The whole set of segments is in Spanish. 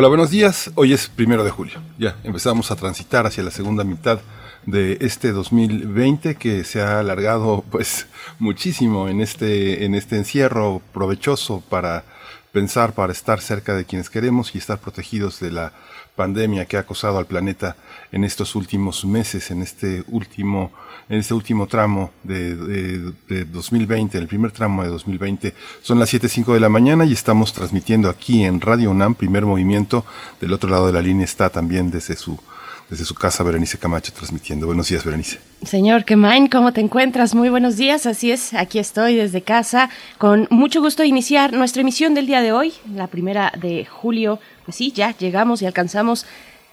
Hola, buenos días. Hoy es primero de julio. Ya empezamos a transitar hacia la segunda mitad de este 2020 que se ha alargado pues muchísimo en este en este encierro provechoso para pensar, para estar cerca de quienes queremos y estar protegidos de la pandemia que ha acosado al planeta en estos últimos meses, en este último, en este último tramo de, de, 2020, el primer tramo de 2020. Son las 7.05 de la mañana y estamos transmitiendo aquí en Radio UNAM, primer movimiento. Del otro lado de la línea está también desde su desde su casa, Berenice Camacho, transmitiendo. Buenos días, Berenice. Señor Kemain, ¿cómo te encuentras? Muy buenos días, así es, aquí estoy desde casa, con mucho gusto de iniciar nuestra emisión del día de hoy, la primera de julio. Pues sí, ya llegamos y alcanzamos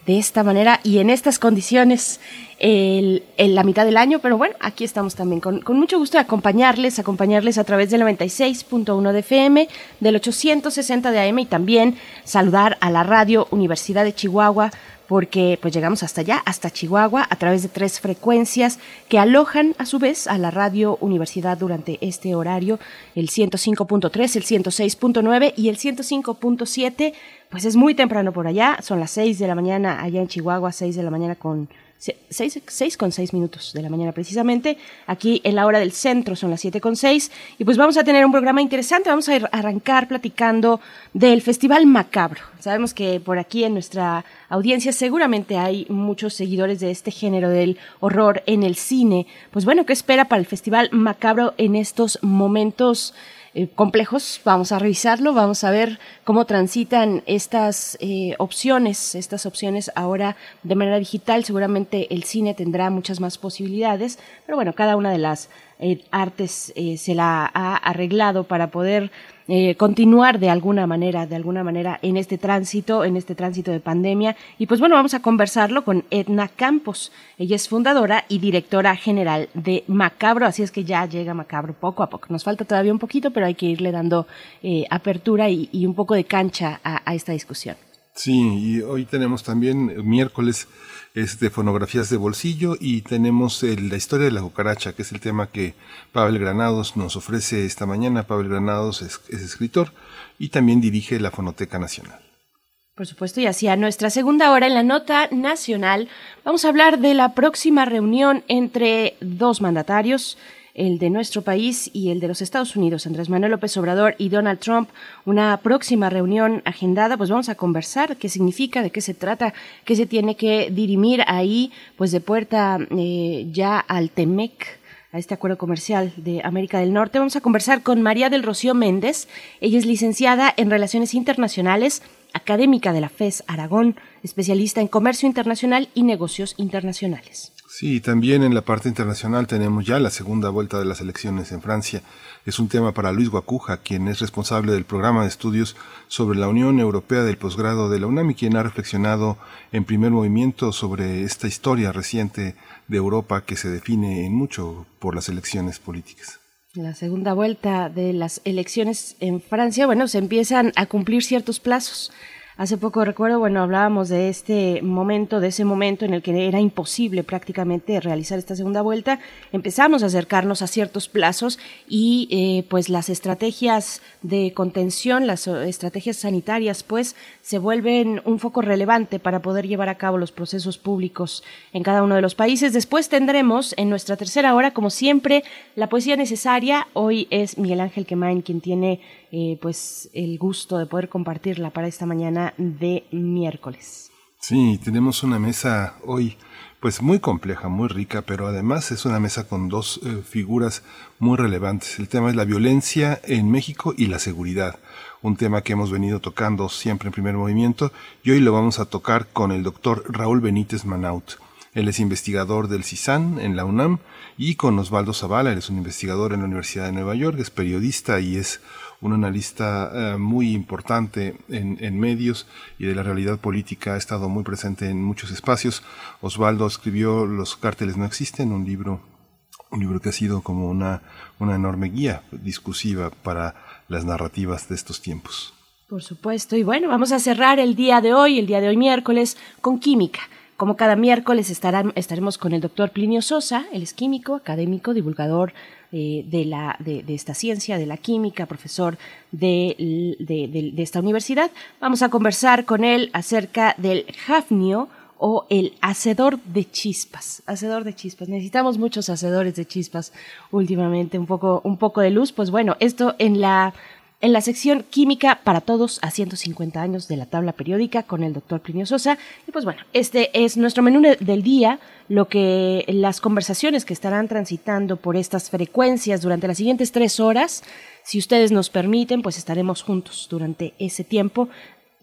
de esta manera y en estas condiciones en la mitad del año, pero bueno, aquí estamos también. Con, con mucho gusto de acompañarles, acompañarles a través del 96.1 de FM, del 860 de AM y también saludar a la radio Universidad de Chihuahua porque pues llegamos hasta allá, hasta Chihuahua, a través de tres frecuencias que alojan a su vez a la radio Universidad durante este horario, el 105.3, el 106.9 y el 105.7, pues es muy temprano por allá, son las 6 de la mañana allá en Chihuahua, 6 de la mañana con seis, con seis minutos de la mañana precisamente. Aquí en la hora del centro son las siete con seis. Y pues vamos a tener un programa interesante. Vamos a arrancar platicando del Festival Macabro. Sabemos que por aquí en nuestra audiencia seguramente hay muchos seguidores de este género del horror en el cine. Pues bueno, ¿qué espera para el Festival Macabro en estos momentos? Eh, complejos. Vamos a revisarlo, vamos a ver cómo transitan estas eh, opciones, estas opciones ahora de manera digital. Seguramente el cine tendrá muchas más posibilidades, pero bueno, cada una de las eh, artes se la ha arreglado para poder eh, continuar de alguna manera, de alguna manera en este tránsito, en este tránsito de pandemia. Y pues bueno, vamos a conversarlo con Edna Campos. Ella es fundadora y directora general de Macabro, así es que ya llega Macabro poco a poco. Nos falta todavía un poquito, pero hay que irle dando eh, apertura y, un poco de cancha a esta discusión. Sí, y hoy tenemos también miércoles es de fonografías de bolsillo y tenemos la historia de la cucaracha, que es el tema que Pavel Granados nos ofrece esta mañana. Pavel Granados es, escritor y también dirige la Fonoteca Nacional. Por supuesto, y hacia nuestra segunda hora en la nota nacional vamos a hablar de la próxima reunión entre dos mandatarios, el de nuestro país y el de los Estados Unidos, Andrés Manuel López Obrador y Donald Trump, una próxima reunión agendada, pues vamos a conversar qué significa, de qué se trata, qué se tiene que dirimir ahí, pues de puerta eh, ya al TEMEC a este acuerdo comercial de América del Norte. Vamos a conversar con María del Rocío Méndez. Ella es licenciada en Relaciones Internacionales, académica de la FES Aragón, especialista en comercio internacional y negocios internacionales. Sí, también en la parte internacional tenemos ya la segunda vuelta de las elecciones en Francia. Es un tema para Luis Guacuja, quien es responsable del programa de estudios sobre la Unión Europea del posgrado de la UNAM y quien ha reflexionado en primer movimiento sobre esta historia reciente de Europa que se define en mucho por las elecciones políticas. La segunda vuelta de las elecciones en Francia, bueno, se empiezan a cumplir ciertos plazos. Hace poco recuerdo, bueno, hablábamos de este momento, de ese momento en el que era imposible prácticamente realizar esta segunda vuelta. Empezamos a acercarnos a ciertos plazos y eh, pues las estrategias de contención, las estrategias sanitarias, pues se vuelven un foco relevante para poder llevar a cabo los procesos públicos en cada uno de los países. Después tendremos en nuestra tercera hora, como siempre, la poesía necesaria. Hoy es Miguel Ángel Quemain quien tiene eh, pues el gusto de poder compartirla para esta mañana de miércoles. Sí, tenemos una mesa hoy pues muy compleja, muy rica, pero además es una mesa con dos eh, figuras muy relevantes. El tema es la violencia en México y la seguridad, un tema que hemos venido tocando siempre en primer movimiento y hoy lo vamos a tocar con el doctor Raúl Benítez Manaut. Él es investigador del CISAN en la UNAM y con Osvaldo Zavala, él es un investigador en la Universidad de Nueva York, es periodista y es un analista eh, muy importante en, medios y de la realidad política, ha estado muy presente en muchos espacios. Osvaldo escribió Los cárteles no existen, un libro, un libro que ha sido como una, una enorme guía discursiva para las narrativas de estos tiempos. Por supuesto, y bueno, vamos a cerrar el día de hoy, el día de hoy miércoles, con química. Como cada miércoles estaremos con el doctor Plinio Sosa, él es químico, académico, divulgador eh, de, la, de, esta ciencia, de la química, profesor de, de, esta universidad. Vamos a conversar con él acerca del hafnio o el hacedor de chispas. Hacedor de chispas. Necesitamos muchos hacedores de chispas últimamente, un poco, un poco de luz. Pues bueno, esto en la en la sección Química para Todos a 150 años de la tabla periódica con el doctor Plinio Sosa. Y pues bueno, este es nuestro menú del día, lo que las conversaciones que estarán transitando por estas frecuencias durante las siguientes tres horas. Si ustedes nos permiten, pues estaremos juntos durante ese tiempo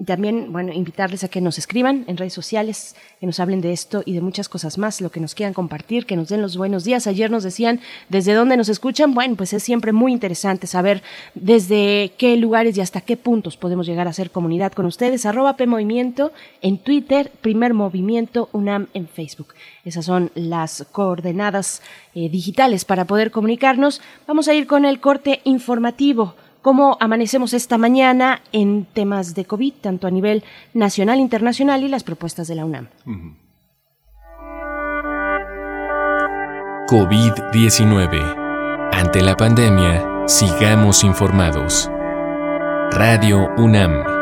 también, bueno, invitarles a que nos escriban en redes sociales, que nos hablen de esto y de muchas cosas más, lo que nos quieran compartir, que nos den los buenos días. Ayer nos decían desde dónde nos escuchan. Bueno, pues es siempre muy interesante saber desde qué lugares y hasta qué puntos podemos llegar a ser comunidad con ustedes. Arroba P Movimiento en Twitter, Primer Movimiento UNAM en Facebook. Esas son las coordenadas eh, digitales para poder comunicarnos. Vamos a ir con el corte informativo cómo amanecemos esta mañana en temas de COVID, tanto a nivel nacional, internacional y las propuestas de la UNAM. COVID-19. Ante la pandemia, sigamos informados. Radio UNAM.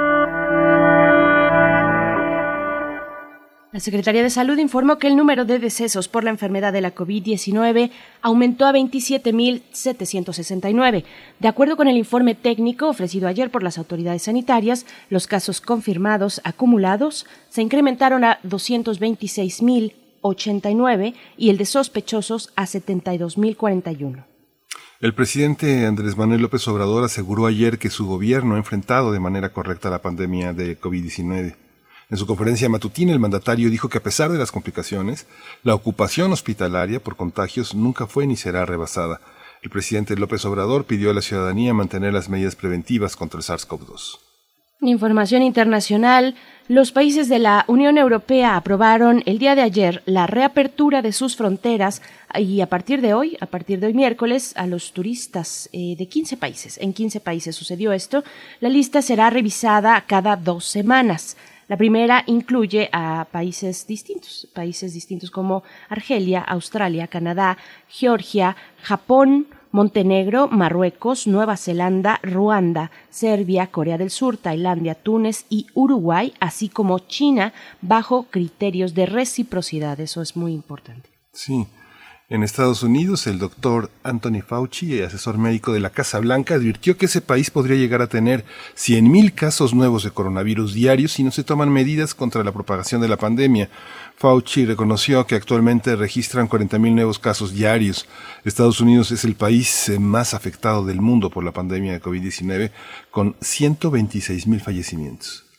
La Secretaría de Salud informó que el número de decesos por la enfermedad de la COVID-19 aumentó a 27.769. De acuerdo con el informe técnico ofrecido ayer por las autoridades sanitarias, los casos confirmados acumulados se incrementaron a 226.089 y el de sospechosos a 72.041. El presidente Andrés Manuel López Obrador aseguró ayer que su gobierno ha enfrentado de manera correcta la pandemia de COVID-19. En su conferencia matutina, el mandatario dijo que a pesar de las complicaciones, la ocupación hospitalaria por contagios nunca fue ni será rebasada. El presidente López Obrador pidió a la ciudadanía mantener las medidas preventivas contra el SARS-CoV-2. Información internacional. Los países de la Unión Europea aprobaron el día de ayer la reapertura de sus fronteras y a partir de hoy, a partir de hoy miércoles, a los turistas eh, de 15 países. En 15 países sucedió esto. La lista será revisada cada dos semanas. La primera incluye a países distintos, países distintos como Argelia, Australia, Canadá, Georgia, Japón, Montenegro, Marruecos, Nueva Zelanda, Ruanda, Serbia, Corea del Sur, Tailandia, Túnez y Uruguay, así como China, bajo criterios de reciprocidad. Eso es muy importante. Sí. En Estados Unidos, el doctor Anthony Fauci, asesor médico de la Casa Blanca, advirtió que ese país podría llegar a tener 100.000 casos nuevos de coronavirus diarios si no se toman medidas contra la propagación de la pandemia. Fauci reconoció que actualmente registran 40.000 nuevos casos diarios. Estados Unidos es el país eh, más afectado del mundo por la pandemia de COVID-19, con 126.000 fallecimientos.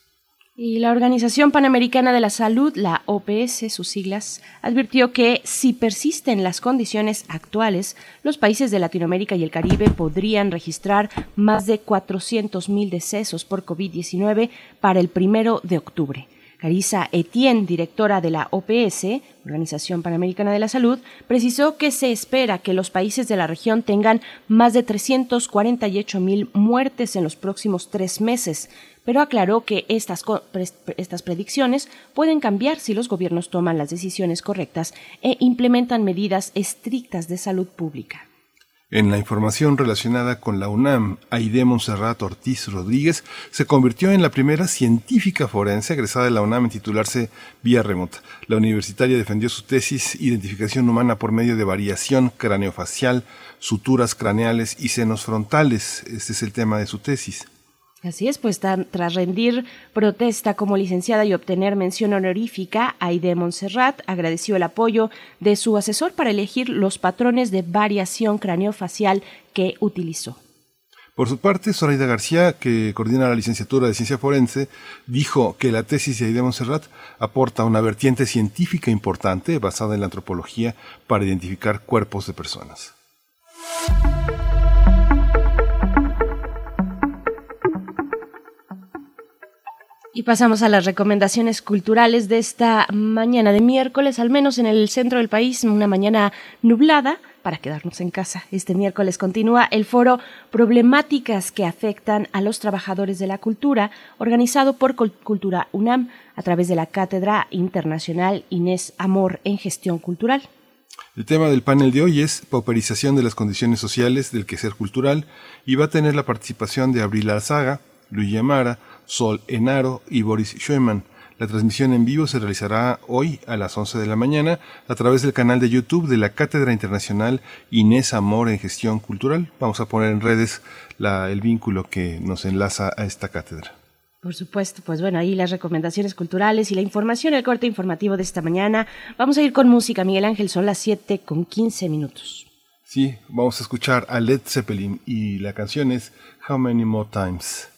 Y la Organización Panamericana de la Salud, la OPS, sus siglas, advirtió que si persisten las condiciones actuales, los países de Latinoamérica y el Caribe podrían registrar más de 400.000 decesos por COVID-19 para el primero de octubre. Carissa Etienne, directora de la OPS, Organización Panamericana de la Salud, precisó que se espera que los países de la región tengan más de 348 mil muertes en los próximos tres meses, pero aclaró que estas, predicciones pueden cambiar si los gobiernos toman las decisiones correctas e implementan medidas estrictas de salud pública. En la información relacionada con la UNAM, Aide Monserrat Ortiz Rodríguez se convirtió en la primera científica forense egresada de la UNAM en titularse vía remota. La universitaria defendió su tesis Identificación humana por medio de variación craneofacial, suturas craneales y senos frontales. Este es el tema de su tesis. Así es, pues tras rendir protesta como licenciada y obtener mención honorífica, Aide Montserrat agradeció el apoyo de su asesor para elegir los patrones de variación craneofacial que utilizó. Por su parte, Zoraida García, que coordina la licenciatura de Ciencia Forense, dijo que la tesis de Aide Monserrat aporta una vertiente científica importante basada en la antropología para identificar cuerpos de personas. Y pasamos a las recomendaciones culturales de esta mañana de miércoles, al menos en el centro del país, una mañana nublada para quedarnos en casa. Este miércoles continúa el foro Problemáticas que afectan a los trabajadores de la cultura, organizado por Cultura UNAM a través de la Cátedra Internacional Inés Amor en Gestión Cultural. El tema del panel de hoy es pauperización de las condiciones sociales del quehacer cultural y va a tener la participación de Abril Arzaga, Luis Amara, Sol Enaro y Boris Schoeman. La transmisión en vivo se realizará hoy a las 11 de la mañana a través del canal de YouTube de la Cátedra Internacional Inés Amor en Gestión Cultural. Vamos a poner en redes el vínculo que nos enlaza a esta cátedra. Por supuesto, pues bueno, ahí las recomendaciones culturales y la información, el corte informativo de esta mañana. Vamos a ir con música, Miguel Ángel, son las 7 con 15 minutos. Sí, vamos a escuchar a Led Zeppelin y la canción es How Many More Times.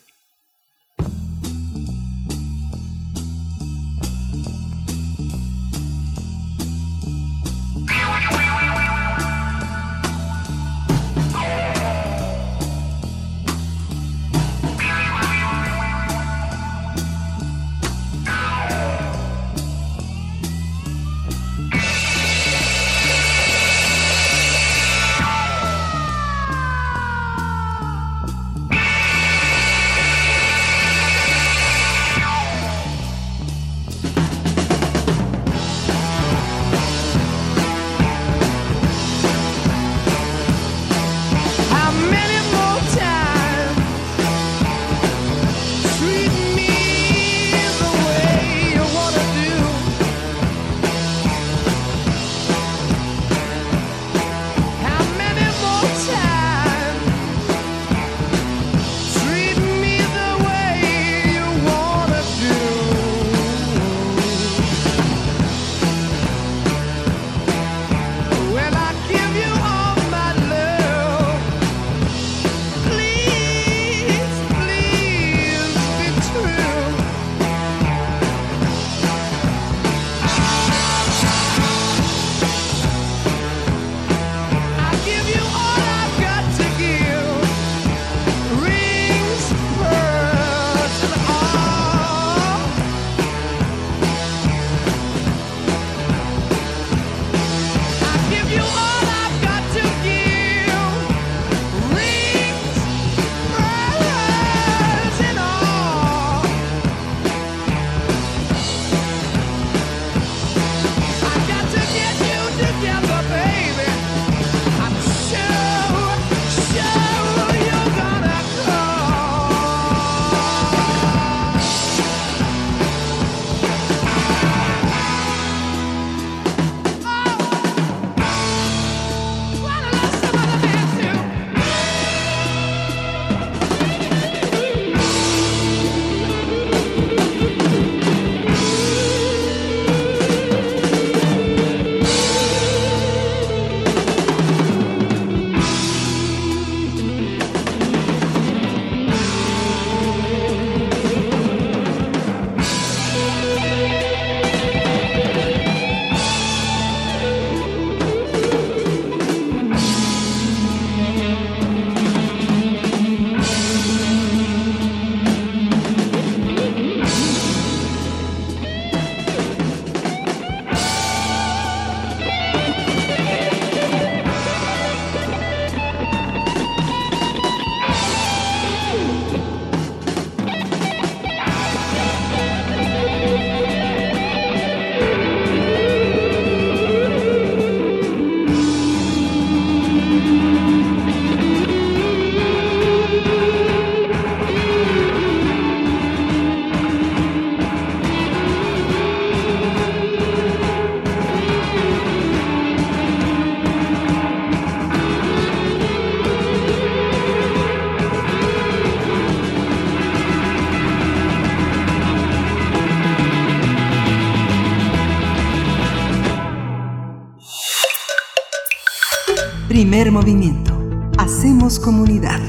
Movimiento. Hacemos comunidad.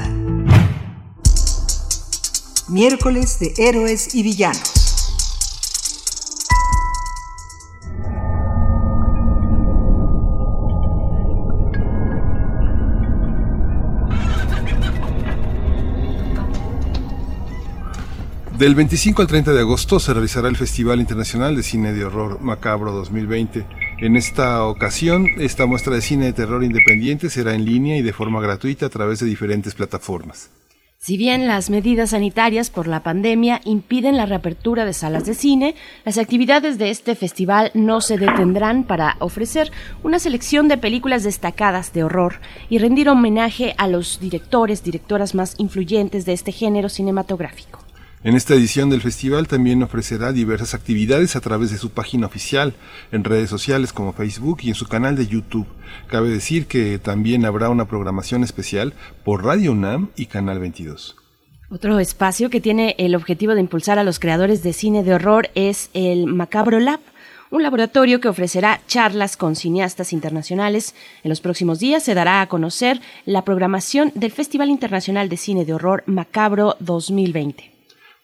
miércoles de héroes y villanos. Del 25 al 30 de agosto se realizará el Festival Internacional de Cine de Horror Macabro 2020. En esta ocasión, esta muestra de cine de terror independiente será en línea y de forma gratuita a través de diferentes plataformas. Si bien las medidas sanitarias por la pandemia impiden la reapertura de salas de cine, las actividades de este festival no se detendrán para ofrecer una selección de películas destacadas de horror y rendir homenaje a los directores, directoras más influyentes de este género cinematográfico. En esta edición del festival también ofrecerá diversas actividades a través de su página oficial, en redes sociales como Facebook y en su canal de YouTube. Cabe decir que también habrá una programación especial por Radio UNAM y Canal 22. Otro espacio que tiene el objetivo de impulsar a los creadores de cine de horror es el Macabro Lab, un laboratorio que ofrecerá charlas con cineastas internacionales. En los próximos días se dará a conocer la programación del Festival Internacional de Cine de Horror Macabro 2020.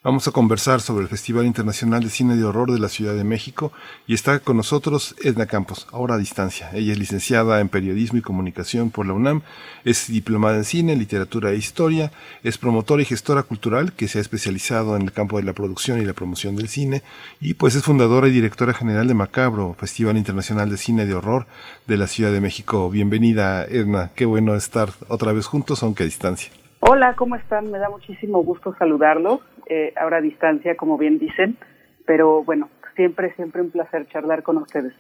Vamos a conversar sobre el Festival Internacional de Cine de Horror de la Ciudad de México y está con nosotros Edna Campos, ahora a distancia. Ella es licenciada en Periodismo y Comunicación por la UNAM, es diplomada en Cine, Literatura e Historia, es promotora y gestora cultural que se ha especializado en el campo de la producción y la promoción del cine y pues es fundadora y directora general de Macabro, Festival Internacional de Cine de Horror de la Ciudad de México. Bienvenida Edna, qué bueno estar otra vez juntos aunque a distancia. Hola, ¿cómo están? Me da muchísimo gusto saludarlos, eh, ahora a distancia, como bien dicen, pero bueno, siempre, siempre un placer charlar con ustedes.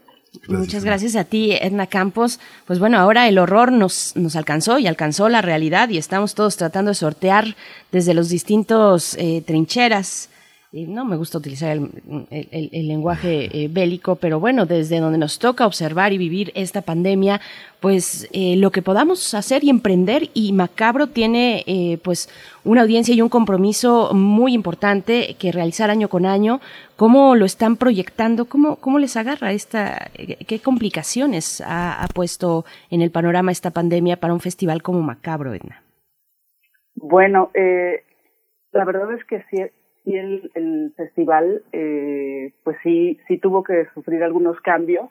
Muchas gracias a ti, Edna Campos. Pues bueno, ahora el horror nos, nos alcanzó y alcanzó la realidad y estamos todos tratando de sortear desde los distintos eh, trincheras no me gusta utilizar el, lenguaje eh, bélico, pero bueno, desde donde nos toca observar y vivir esta pandemia, pues eh, lo que podamos hacer y emprender, y Macabro tiene eh, pues una audiencia y un compromiso muy importante que realizar año con año. ¿Cómo lo están proyectando? ¿Cómo, cómo les agarra esta, qué complicaciones ha, ha puesto en el panorama esta pandemia para un festival como Macabro, Edna? Bueno, la verdad es que sí y el, el festival, eh, pues sí, sí tuvo que sufrir algunos cambios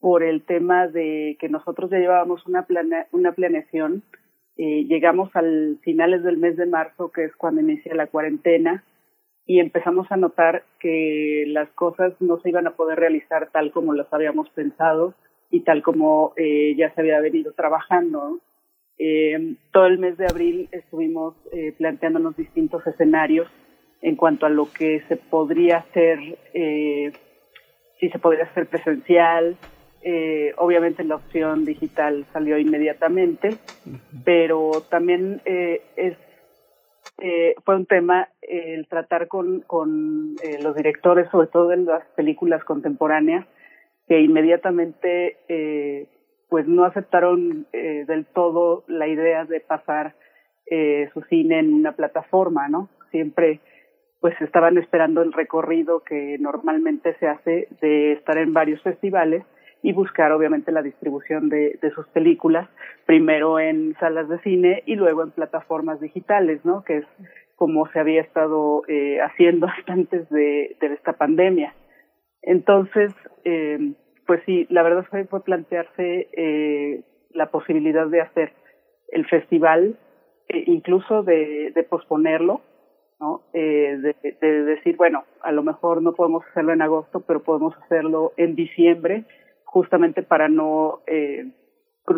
por el tema de que nosotros ya llevábamos una, plana, una planeación. Eh, llegamos al finales del mes de marzo, que es cuando inicia la cuarentena, y empezamos a notar que las cosas no se iban a poder realizar tal como las habíamos pensado y tal como eh, ya se había venido trabajando. Eh, todo el mes de abril estuvimos eh, planteándonos distintos escenarios en cuanto a lo que se podría hacer, eh, si se podría hacer presencial. Eh, obviamente la opción digital salió inmediatamente, pero también eh, es eh, fue un tema el tratar con, con eh, los directores, sobre todo en las películas contemporáneas, que inmediatamente eh, pues no aceptaron eh, del todo la idea de pasar eh, su cine en una plataforma, ¿no? Siempre pues estaban esperando el recorrido que normalmente se hace de estar en varios festivales y buscar obviamente la distribución de, sus películas, primero en salas de cine y luego en plataformas digitales, ¿no? Que es como se había estado eh, haciendo hasta antes de, de esta pandemia. Entonces, eh, pues sí, la verdad fue, fue plantearse eh, la posibilidad de hacer el festival, eh, incluso de, de posponerlo, ¿no? Eh, de, de, decir, bueno, a lo mejor no podemos hacerlo en agosto, pero podemos hacerlo en diciembre, justamente para no, eh,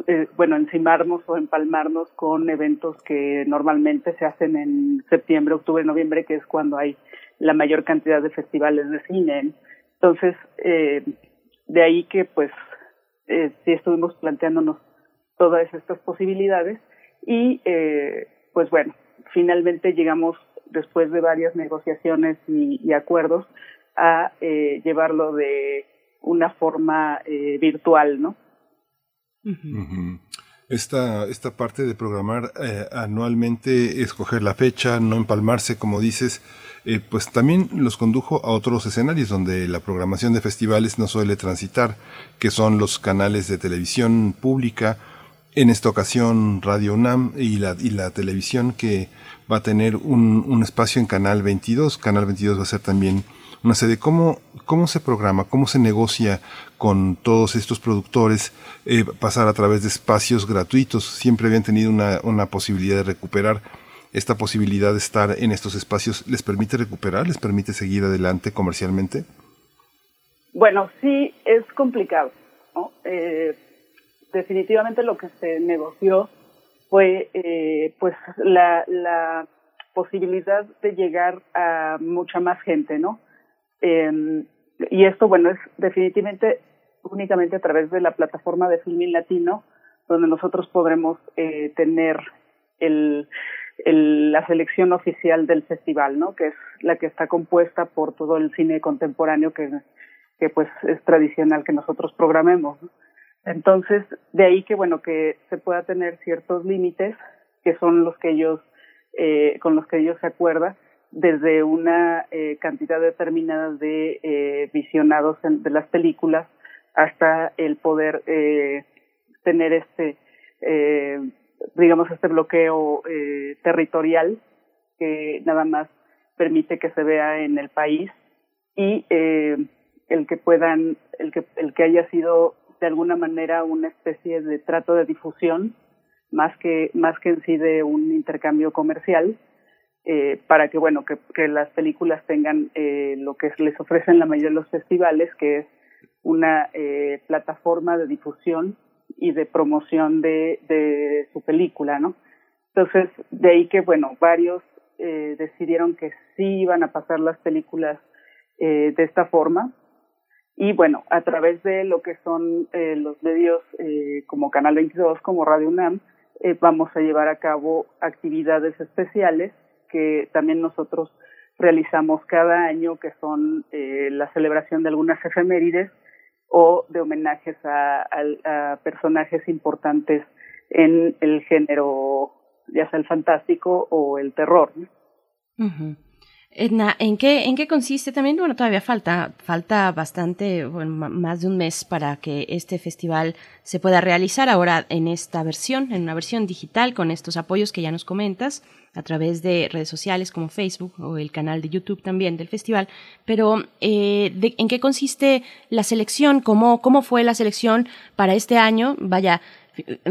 eh, bueno, encimarnos o empalmarnos con eventos que normalmente se hacen en septiembre, octubre, noviembre, que es cuando hay la mayor cantidad de festivales de cine. Entonces, eh, de ahí que pues eh, sí estuvimos planteándonos todas estas posibilidades y pues bueno, finalmente llegamos después de varias negociaciones y, y acuerdos, a eh, llevarlo de una forma eh, virtual, ¿no? Uh -huh. Esta, esta parte de programar eh, anualmente, escoger la fecha, no empalmarse, como dices, eh, pues también los condujo a otros escenarios donde la programación de festivales no suele transitar, que son los canales de televisión pública, en esta ocasión Radio UNAM y la, y la televisión que va a tener un, un espacio en Canal 22. Canal 22 va a ser también una sede. ¿Cómo, cómo se programa? ¿Cómo se negocia con todos estos productores eh, pasar a través de espacios gratuitos? Siempre habían tenido una, una posibilidad de recuperar esta posibilidad de estar en estos espacios. ¿Les permite recuperar? ¿Les permite seguir adelante comercialmente? Bueno, sí, es complicado. ¿no? Eh, definitivamente lo que se negoció fue eh, pues la, la posibilidad de llegar a mucha más gente, ¿no? Eh, y esto, bueno, es definitivamente únicamente a través de la plataforma de Filmin Latino, donde nosotros podremos eh, tener el, la selección oficial del festival, ¿no? Que es la que está compuesta por todo el cine contemporáneo que, que pues es tradicional que nosotros programemos. ¿no? Entonces, de ahí que, bueno, que se pueda tener ciertos límites, que son los que ellos, eh, con los que ellos se acuerdan, desde una eh, cantidad determinada de eh, visionados en, de las películas hasta el poder eh, tener este, eh, digamos, este bloqueo eh, territorial que nada más permite que se vea en el país y eh, el que puedan, el que, el que haya sido de alguna manera una especie de trato de difusión más que más que en sí de un intercambio comercial eh, para que bueno que, las películas tengan eh, lo que les ofrecen la mayoría de los festivales que es una eh, plataforma de difusión y de promoción de, de su película no entonces de ahí que bueno varios eh, decidieron que sí iban a pasar las películas eh, de esta forma y bueno, a través de lo que son eh, los medios eh, como Canal 22, como Radio UNAM, eh, vamos a llevar a cabo actividades especiales que también nosotros realizamos cada año, que son eh, la celebración de algunas efemérides o de homenajes a, a, a personajes importantes en el género, ya sea el fantástico o el terror. ¿no? Edna, ¿en qué, ¿en qué consiste también? Bueno, todavía falta, falta bastante, bueno, más de un mes para que este festival se pueda realizar ahora en esta versión, en una versión digital, con estos apoyos que ya nos comentas, a través de redes sociales como Facebook o el canal de YouTube también del festival. Pero, eh, de, ¿en qué consiste la selección? ¿Cómo, ¿Cómo fue la selección para este año? Vaya,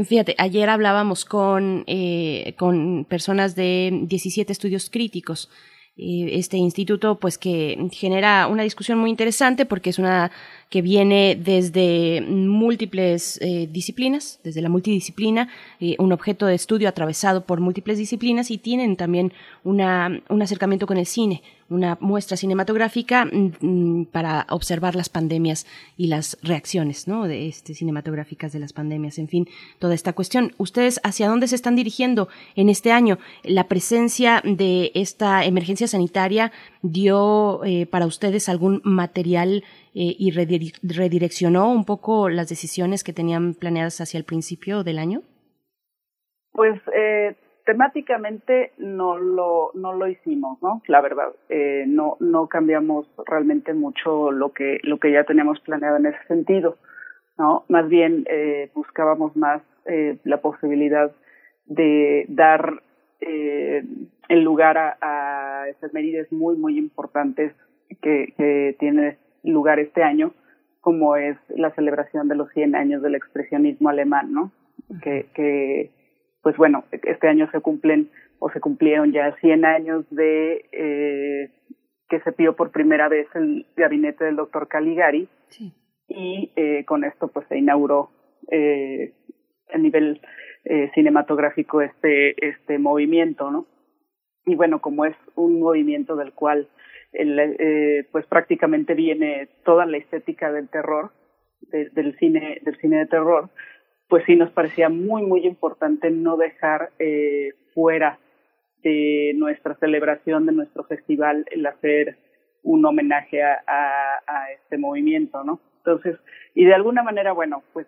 Fíjate, ayer hablábamos con, eh, con personas de 17 estudios críticos este instituto pues que genera una discusión muy interesante porque es una que viene desde múltiples eh, disciplinas, desde la multidisciplina, eh, un objeto de estudio atravesado por múltiples disciplinas y tienen también una, un acercamiento con el cine, una muestra cinematográfica mmm, para observar las pandemias y las reacciones ¿no? de este, cinematográficas de las pandemias, en fin, toda esta cuestión. ¿Ustedes hacia dónde se están dirigiendo en este año? ¿La presencia de esta emergencia sanitaria dio eh, para ustedes algún material eh, y redireccionó un poco las decisiones que tenían planeadas hacia el principio del año? Pues eh, temáticamente no lo no lo hicimos, ¿no? La verdad, eh, no no cambiamos realmente mucho lo que lo que ya teníamos planeado en ese sentido, ¿no? Más bien eh, buscábamos más eh, la posibilidad de dar eh, el lugar a, a efemérides muy muy importantes que, que tiene lugar este año, como es la celebración de los 100 años del expresionismo alemán, ¿no? Que, que pues bueno, este año se cumplen o se cumplieron ya 100 años de eh, que se pidió por primera vez el gabinete del doctor Caligari sí. y eh, con esto pues se inauguró eh, a nivel eh, cinematográfico este este movimiento, ¿no? Y bueno, como es un movimiento del cual el, eh, pues prácticamente viene toda la estética del terror, de, del cine del cine de terror, pues sí nos parecía muy muy importante no dejar eh, fuera de nuestra celebración de nuestro festival el hacer un homenaje a, a, este movimiento, ¿no? Entonces, y de alguna manera, bueno, pues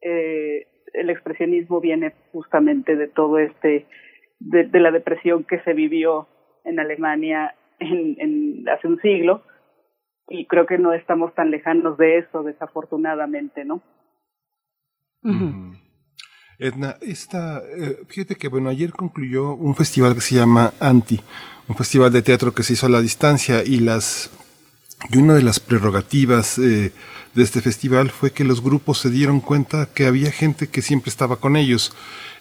eh, el expresionismo viene justamente de todo este, de, de la depresión que se vivió en Alemania en, en hace un siglo, y creo que no estamos tan lejanos de eso, desafortunadamente, ¿no? Edna, esta, eh, fíjate que bueno, ayer concluyó un festival que se llama Anti, un festival de teatro que se hizo a la distancia y las y una de las prerrogativas eh, de este festival fue que los grupos se dieron cuenta que había gente que siempre estaba con ellos.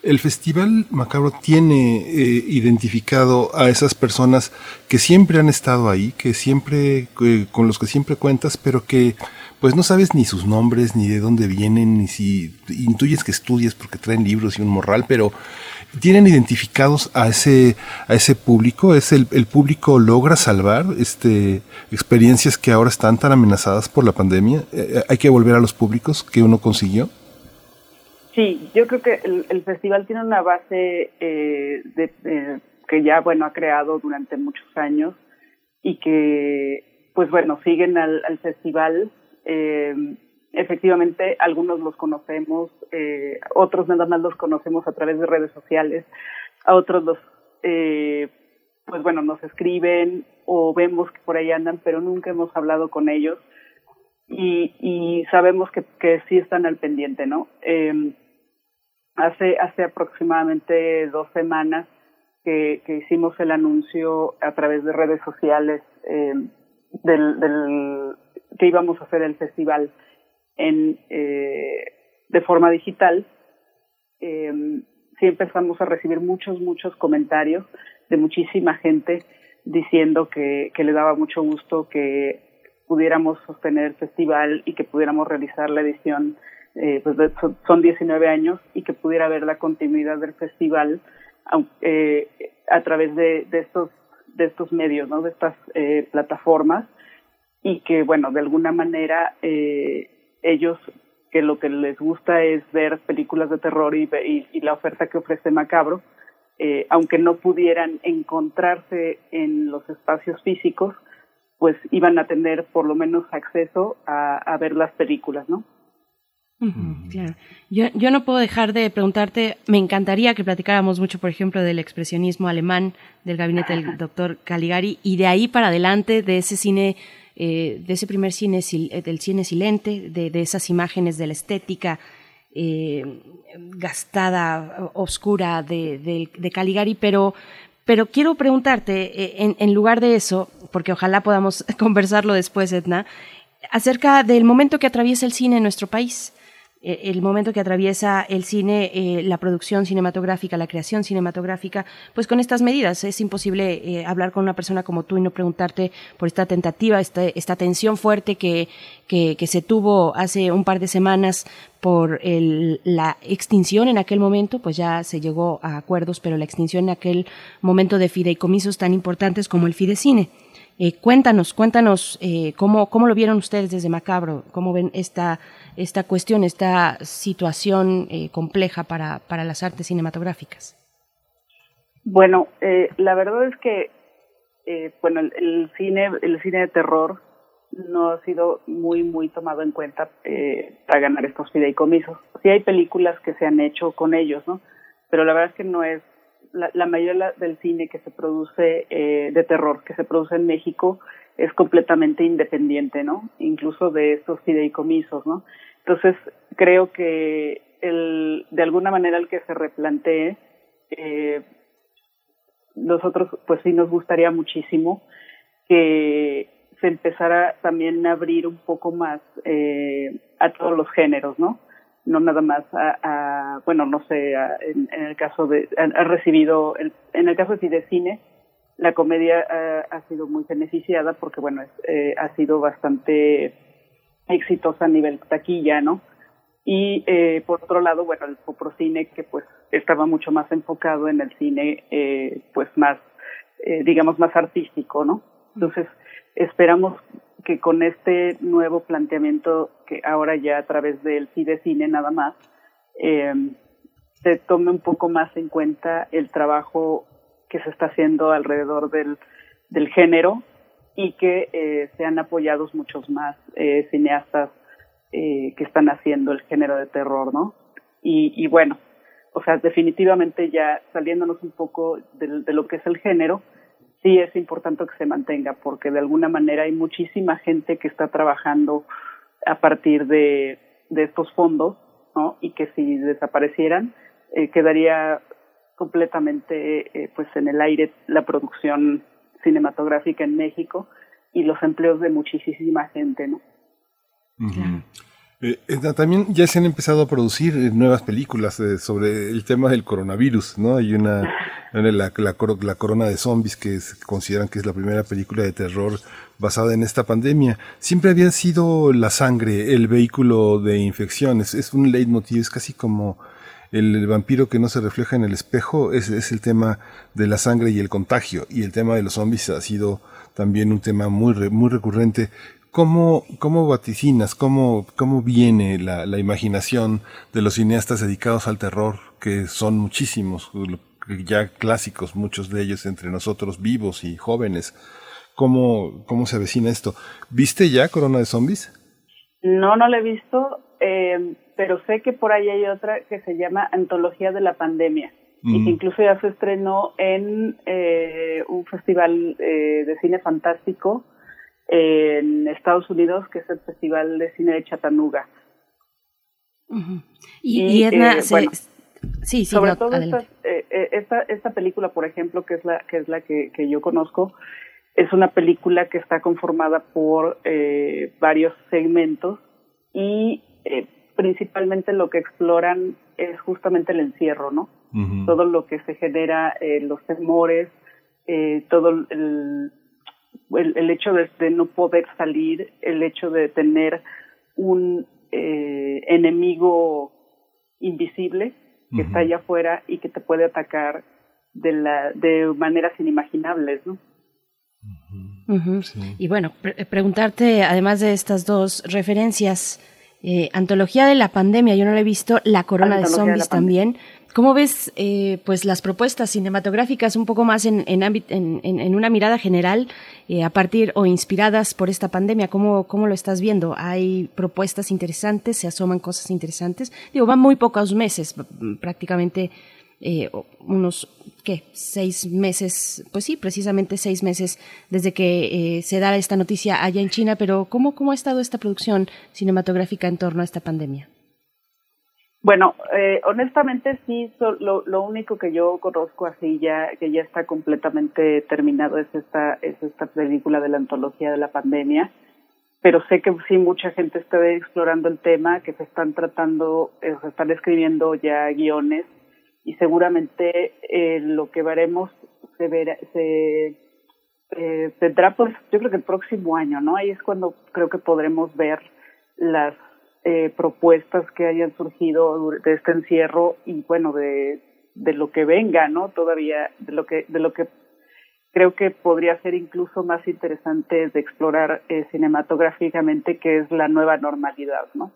El Festival Macabro tiene eh, identificado a esas personas que siempre han estado ahí, que siempre, con los que siempre cuentas, pero que pues no sabes ni sus nombres, ni de dónde vienen, ni si intuyes que estudias porque traen libros y un morral, pero tienen identificados a ese, a ese público, es el, el público logra salvar este, experiencias que ahora están tan amenazadas por la pandemia. Eh, hay que volver a los públicos que uno consiguió. Sí, yo creo que el, festival tiene una base eh, de, que ya bueno ha creado durante muchos años y que pues bueno siguen al festival eh, efectivamente, algunos los conocemos, eh, otros nada más los conocemos a través de redes sociales, a otros los, eh, pues bueno, nos escriben o vemos que por ahí andan, pero nunca hemos hablado con ellos y, y sabemos que, que sí están al pendiente, ¿no? Eh, hace, hace aproximadamente dos semanas que, que hicimos el anuncio a través de redes sociales del, del que íbamos a hacer el festival en, eh, de forma digital, eh, sí empezamos a recibir muchos, muchos comentarios de muchísima gente diciendo que, que le daba mucho gusto que pudiéramos sostener el festival y que pudiéramos realizar la edición, eh, pues son 19 años, y que pudiera haber la continuidad del festival eh, a través de, de, estos de estos medios, ¿no? de estas eh, plataformas y que, bueno, de alguna manera eh, ellos que lo que les gusta es ver películas de terror y, y, la oferta que ofrece Macabro, eh, aunque no pudieran encontrarse en los espacios físicos, pues iban a tener por lo menos acceso a, a ver las películas, ¿no? claro. Yo, yo no puedo dejar de preguntarte, me encantaría que platicáramos mucho, por ejemplo, del expresionismo alemán del gabinete del doctor Caligari y de ahí para adelante, de ese cine eh, de ese primer cine, eh, del cine silente, de, esas imágenes de la estética eh, gastada, oscura de, Caligari, pero, pero quiero preguntarte, en, en, lugar de eso, porque ojalá podamos conversarlo después, Edna, acerca del momento que atraviesa el cine en nuestro país. Eh, el momento que atraviesa el cine, eh, la producción cinematográfica, la creación cinematográfica, pues con estas medidas. Es imposible eh, hablar con una persona como tú y no preguntarte por esta tentativa, esta, tensión fuerte que, que, se tuvo hace un par de semanas por la extinción en aquel momento, pues ya se llegó a acuerdos, pero la extinción en aquel momento de fideicomisos tan importantes como el Fidecine. Eh, cuéntanos, cuéntanos cómo, cómo lo vieron ustedes desde Macabro, cómo ven esta, esta cuestión, esta situación eh, compleja para, para las artes cinematográficas. Bueno, eh, la verdad es que eh, bueno el, el, cine el cine de terror no ha sido muy muy tomado en cuenta eh, para ganar estos fideicomisos. Sí hay películas que se han hecho con ellos, ¿no? Pero la verdad es que no es la, la mayoría del cine que se produce eh, de terror, que se produce en México, es completamente independiente, ¿no? Incluso de estos fideicomisos, ¿no? Entonces, creo que el, de alguna manera el que se replantee, eh, nosotros pues sí nos gustaría muchísimo que se empezara también a abrir un poco más eh, a todos los géneros, ¿no? no nada más a, bueno, no sé, en, el caso de, ha, recibido, en el caso de cine, la comedia ha, sido muy beneficiada porque, bueno, eh, ha sido bastante exitosa a nivel taquilla, ¿no? Y eh, por otro lado, bueno, el Poprocine, que pues estaba mucho más enfocado en el cine, eh, pues más, eh, digamos, más artístico, ¿no? Entonces, esperamos que con este nuevo planteamiento que ahora ya a través del Cine nada más, eh, se tome un poco más en cuenta el trabajo que se está haciendo alrededor del, del género y que eh, sean apoyados muchos más eh, cineastas eh, que están haciendo el género de terror, ¿no? Y, bueno, o sea, definitivamente ya saliéndonos un poco de, de lo que es el género, sí es importante que se mantenga porque de alguna manera hay muchísima gente que está trabajando a partir de, de estos fondos, ¿no? Y que si desaparecieran, eh, quedaría completamente pues en el aire la producción cinematográfica en México y los empleos de muchísima gente, ¿no? Eh, eh, también ya se han empezado a producir eh, nuevas películas sobre el tema del coronavirus, ¿no? Hay una, la, la, corona de zombies que consideran que es la primera película de terror basada en esta pandemia. Siempre había sido la sangre el vehículo de infecciones. Es un leitmotiv, es casi como el vampiro que no se refleja en el espejo, es, el tema de la sangre y el contagio. Y el tema de los zombies ha sido también un tema muy, muy recurrente. ¿Cómo, cómo vaticinas, cómo, cómo viene la, imaginación de los cineastas dedicados al terror, que son muchísimos, ya clásicos, muchos de ellos entre nosotros vivos y jóvenes? ¿Cómo, cómo se avecina esto? ¿Viste ya Corona de Zombies? No, no la he visto, eh, pero sé que por ahí hay otra que se llama Antología de la Pandemia y que incluso ya se estrenó en eh, un festival eh, de cine fantástico en Estados Unidos, que es el Festival de Cine de Chattanooga. Y, Edna, eh, sí, sobre todo eh, eh, esta, esta, película, por ejemplo, que es la que es la que, que yo conozco, es una película que está conformada por varios segmentos y principalmente lo que exploran es justamente el encierro, ¿no? Todo lo que se genera, los temores, todo el, el, hecho de, no poder salir, el hecho de tener un eh, enemigo invisible que está allá afuera y que te puede atacar de la de maneras inimaginables, ¿no? Y bueno, preguntarte, además de estas dos referencias, eh, Antología de la Pandemia, yo no la he visto, La Corona de Zombies también. ¿Cómo ves eh, pues las propuestas cinematográficas un poco más en, en, en, una mirada general eh, a partir o inspiradas por esta pandemia? ¿Cómo, ¿Cómo lo estás viendo? ¿Hay propuestas interesantes? ¿Se asoman cosas interesantes? Digo, van muy pocos meses, prácticamente eh, unos, ¿qué? Seis meses, pues sí, precisamente seis meses desde que se da esta noticia allá en China, pero ¿cómo, cómo ha estado esta producción cinematográfica en torno a esta pandemia? Bueno, eh, honestamente sí, lo, lo, único que yo conozco así ya, que ya está completamente terminado es esta, es esta película de la antología de la pandemia, pero sé que sí mucha gente está explorando el tema, que se están tratando, eh, se están escribiendo ya guiones y seguramente eh, lo que veremos se verá, se eh, tendrá pues yo creo que el próximo año, ¿no? Ahí es cuando creo que podremos ver las eh, propuestas que hayan surgido de este encierro y bueno de, de lo que venga no todavía de lo que de lo que creo que podría ser incluso más interesante de explorar eh, cinematográficamente que es la nueva normalidad no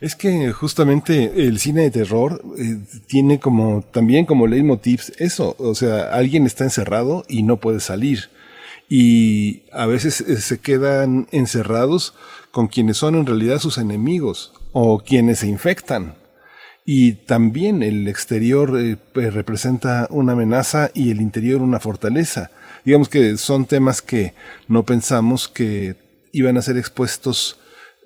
Es que justamente el cine de terror eh, tiene como también como leitmotivs eso, o sea, alguien está encerrado y no puede salir y a veces eh, se quedan encerrados con quienes son en realidad sus enemigos o quienes se infectan. Y también el exterior eh, representa una amenaza y el interior una fortaleza. Digamos que son temas que no pensamos que iban a ser expuestos,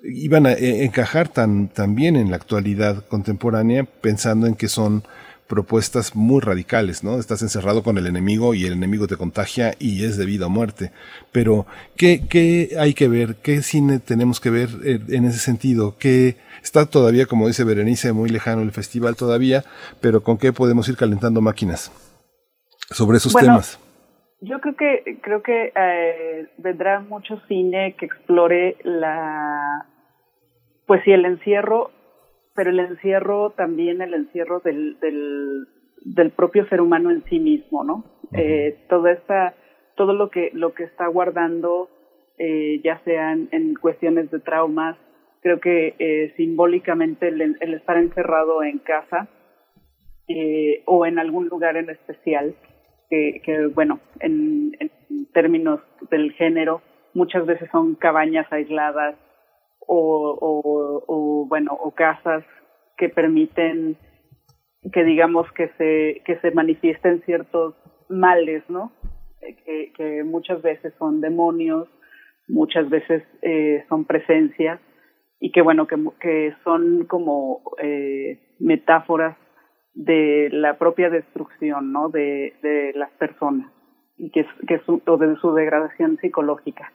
iban a eh, encajar tan, tan bien en la actualidad contemporánea, pensando en que son propuestas muy radicales, ¿no? Estás encerrado con el enemigo y el enemigo te contagia y es de vida o muerte. Pero, ¿qué, qué hay que ver? ¿Qué cine tenemos que ver en ese sentido? ¿Qué está todavía, como dice Berenice, muy lejano el festival todavía, pero con qué podemos ir calentando máquinas sobre esos temas? Yo creo que creo que eh, vendrá mucho cine que explore la pues sí el encierro pero el encierro también el encierro del, del, del propio ser humano en sí mismo, ¿no? eh, toda esta, todo lo que, lo que está guardando, eh, ya sean en cuestiones de traumas, creo que eh, simbólicamente el, el, estar encerrado en casa eh, o en algún lugar en especial, que, que bueno, en, en términos del género, muchas veces son cabañas aisladas, o, bueno o casas que permiten que digamos que se que se manifiesten ciertos males no que, que muchas veces son demonios muchas veces eh, son presencias y que bueno que, que son como eh, metáforas de la propia destrucción, ¿no? De, de las personas y que, que su, o de su degradación psicológica.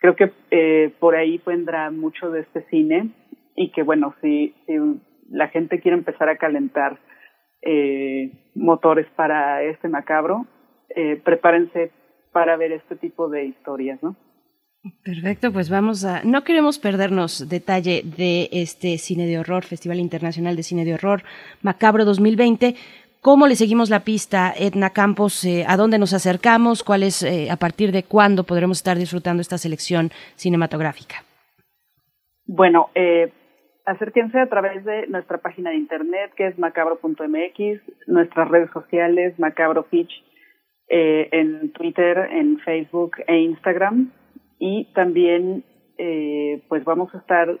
Creo que eh, por ahí vendrá mucho de este cine y que bueno, si, si la gente quiere empezar a calentar eh, motores para este macabro, eh, prepárense para ver este tipo de historias, ¿no? Perfecto, pues vamos a... No queremos perdernos detalle de este cine de horror, Festival Internacional de Cine de Horror Macabro 2020. ¿Cómo le seguimos la pista, Edna Campos? Eh, ¿A dónde nos acercamos? ¿Cuál es, eh, a partir de cuándo podremos estar disfrutando esta selección cinematográfica? Bueno, eh, acérquense a través de nuestra página de internet que es macabro.mx, nuestras redes sociales, Macabro Pitch, eh, en Twitter, en Facebook e Instagram. Y también, pues vamos a estar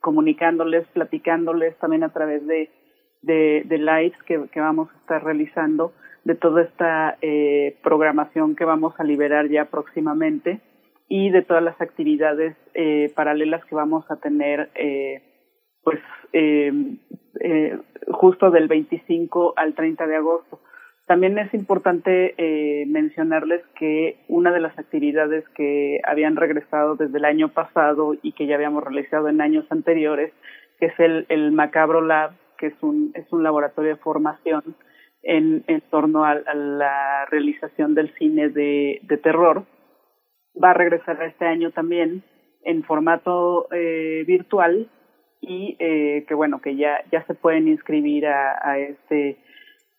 comunicándoles, platicándoles también a través de, de, de lives que, que, vamos a estar realizando de toda esta eh, programación que vamos a liberar ya próximamente y de todas las actividades eh, paralelas que vamos a tener, eh, pues eh, eh, justo del 25 al 30 de agosto. También es importante eh, mencionarles que una de las actividades que habían regresado desde el año pasado y que ya habíamos realizado en años anteriores, que es el, el Macabro Lab, que es un, es un laboratorio de formación en, en torno a, la realización del cine de, terror, va a regresar este año también en formato eh, virtual y eh, que bueno que ya ya se pueden inscribir a, este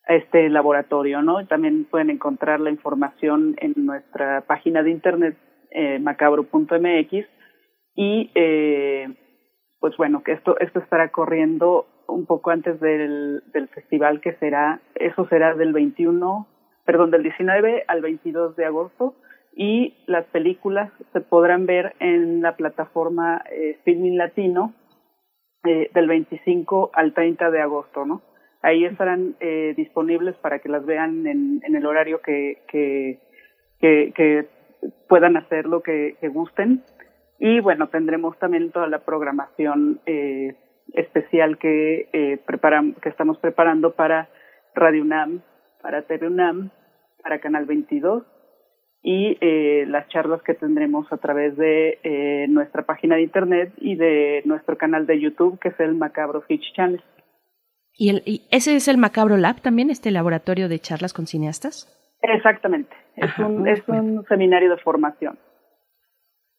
a este laboratorio no también pueden encontrar la información en nuestra página de internet eh, macabro.mx y eh, pues bueno que esto esto estará corriendo un poco antes del, del festival que será eso será del 21 perdón del 19 al 22 de agosto y las películas se podrán ver en la plataforma eh, Filming Latino eh, del 25 al 30 de agosto, ¿no? Ahí estarán eh, disponibles para que las vean en, el horario que, que, puedan hacer lo que, que, gusten. Y bueno, tendremos también toda la programación eh, especial que, eh, preparan, que estamos preparando para Radio UNAM, para TV UNAM, para Canal 22 y eh, las charlas que tendremos a través de eh, nuestra página de internet y de nuestro canal de YouTube, que es el Macabro Fitch Channel. ¿Y, el, ¿Y, ese es el Macabro Lab también, este laboratorio de charlas con cineastas? Exactamente, es, Ajá, un, es un seminario de formación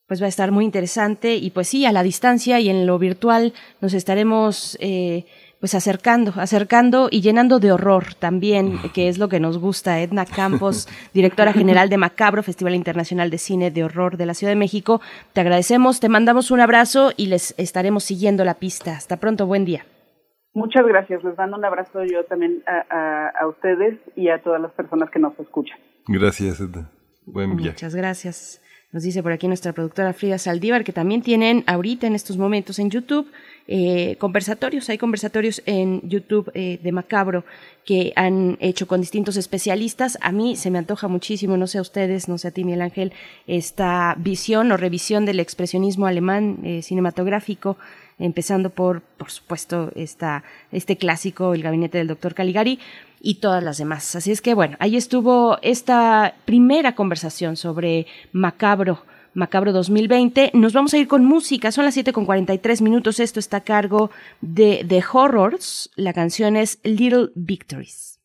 pues va a estar muy interesante y pues sí, a la distancia y en lo virtual nos estaremos eh, pues acercando, acercando y llenando de horror también, que es lo que nos gusta. Edna Campos, directora general de Macabro, Festival Internacional de Cine de Horror de la Ciudad de México, te agradecemos, te mandamos un abrazo y les estaremos siguiendo la pista. Hasta pronto, buen día. Muchas gracias, les mando un abrazo yo también a, a, a ustedes y a todas las personas que nos escuchan. Gracias, Edna. Buen viaje. Muchas gracias. Nos dice por aquí nuestra productora Frida Saldívar que también tienen ahorita en estos momentos en YouTube eh, conversatorios. Hay conversatorios en YouTube eh, de Macabro que han hecho con distintos especialistas. A mí se me antoja muchísimo, no sé a ustedes, no sé a ti, Miguel Ángel, esta visión o revisión del expresionismo alemán eh, cinematográfico empezando por, por supuesto, esta, este clásico, El gabinete del doctor Caligari, y todas las demás. Así es que, bueno, ahí estuvo esta primera conversación sobre Macabro. Macabro 2020. Nos vamos a ir con música. Son las 7 con 43 minutos. Esto está a cargo de The Horrors. La canción es Little Victories.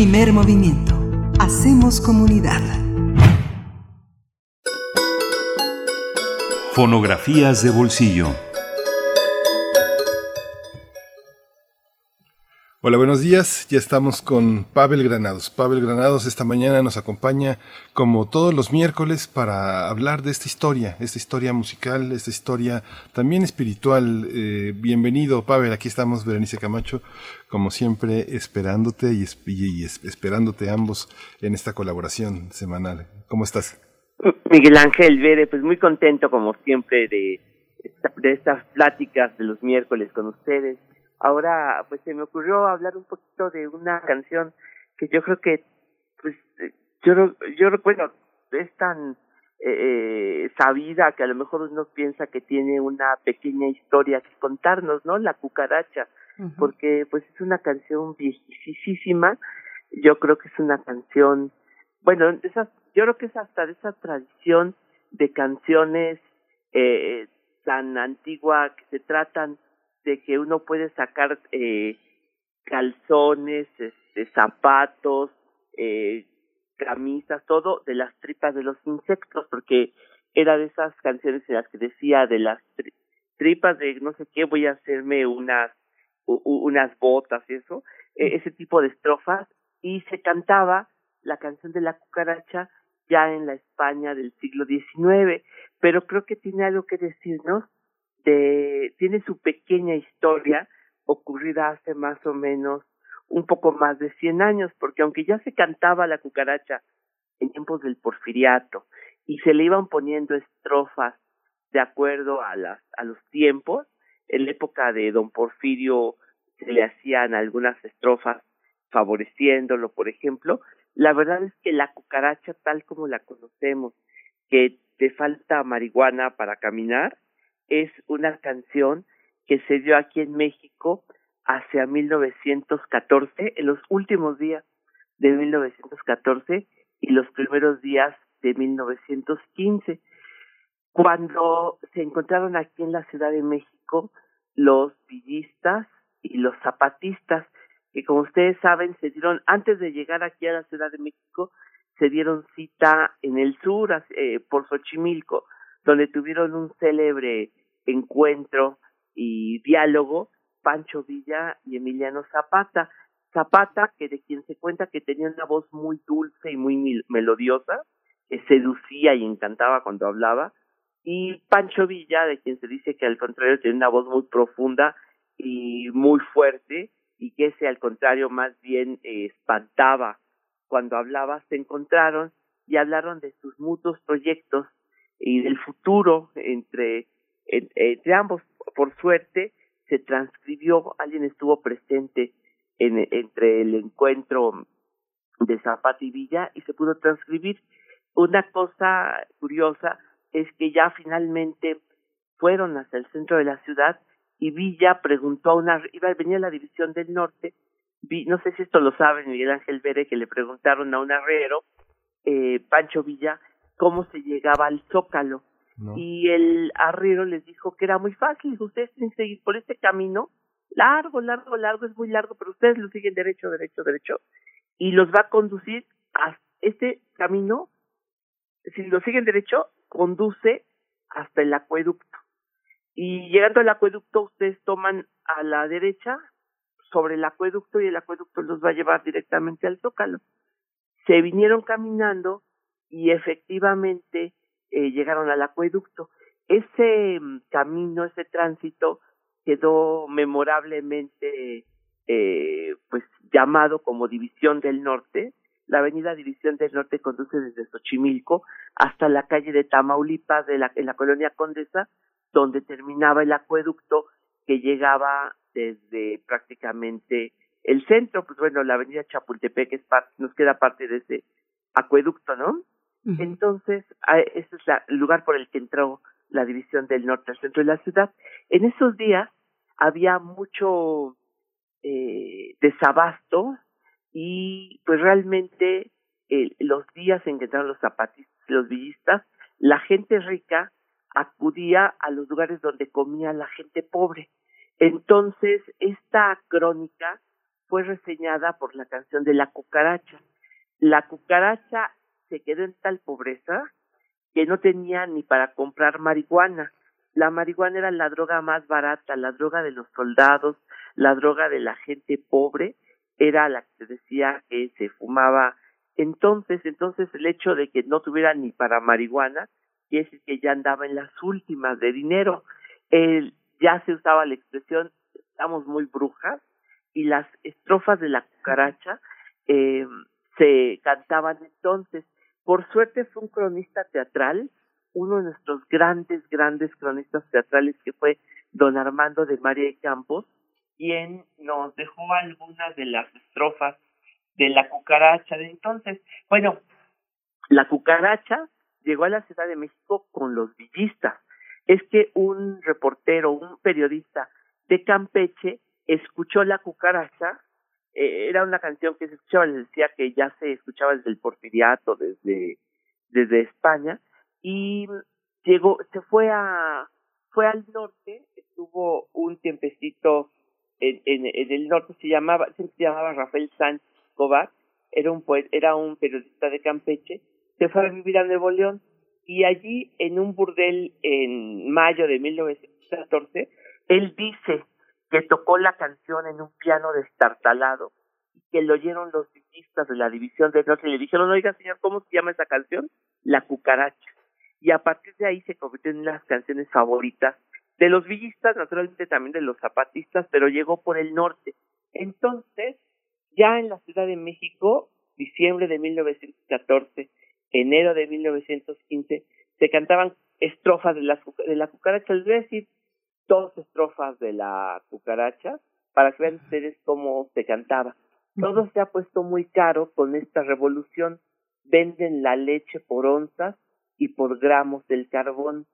Primer movimiento. Hacemos comunidad. Fonografías de bolsillo. Hola, buenos días. Ya estamos con Pavel Granados. Pavel Granados esta mañana nos acompaña como todos los miércoles para hablar de esta historia, esta historia musical, esta historia también espiritual. Eh, bienvenido, Pavel. Aquí estamos, Berenice Camacho, como siempre, esperándote y, esperándote ambos en esta colaboración semanal. ¿Cómo estás? Miguel Ángel Vere, pues muy contento como siempre de, de estas pláticas de los miércoles con ustedes ahora pues se me ocurrió hablar un poquito de una canción que yo creo que pues yo yo recuerdo es tan eh, eh, sabida que a lo mejor uno piensa que tiene una pequeña historia que contarnos, ¿no? La cucaracha, porque pues es una canción viejísima, yo creo que es una canción, bueno, esas, yo creo que es hasta de esa tradición de canciones eh, tan antigua que se tratan de que uno puede sacar eh, calzones, este, zapatos, eh, camisas, todo de las tripas de los insectos, porque era de esas canciones en las que decía de las tripas de no sé qué voy a hacerme unas unas botas y eso, e, ese tipo de estrofas y se cantaba la canción de la cucaracha ya en la España del siglo XIX, pero creo que tiene algo que decirnos de, tiene su pequeña historia ocurrida hace más o menos un poco más de 100 años, porque aunque ya se cantaba la cucaracha en tiempos del porfiriato y se le iban poniendo estrofas de acuerdo a, las, a los tiempos, en la época de don Porfirio se le hacían algunas estrofas favoreciéndolo, por ejemplo, la verdad es que la cucaracha tal como la conocemos, que te falta marihuana para caminar, es una canción que se dio aquí en México hacia 1914, en los últimos días de 1914 y los primeros días de 1915, cuando se encontraron aquí en la Ciudad de México los villistas y los zapatistas, que como ustedes saben se dieron, antes de llegar aquí a la Ciudad de México, se dieron cita en el sur, eh, por Xochimilco, donde tuvieron un célebre encuentro y diálogo Pancho Villa y Emiliano Zapata. Zapata, que de quien se cuenta que tenía una voz muy dulce y muy melodiosa, que seducía y encantaba cuando hablaba, y Pancho Villa, de quien se dice que al contrario tenía una voz muy profunda y muy fuerte, y que ese al contrario más bien eh, espantaba cuando hablaba, se encontraron y hablaron de sus mutuos proyectos y del futuro entre entre ambos, por suerte, se transcribió, alguien estuvo presente en, entre el encuentro de Zapata y Villa y se pudo transcribir. Una cosa curiosa es que ya finalmente fueron hasta el centro de la ciudad y Villa preguntó a una, iba venía la división del norte, no sé si esto lo saben Miguel Ángel Vere, que le preguntaron a un arrero, eh, Pancho Villa, cómo se llegaba al Zócalo y el arriero les dijo que era muy fácil, ustedes tienen que seguir por este camino, largo, largo, largo, es muy largo, pero ustedes lo siguen derecho, derecho, derecho, y los va a conducir a este camino, si lo siguen derecho, conduce hasta el acueducto. Y llegando al acueducto, ustedes toman a la derecha sobre el acueducto y el acueducto los va a llevar directamente al Zócalo. Se vinieron caminando y efectivamente eh, llegaron al acueducto. Ese mm, camino, ese tránsito quedó memorablemente eh, pues llamado como División del Norte. La avenida División del Norte conduce desde Xochimilco hasta la calle de Tamaulipas de la, en la colonia Condesa, donde terminaba el acueducto que llegaba desde prácticamente el centro, pues bueno, la avenida Chapultepec es parte, nos queda parte de ese acueducto, ¿no? Entonces, ese es el lugar por el que entró la división del norte al centro de la ciudad. En esos días había mucho eh, desabasto y pues realmente los días en que entraron los zapatistas, los villistas, la gente rica acudía a los lugares donde comía la gente pobre. Entonces, esta crónica fue reseñada por la canción de la cucaracha. La cucaracha se quedó en tal pobreza que no tenía ni para comprar marihuana. La marihuana era la droga más barata, la droga de los soldados, la droga de la gente pobre, era la que se decía que se fumaba. Entonces, entonces el hecho de que no tuviera ni para marihuana, quiere decir que ya andaba en las últimas de dinero. El, ya se usaba la expresión, estamos muy brujas, y las estrofas de la cucaracha eh, se cantaban entonces. Por suerte fue un cronista teatral, uno de nuestros grandes, grandes cronistas teatrales que fue don Armando de María de Campos, quien nos dejó algunas de las estrofas de la cucaracha de entonces. Bueno, la cucaracha llegó a la Ciudad de México con los villistas. Es que un reportero, un periodista de Campeche escuchó la cucaracha, eh, era una canción que se escuchaba, les decía que ya se escuchaba desde el porfiriato, desde, desde España, y llegó, se fue a, fue al norte, estuvo un tiempecito en, en, el norte, se llamaba, se llamaba Rafael Sánchez Cobar, era un era un periodista de Campeche, se fue a vivir a Nuevo León, y allí en un burdel en mayo de 1914, él dice que tocó la canción en un piano destartalado y que lo oyeron los villistas de la División del Norte y le dijeron, oiga señor, ¿cómo se llama esa canción? La cucaracha. Y a partir de ahí se convirtió en las canciones favoritas de los villistas, naturalmente también de los zapatistas, pero llegó por el norte. Entonces, ya en la Ciudad de México, diciembre de 1914, enero de 1915, se cantaban estrofas de la, de la cucaracha, es decir, dos estrofas de la cucaracha para que vean ustedes cómo se cantaba. Todo se ha puesto muy caro con esta revolución. Venden la leche por onzas y por gramos del carbón.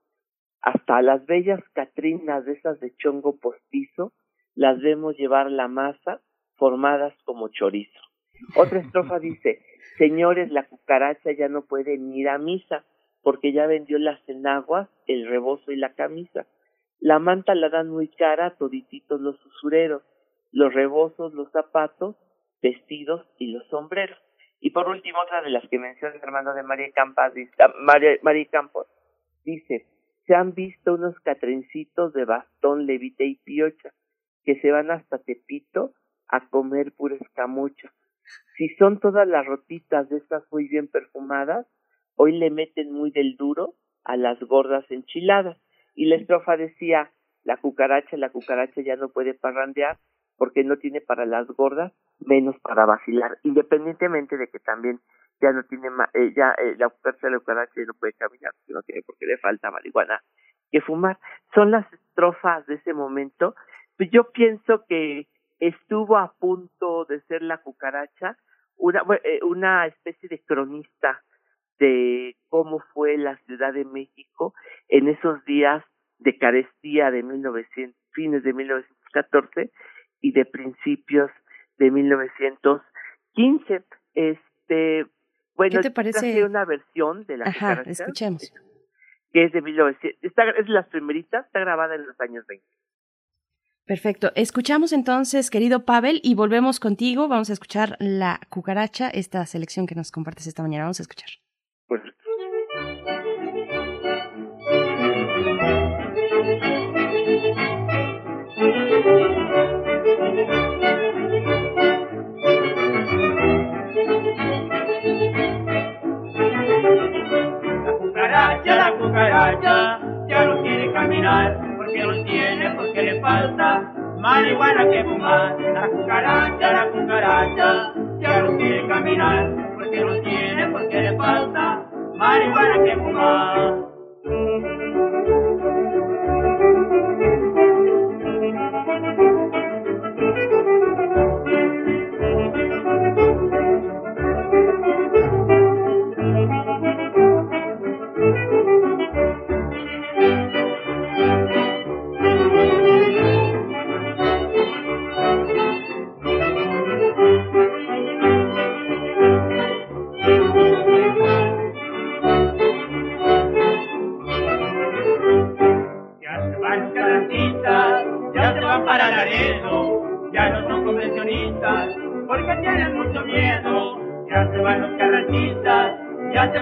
Hasta las bellas catrinas de esas de chongo postizo las vemos llevar la masa formadas como chorizo. Otra estrofa dice, señores, la cucaracha ya no puede ir a misa porque ya vendió las enaguas, el rebozo y la camisa. La manta la dan muy cara todititos los usureros, los rebozos, los zapatos, vestidos y los sombreros. Y por último, otra de las que menciona Armando de María, Campas, ah, María, María Campos, dice, se han visto unos catrencitos de bastón, levite y piocha, que se van hasta Tepito a comer pura escamucha. Si son todas las rotitas de estas muy bien perfumadas, hoy le meten muy del duro a las gordas enchiladas. Y la estrofa decía, la cucaracha, la cucaracha ya no puede parrandear porque no tiene para las gordas, menos para vacilar, independientemente de que también ya no tiene, eh, ya eh, la cucaracha, la cucaracha ya no puede caminar, porque le falta marihuana que fumar. Son las estrofas de ese momento. Pues yo pienso que estuvo a punto de ser la cucaracha una, eh, una especie de cronista de cómo fue la Ciudad de México en esos días de carestía de 1900, fines de 1914 y de principios de 1915. Este, bueno, ¿Qué te parece? una versión de la Ajá, escuchemos. Que es de 1900, está, es las primeritas, está grabada en los años 20. Perfecto. Escuchamos entonces, querido Pavel, y volvemos contigo. Vamos a escuchar La Cucaracha, esta selección que nos compartes esta mañana. Vamos a escuchar. Pues La cucaracha, la cucaracha, ya no quiere caminar, porque no tiene, porque le falta marihuana que fumar. La cucaracha, la cucaracha, ya no quiere caminar, porque no tiene, falta marihuana que fumar.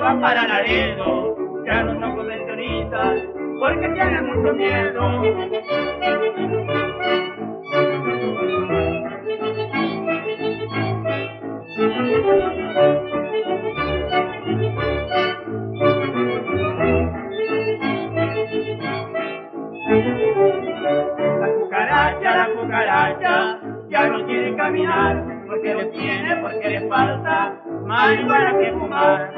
Van para Laredo. ya no son convencionistas, porque tienen mucho miedo. La cucaracha, la cucaracha, ya no quiere caminar, porque le tiene, porque le falta marihuana que fumar.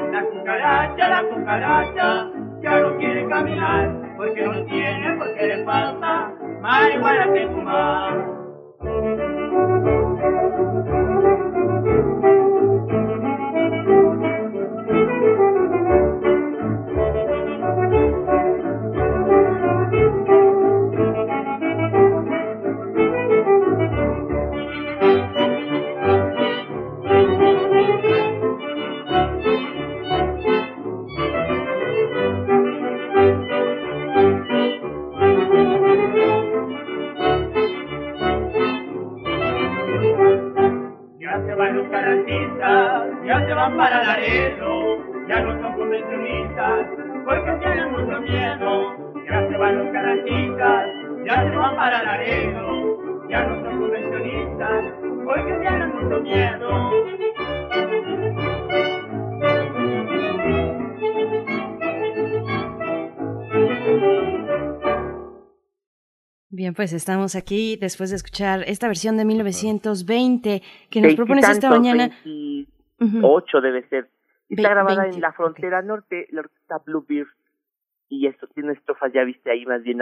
Cucaracha, la cucaracha, ya no quiere caminar, porque no tiene, porque le falta marihuana que fumar. Son convencionistas, porque tienen mucho miedo. Ya se van los garantistas, ya se van para Laredo, ya no son convencionistas, porque tienen mucho miedo. Bien, pues estamos aquí después de escuchar esta versión de 1920 que nos propones esta mañana. Ujú. 28 debe ser. Y Está grabada 20, en la frontera norte, la orquesta Bluebeard. Y esto tiene estrofas, ya viste ahí, más bien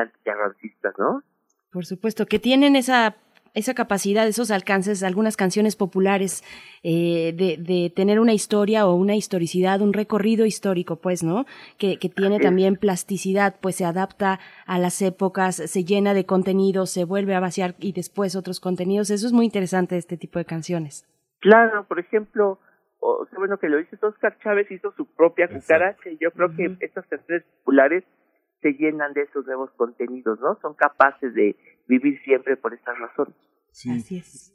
¿no? Por supuesto, que tienen esa, esa capacidad, esos alcances, algunas canciones populares, eh, de, de tener una historia o una historicidad, un recorrido histórico, pues, ¿no? Que, que tiene también plasticidad, pues se adapta a las épocas, se llena de contenidos, se vuelve a vaciar y después otros contenidos. Eso es muy interesante, este tipo de canciones. Claro, por ejemplo, o, qué bueno que lo dices, Oscar Chávez hizo su propia Exacto. cucaracha y yo creo que estas canciones populares se llenan de esos nuevos contenidos, ¿no? Son capaces de vivir siempre por esta razón. Sí. Así es.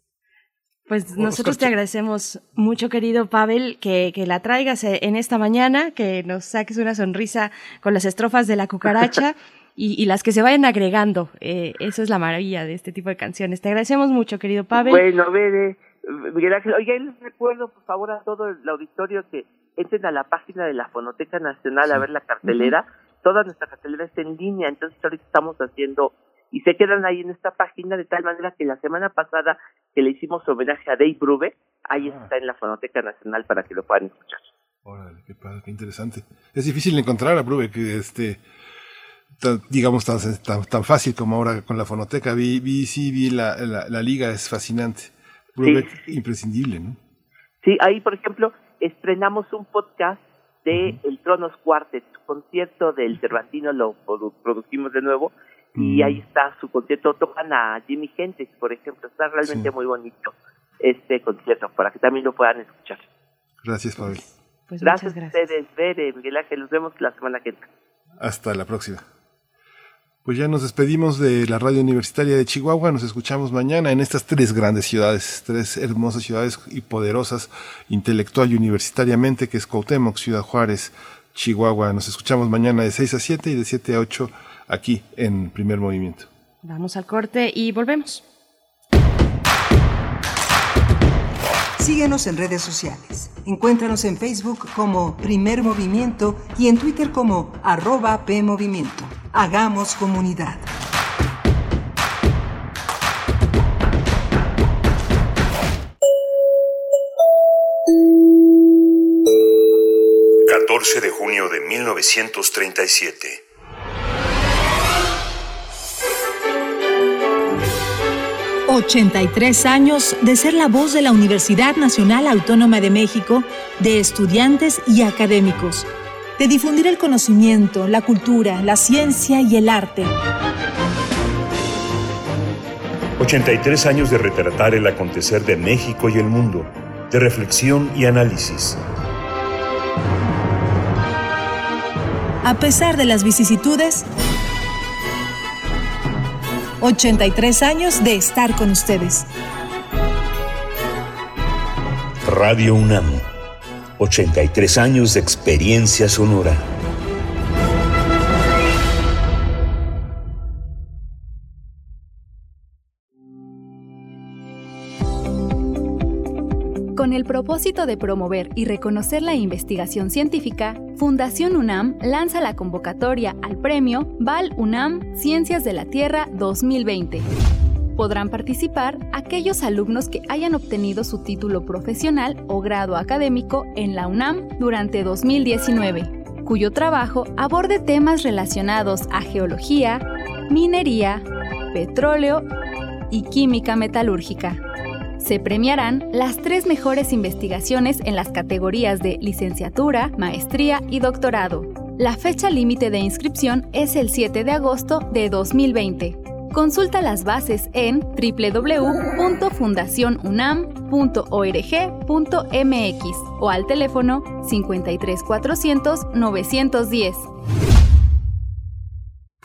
Pues nosotros te agradecemos mucho, querido Pavel, que, que la traigas eh, en esta mañana, que nos saques una sonrisa con las estrofas de la cucaracha y, y las que se vayan agregando. Eh, eso es la maravilla de este tipo de canciones. Te agradecemos mucho, querido Pavel. Bueno, Bede, Miguel Ángel, oiga, les recuerdo, por favor, a todo el auditorio que entren a la página de la Fonoteca Nacional a ver la cartelera. Toda nuestra cartelera está en línea, entonces ahorita estamos haciendo y se quedan ahí en esta página de tal manera que la semana pasada que le hicimos homenaje a Dave Brube, ahí Ah. está en la Fonoteca Nacional para que lo puedan escuchar. Órale, qué padre, qué interesante. Es difícil encontrar a Brubeck, este, tan- digamos, tan, tan, tan fácil como ahora con la fonoteca. Vi, vi sí, vi la, la, la liga, es fascinante. Brubeck, sí, imprescindible, ¿no? Sí, ahí, por ejemplo, estrenamos un podcast de El Tronos Quartet, su concierto del Cervantino, lo produ- produjimos de nuevo, y Mm. ahí está su concierto, tocan a Jimmy Hendrix, por ejemplo, está realmente Sí. muy bonito este concierto, para que también lo puedan escuchar. Gracias, Pavel. Pues Gracias, muchas a gracias. ustedes, Bere, Miguel Ángel, nos vemos la semana que entra. Hasta la próxima. Pues ya nos despedimos de la radio universitaria de Chihuahua. Nos escuchamos mañana en estas tres grandes ciudades, tres hermosas ciudades y poderosas intelectual y universitariamente, que es Cuauhtémoc, Ciudad Juárez, Chihuahua. Nos escuchamos mañana de 6 a 7 y de 7 a 8 aquí en Primer Movimiento. Vamos al corte y volvemos. Síguenos en redes sociales. Encuéntranos en Facebook como Primer Movimiento y en Twitter como arroba PMovimiento. Hagamos comunidad. ...14 de junio de 1937... 83 años de ser la voz de la Universidad Nacional Autónoma de México, de estudiantes y académicos, de difundir el conocimiento, la cultura, la ciencia y el arte. 83 años de retratar el acontecer de México y el mundo, de reflexión y análisis. A pesar de las vicisitudes, 83 años de estar con ustedes. Radio UNAM, 83 años de experiencia sonora. Con el propósito de promover y reconocer la investigación científica, Fundación UNAM lanza la convocatoria al premio Val UNAM Ciencias de la Tierra 2020. Podrán participar aquellos alumnos que hayan obtenido su título profesional o grado académico en la UNAM durante 2019, cuyo trabajo aborde temas relacionados a geología, minería, petróleo y química metalúrgica. Se premiarán las tres mejores investigaciones en las categorías de licenciatura, maestría y doctorado. La fecha límite de inscripción es el 7 de agosto de 2020. Consulta las bases en www.fundacionunam.org.mx o al teléfono 53 400 910.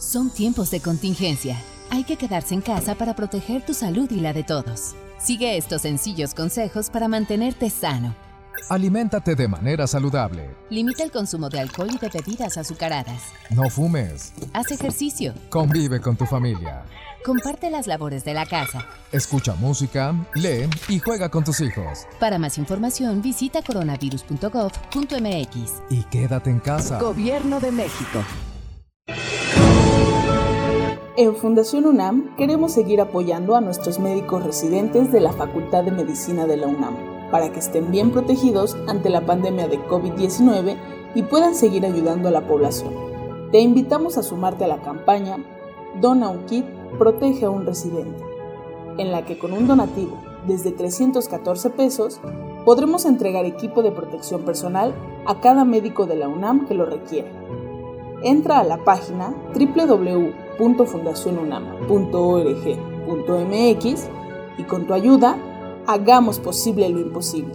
Son tiempos de contingencia. Hay que quedarse en casa para proteger tu salud y la de todos. Sigue estos sencillos consejos para mantenerte sano. Aliméntate de manera saludable. Limita el consumo de alcohol y de bebidas azucaradas. No fumes. Haz ejercicio. Convive con tu familia. Comparte las labores de la casa. Escucha música, lee y juega con tus hijos. Para más información visita coronavirus.gov.mx. Y quédate en casa. Gobierno de México. En Fundación UNAM queremos seguir apoyando a nuestros médicos residentes de la Facultad de Medicina de la UNAM para que estén bien protegidos ante la pandemia de COVID-19 y puedan seguir ayudando a la población. Te invitamos a sumarte a la campaña Dona un kit, protege a un residente, en la que con un donativo desde 314 pesos podremos entregar equipo de protección personal a cada médico de la UNAM que lo requiera. Entra a la página www.fundacionunam.org.mx y con tu ayuda hagamos posible lo imposible.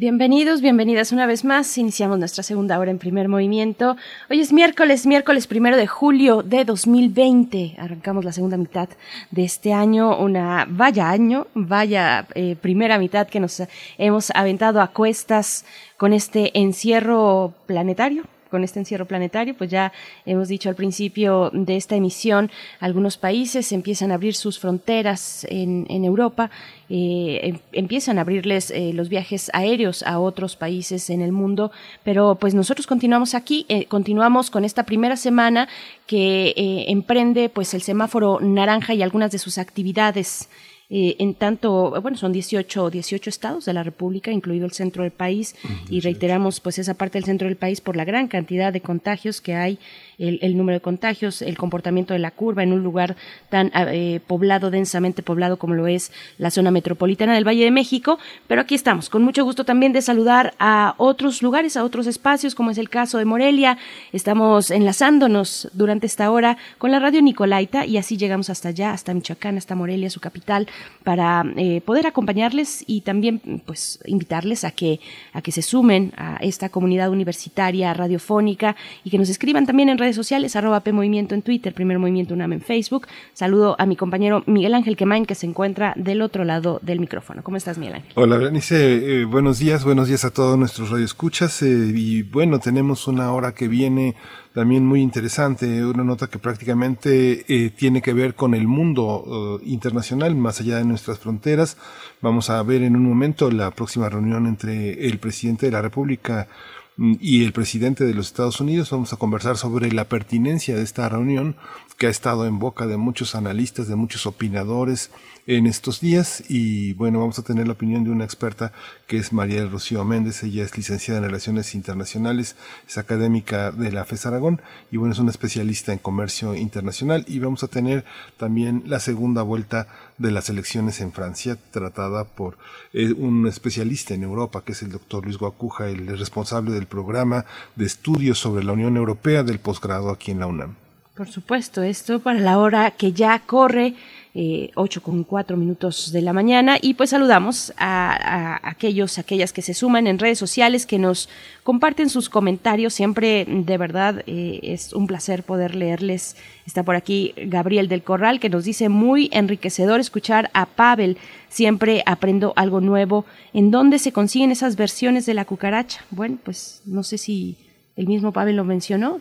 Bienvenidos, bienvenidas una vez más. Iniciamos nuestra segunda hora en primer movimiento. Hoy es miércoles, miércoles primero de julio de 2020. Arrancamos la segunda mitad de este año, una vaya año, vaya eh, primera mitad que nos hemos aventado a cuestas con este encierro planetario, con este encierro planetario, pues ya hemos dicho al principio de esta emisión, algunos países empiezan a abrir sus fronteras en, Europa, eh, em, empiezan a abrirles eh, los viajes aéreos a otros países en el mundo, pero pues nosotros continuamos aquí, eh, continuamos con esta primera semana que emprende pues el semáforo naranja y algunas de sus actividades. Eh, en tanto, bueno, son 18, 18 estados de la República, incluido el centro del país, y reiteramos pues esa parte del centro del país por la gran cantidad de contagios que hay, el, número de contagios, el comportamiento de la curva en un lugar tan eh, poblado, densamente poblado como lo es la zona metropolitana del Valle de México, pero aquí estamos, con mucho gusto también de saludar a otros lugares, a otros espacios, como es el caso de Morelia, estamos enlazándonos durante esta hora con la radio Nicolaita y así llegamos hasta allá, hasta Michoacán, hasta Morelia, su capital, para eh, poder acompañarles y también pues invitarles a que a que se sumen a esta comunidad universitaria radiofónica y que nos escriban también en redes sociales arroba P Movimiento en Twitter, Primer Movimiento UNAM en Facebook. Saludo a mi compañero Miguel Ángel Quemain que se encuentra del otro lado del micrófono. ¿Cómo estás, Miguel Ángel? Hola, Berenice. Eh, buenos días, buenos días a todos nuestros radioescuchas. Eh, y bueno, tenemos una hora que viene también muy interesante, una nota que prácticamente eh, tiene que ver con el mundo eh, internacional, más allá de nuestras fronteras. Vamos a ver en un momento la próxima reunión entre el presidente de la República y el presidente de los Estados Unidos. Vamos a conversar sobre la pertinencia de esta reunión que ha estado en boca de muchos analistas, de muchos opinadores en estos días. Y bueno, vamos a tener la opinión de una experta que es María del Rocío Méndez. Ella es licenciada en Relaciones Internacionales, es académica de la FES Aragón y bueno, es una especialista en comercio internacional. Y vamos a tener también la segunda vuelta de las elecciones en Francia, tratada por eh, un especialista en Europa, que es el doctor Luis Guacuja, el responsable del programa de estudios sobre la Unión Europea del posgrado aquí en la UNAM. Por supuesto, esto para la hora que ya corre, eh, 8 con 4 minutos de la mañana. Y pues saludamos a, aquellos, aquellas que se suman en redes sociales, que nos comparten sus comentarios. Siempre, de verdad, eh, es un placer poder leerles. Está por aquí Gabriel del Corral, que nos dice muy enriquecedor escuchar a Pavel. Siempre aprendo algo nuevo. ¿En dónde se consiguen esas versiones de la cucaracha? Bueno, pues no sé si el mismo Pavel lo mencionó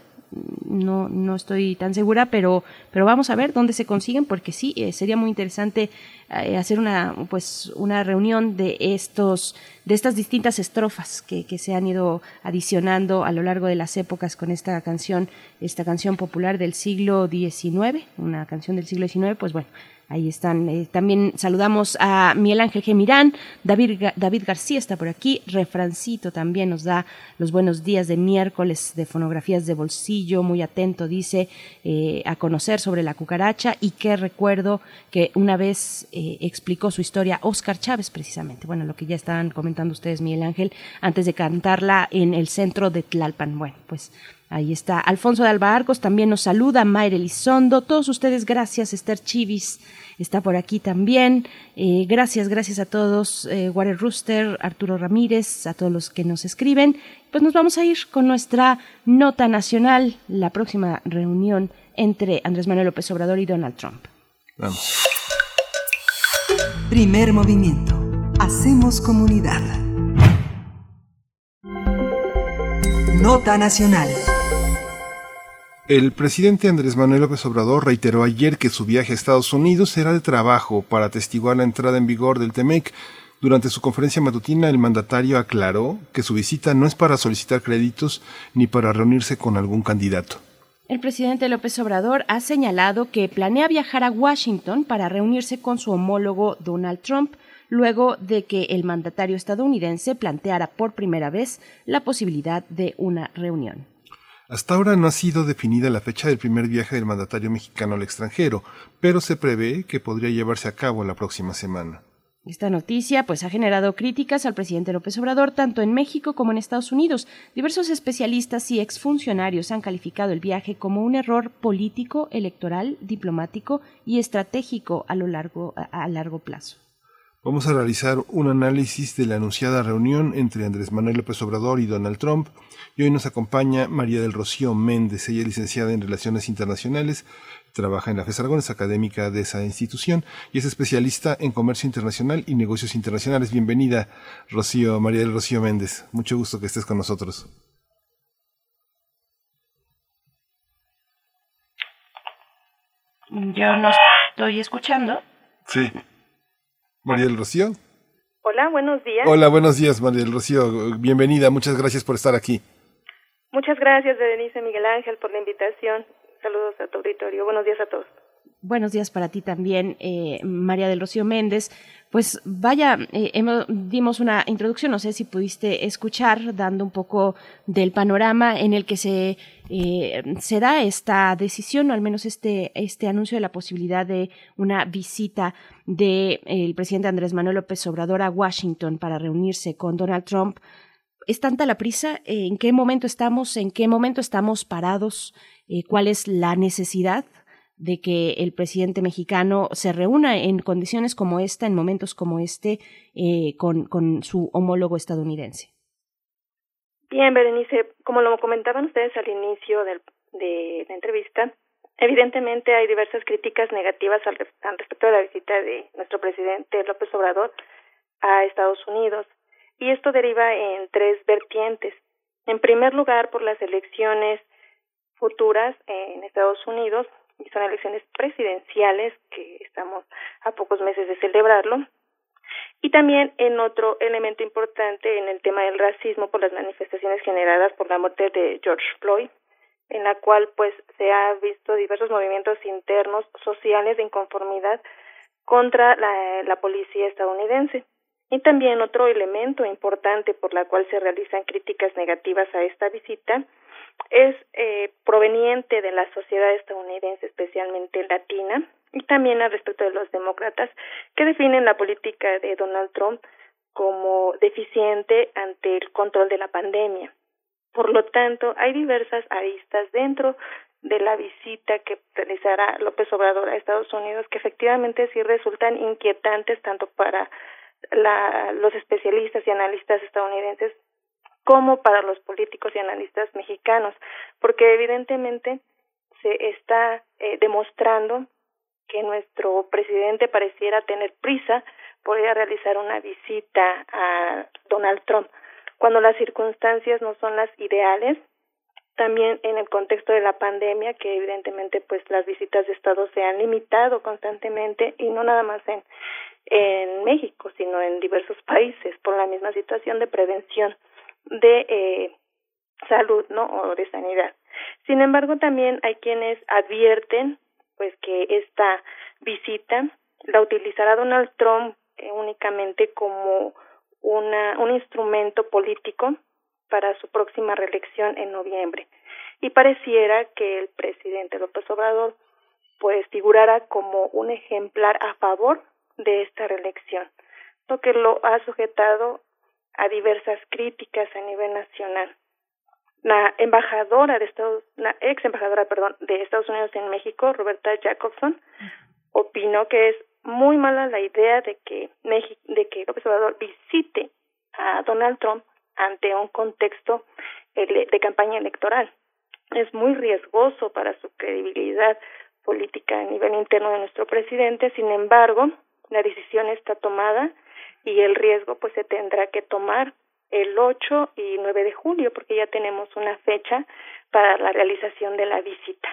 no, no estoy tan segura, pero, pero vamos a ver dónde se consiguen, porque sí, eh, sería muy interesante eh, hacer una, pues, una reunión de estos, de estas distintas estrofas que, que se han ido adicionando a lo largo de las épocas con esta canción, esta canción popular del siglo XIX, una canción del siglo XIX, pues bueno, Ahí están. Eh, también saludamos a Miguel Ángel Gemirán, David, David García está por aquí, Refrancito también nos da los buenos días de miércoles de fonografías de bolsillo, muy atento, dice, eh, a conocer sobre la cucaracha y que recuerdo que una vez eh, explicó su historia Oscar Chávez precisamente, bueno, lo que ya estaban comentando ustedes, Miguel Ángel, antes de cantarla en el centro de Tlalpan. Bueno, pues Ahí está. Alfonso de Alba también nos saluda. Mayre Elizondo. Todos ustedes, gracias. Esther Chivis está por aquí también. Eh, gracias, gracias a todos. Eh, Warren Rooster, Arturo Ramírez, a todos los que nos escriben. Pues nos vamos a ir con nuestra nota nacional, la próxima reunión entre Andrés Manuel López Obrador y Donald Trump. Vamos. Primer movimiento. Hacemos comunidad. Nota nacional. El presidente Andrés Manuel López Obrador reiteró ayer que su viaje a Estados Unidos será de trabajo para atestiguar la entrada en vigor del TEMEC. Durante su conferencia matutina, el mandatario aclaró que su visita no es para solicitar créditos ni para reunirse con algún candidato. El presidente López Obrador ha señalado que planea viajar a Washington para reunirse con su homólogo Donald Trump, luego de que el mandatario estadounidense planteara por primera vez la posibilidad de una reunión. Hasta ahora no ha sido definida la fecha del primer viaje del mandatario mexicano al extranjero, pero se prevé que podría llevarse a cabo la próxima semana. Esta noticia pues ha generado críticas al presidente López Obrador tanto en México como en Estados Unidos. Diversos especialistas y exfuncionarios han calificado el viaje como un error político, electoral, diplomático y estratégico a lo largo a largo plazo. Vamos a realizar un análisis de la anunciada reunión entre Andrés Manuel López Obrador y Donald Trump. Y hoy nos acompaña María del Rocío Méndez. Ella es licenciada en Relaciones Internacionales, trabaja en la FES Aragón, es académica de esa institución y es especialista en comercio internacional y negocios internacionales. Bienvenida, Rocío, María del Rocío Méndez. Mucho gusto que estés con nosotros. Yo no estoy escuchando. Sí. María del Rocío. Hola, buenos días. Hola, buenos días, María del Rocío. Bienvenida, muchas gracias por estar aquí. Muchas gracias, Denise Miguel Ángel, por la invitación. Saludos a tu auditorio. Buenos días a todos. Buenos días para ti también, eh, María del Rocío Méndez. Pues vaya, eh, dimos una introducción, no sé si pudiste escuchar, dando un poco del panorama en el que se, eh, se da esta decisión, o al menos este, este anuncio de la posibilidad de una visita del el presidente Andrés Manuel López Obrador a Washington para reunirse con Donald Trump. ¿Es tanta la prisa? ¿En qué momento estamos? ¿En qué momento estamos parados? Eh, ¿Cuál es la necesidad? de que el presidente mexicano se reúna en condiciones como esta, en momentos como este, eh, con, con su homólogo estadounidense. Bien, Berenice, como lo comentaban ustedes al inicio del, de la entrevista, evidentemente hay diversas críticas negativas al, respecto de la visita de nuestro presidente López Obrador a Estados Unidos, y esto deriva en tres vertientes. En primer lugar, por las elecciones futuras en Estados Unidos, y son elecciones presidenciales que estamos a pocos meses de celebrarlo. Y también en otro elemento importante en el tema del racismo por las manifestaciones generadas por la muerte de George Floyd, en la cual pues se ha visto diversos movimientos internos sociales de inconformidad contra la, la policía estadounidense. Y también otro elemento importante por la cual se realizan críticas negativas a esta visita es eh, proveniente de la sociedad estadounidense, especialmente latina, y también al respecto de los demócratas, que definen la política de Donald Trump como deficiente ante el control de la pandemia. Por lo tanto, hay diversas aristas dentro de la visita que realizará López Obrador a Estados Unidos que efectivamente sí resultan inquietantes tanto para la, los especialistas y analistas estadounidenses como para los políticos y analistas mexicanos, porque evidentemente se está eh, demostrando que nuestro presidente pareciera tener prisa por ir a realizar una visita a Donald Trump, cuando las circunstancias no son las ideales, también en el contexto de la pandemia, que evidentemente pues las visitas de Estado se han limitado constantemente y no nada más en, en México, sino en diversos países por la misma situación de prevención de eh, salud, ¿no? O de sanidad. Sin embargo, también hay quienes advierten, pues, que esta visita la utilizará Donald Trump eh, únicamente como una, un instrumento político para su próxima reelección en noviembre. Y pareciera que el presidente López Obrador pues figurara como un ejemplar a favor de esta reelección, lo que lo ha sujetado a diversas críticas a nivel nacional. La embajadora de Estados, la ex embajadora, perdón, de Estados Unidos en México, Roberta Jacobson, opinó que es muy mala la idea de que México, de que López Obrador visite a Donald Trump ante un contexto de campaña electoral. Es muy riesgoso para su credibilidad política a nivel interno de nuestro presidente. Sin embargo, la decisión está tomada y el riesgo pues se tendrá que tomar el 8 y 9 de julio porque ya tenemos una fecha para la realización de la visita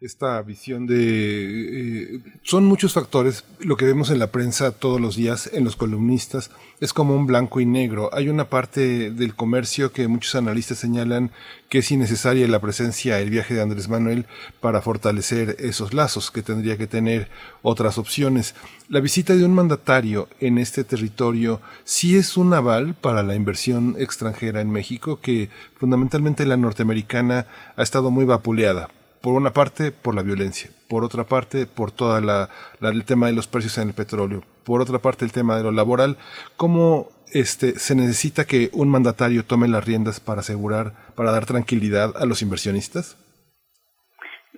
esta visión de... Eh, son muchos factores, lo que vemos en la prensa todos los días, en los columnistas, es como un blanco y negro. Hay una parte del comercio que muchos analistas señalan que es innecesaria la presencia, el viaje de Andrés Manuel para fortalecer esos lazos, que tendría que tener otras opciones. La visita de un mandatario en este territorio sí es un aval para la inversión extranjera en México, que fundamentalmente la norteamericana ha estado muy vapuleada por una parte por la violencia, por otra parte por todo el tema de los precios en el petróleo, por otra parte el tema de lo laboral, cómo este, se necesita que un mandatario tome las riendas para asegurar, para dar tranquilidad a los inversionistas?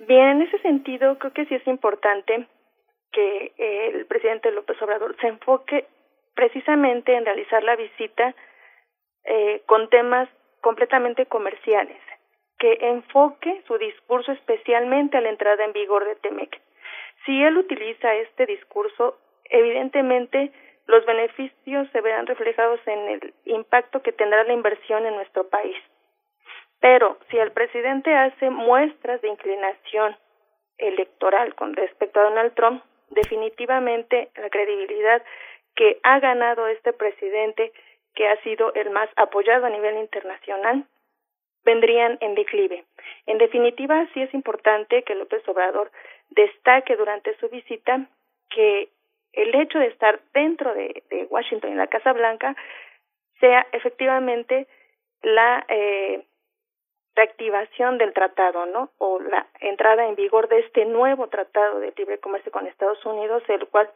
Bien, en ese sentido creo que sí es importante que el presidente López Obrador se enfoque precisamente en realizar la visita eh, con temas completamente comerciales que enfoque su discurso especialmente a la entrada en vigor de TEMEC. Si él utiliza este discurso, evidentemente los beneficios se verán reflejados en el impacto que tendrá la inversión en nuestro país. Pero si el presidente hace muestras de inclinación electoral con respecto a Donald Trump, definitivamente la credibilidad que ha ganado este presidente, que ha sido el más apoyado a nivel internacional, vendrían en declive. En definitiva, sí es importante que López Obrador destaque durante su visita que el hecho de estar dentro de, Washington, en la Casa Blanca, sea efectivamente la eh, reactivación del tratado, ¿no? O la entrada en vigor de este nuevo tratado de libre comercio con Estados Unidos, el cual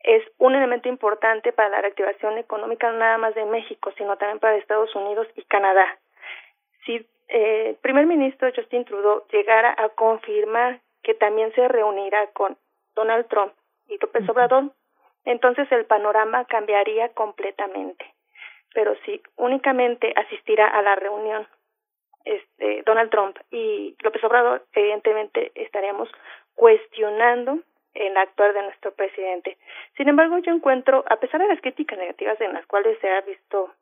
es un elemento importante para la reactivación económica no nada más de México, sino también para Estados Unidos y Canadá si eh, el primer ministro Justin Trudeau llegara a confirmar que también se reunirá con Donald Trump y López Obrador, entonces el panorama cambiaría completamente. Pero si únicamente asistirá a la reunión este, Donald Trump y López Obrador, evidentemente estaríamos cuestionando el actuar de nuestro presidente. Sin embargo, yo encuentro, a pesar de las críticas negativas en las cuales se ha visto,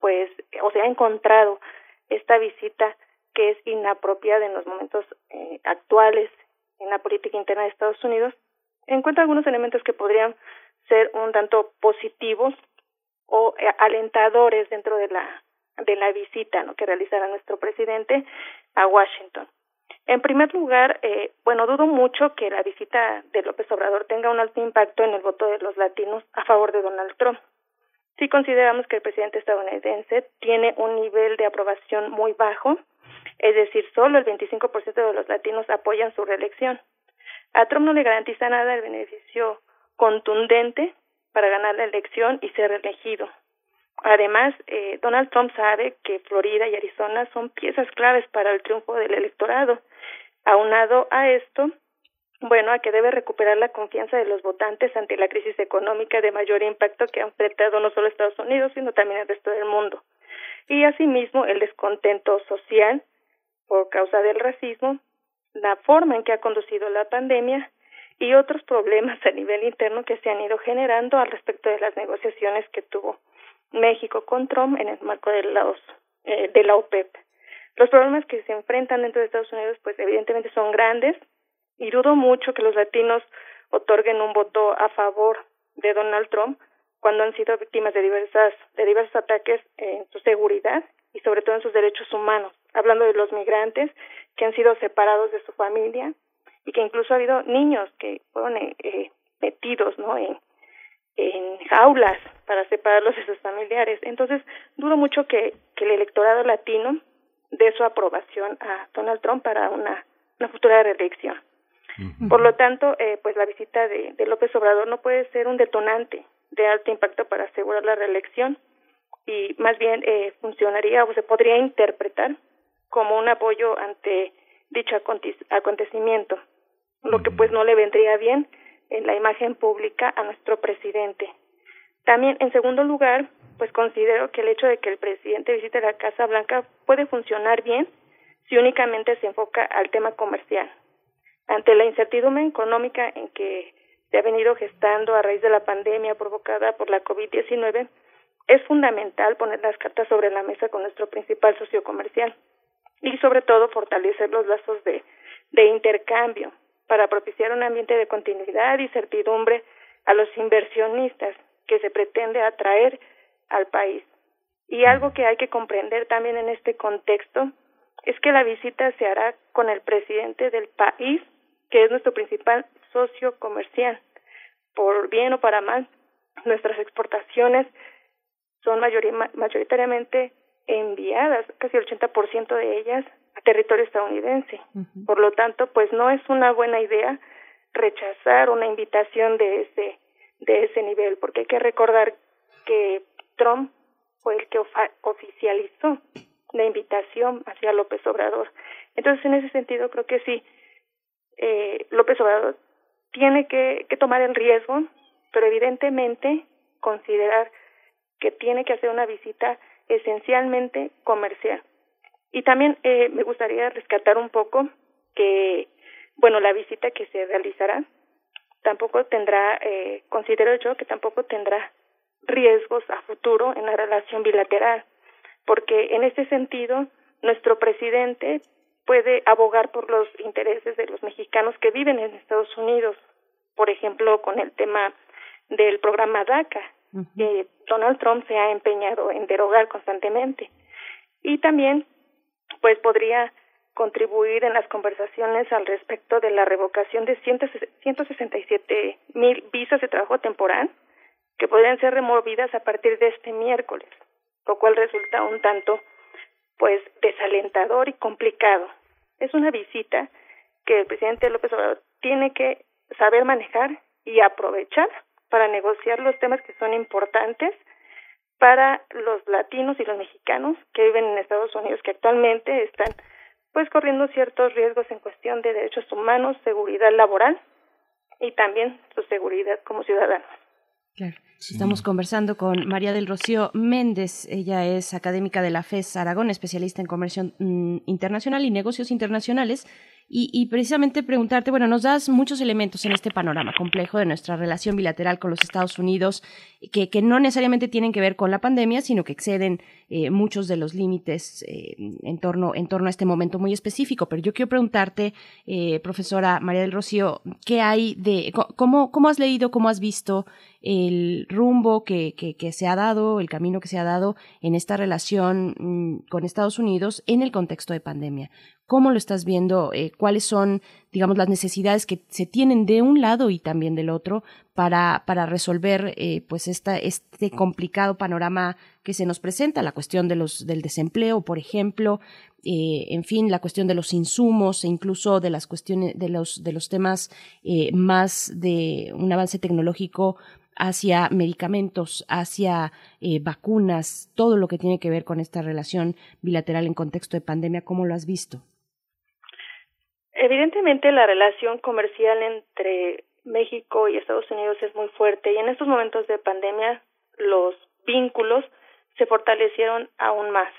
pues, o se ha encontrado esta visita que es inapropiada en los momentos eh, actuales en la política interna de Estados Unidos, encuentra algunos elementos que podrían ser un tanto positivos o eh, alentadores dentro de la de la visita ¿no? que realizará nuestro presidente a Washington. En primer lugar, eh, bueno, dudo mucho que la visita de López Obrador tenga un alto impacto en el voto de los latinos a favor de Donald Trump. Si consideramos que el presidente estadounidense tiene un nivel de aprobación muy bajo, es decir, solo el 25% de los latinos apoyan su reelección. A Trump no le garantiza nada el beneficio contundente para ganar la elección y ser reelegido. Además, eh, Donald Trump sabe que Florida y Arizona son piezas claves para el triunfo del electorado. Aunado a esto, bueno, a que debe recuperar la confianza de los votantes ante la crisis económica de mayor impacto que ha enfrentado no solo Estados Unidos, sino también el resto del mundo. Y asimismo, el descontento social por causa del racismo, la forma en que ha conducido la pandemia y otros problemas a nivel interno que se han ido generando al respecto de las negociaciones que tuvo México con Trump en el marco de, los, eh, de la OPEP. Los problemas que se enfrentan dentro de Estados Unidos, pues evidentemente son grandes y dudo mucho que los latinos otorguen un voto a favor de Donald Trump cuando han sido víctimas de diversas de diversos ataques en su seguridad y sobre todo en sus derechos humanos, hablando de los migrantes que han sido separados de su familia y que incluso ha habido niños que fueron eh, eh metidos no en en jaulas para separarlos de sus familiares. Entonces, dudo mucho que, el electorado latino dé su aprobación a Donald Trump para una futura reelección. Por lo tanto, eh, pues la visita de, de López Obrador no puede ser un detonante de alto impacto para asegurar la reelección y más bien eh, funcionaría o se podría interpretar como un apoyo ante dicho acontecimiento, lo que pues no le vendría bien en la imagen pública a nuestro presidente. También, en segundo lugar, pues considero que el hecho de que el presidente visite la Casa Blanca puede funcionar bien si únicamente se enfoca al tema comercial. Ante la incertidumbre económica en que se ha venido gestando a raíz de la pandemia provocada por la COVID-19, es fundamental poner las cartas sobre la mesa con nuestro principal socio comercial y sobre todo fortalecer los lazos de, intercambio para propiciar un ambiente de continuidad y certidumbre a los inversionistas que se pretende atraer al país. Y algo que hay que comprender también en este contexto es que la visita se hará con el presidente del país, que es nuestro principal socio comercial. Por bien o para mal, nuestras exportaciones son mayoritariamente enviadas, casi el 80% de ellas territorio estadounidense. Por lo tanto, pues no es una buena idea rechazar una invitación de ese de ese nivel, porque hay que recordar que Trump fue el que oficializó la invitación hacia López Obrador. Entonces, en ese sentido, creo que sí, eh, López Obrador tiene que, tomar el riesgo, pero evidentemente considerar que tiene que hacer una visita esencialmente comercial. Y también eh, me gustaría rescatar un poco que, bueno, la visita que se realizará tampoco tendrá, eh, considero yo que tampoco tendrá riesgos a futuro en la relación bilateral, porque en este sentido nuestro presidente puede abogar por los intereses de los mexicanos que viven en Estados Unidos, por ejemplo, con el tema del programa DACA, que Donald Trump se ha empeñado en derogar constantemente. Y también pues podría contribuir en las conversaciones al respecto de la revocación de 167 mil visas de trabajo temporal que podrían ser removidas a partir de este miércoles, lo cual resulta un tanto pues desalentador y complicado. Es una visita que el presidente López Obrador tiene que saber manejar y aprovechar para negociar los temas que son importantes para los latinos y los mexicanos que viven en Estados Unidos que actualmente están pues corriendo ciertos riesgos en cuestión de derechos humanos, seguridad laboral y también su seguridad como ciudadanos. Claro. Estamos conversando con María del Rocío Méndez. Ella es académica de la FES Aragón, especialista en comercio mm, internacional y negocios internacionales y, precisamente preguntarte, bueno, nos das muchos elementos en este panorama complejo de nuestra relación bilateral con los Estados Unidos, que, que no necesariamente tienen que ver con la pandemia, sino que exceden eh, muchos de los límites eh, en, torno, a este momento muy específico. Pero yo quiero preguntarte, eh, profesora María del Rocío, ¿qué hay de, cómo, cómo has leído, cómo has visto el rumbo que, que, se ha dado, el camino que se ha dado en esta relación mm, con Estados Unidos en el contexto de pandemia? ¿Cómo lo estás viendo? Eh, ¿Cuáles son, digamos, las necesidades que se tienen de un lado y también del otro para, para resolver eh, pues esta, este complicado panorama que se nos presenta? La cuestión de los, del desempleo, por ejemplo, eh, en fin, la cuestión de los insumos e incluso de las cuestiones de los, de los temas más de un avance tecnológico hacia medicamentos, hacia vacunas, todo lo que tiene que ver con esta relación bilateral en contexto de pandemia, ¿cómo lo has visto? Evidentemente la relación comercial entre México y Estados Unidos es muy fuerte y en estos momentos de pandemia los vínculos se fortalecieron aún más.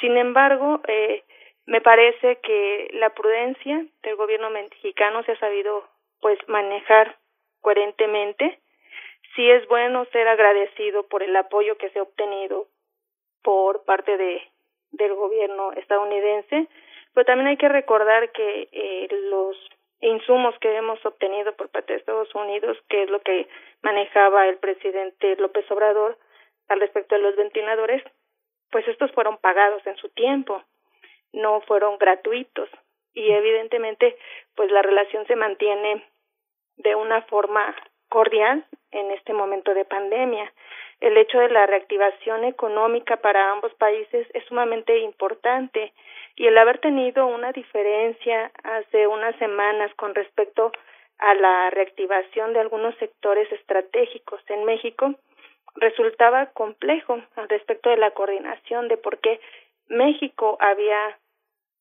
Sin embargo, eh, me parece que la prudencia del gobierno mexicano se ha sabido pues manejar coherentemente. Sí es bueno ser agradecido por el apoyo que se ha obtenido por parte de del gobierno estadounidense, pero también hay que recordar que eh, los insumos que hemos obtenido por parte de Estados Unidos, que es lo que manejaba el presidente López Obrador al respecto de los ventiladores, pues estos fueron pagados en su tiempo, no fueron gratuitos y evidentemente pues la relación se mantiene de una forma cordial en este momento de pandemia. El hecho de la reactivación económica para ambos países es sumamente importante y el haber tenido una diferencia hace unas semanas con respecto a la reactivación de algunos sectores estratégicos en México resultaba complejo al respecto de la coordinación de por qué México había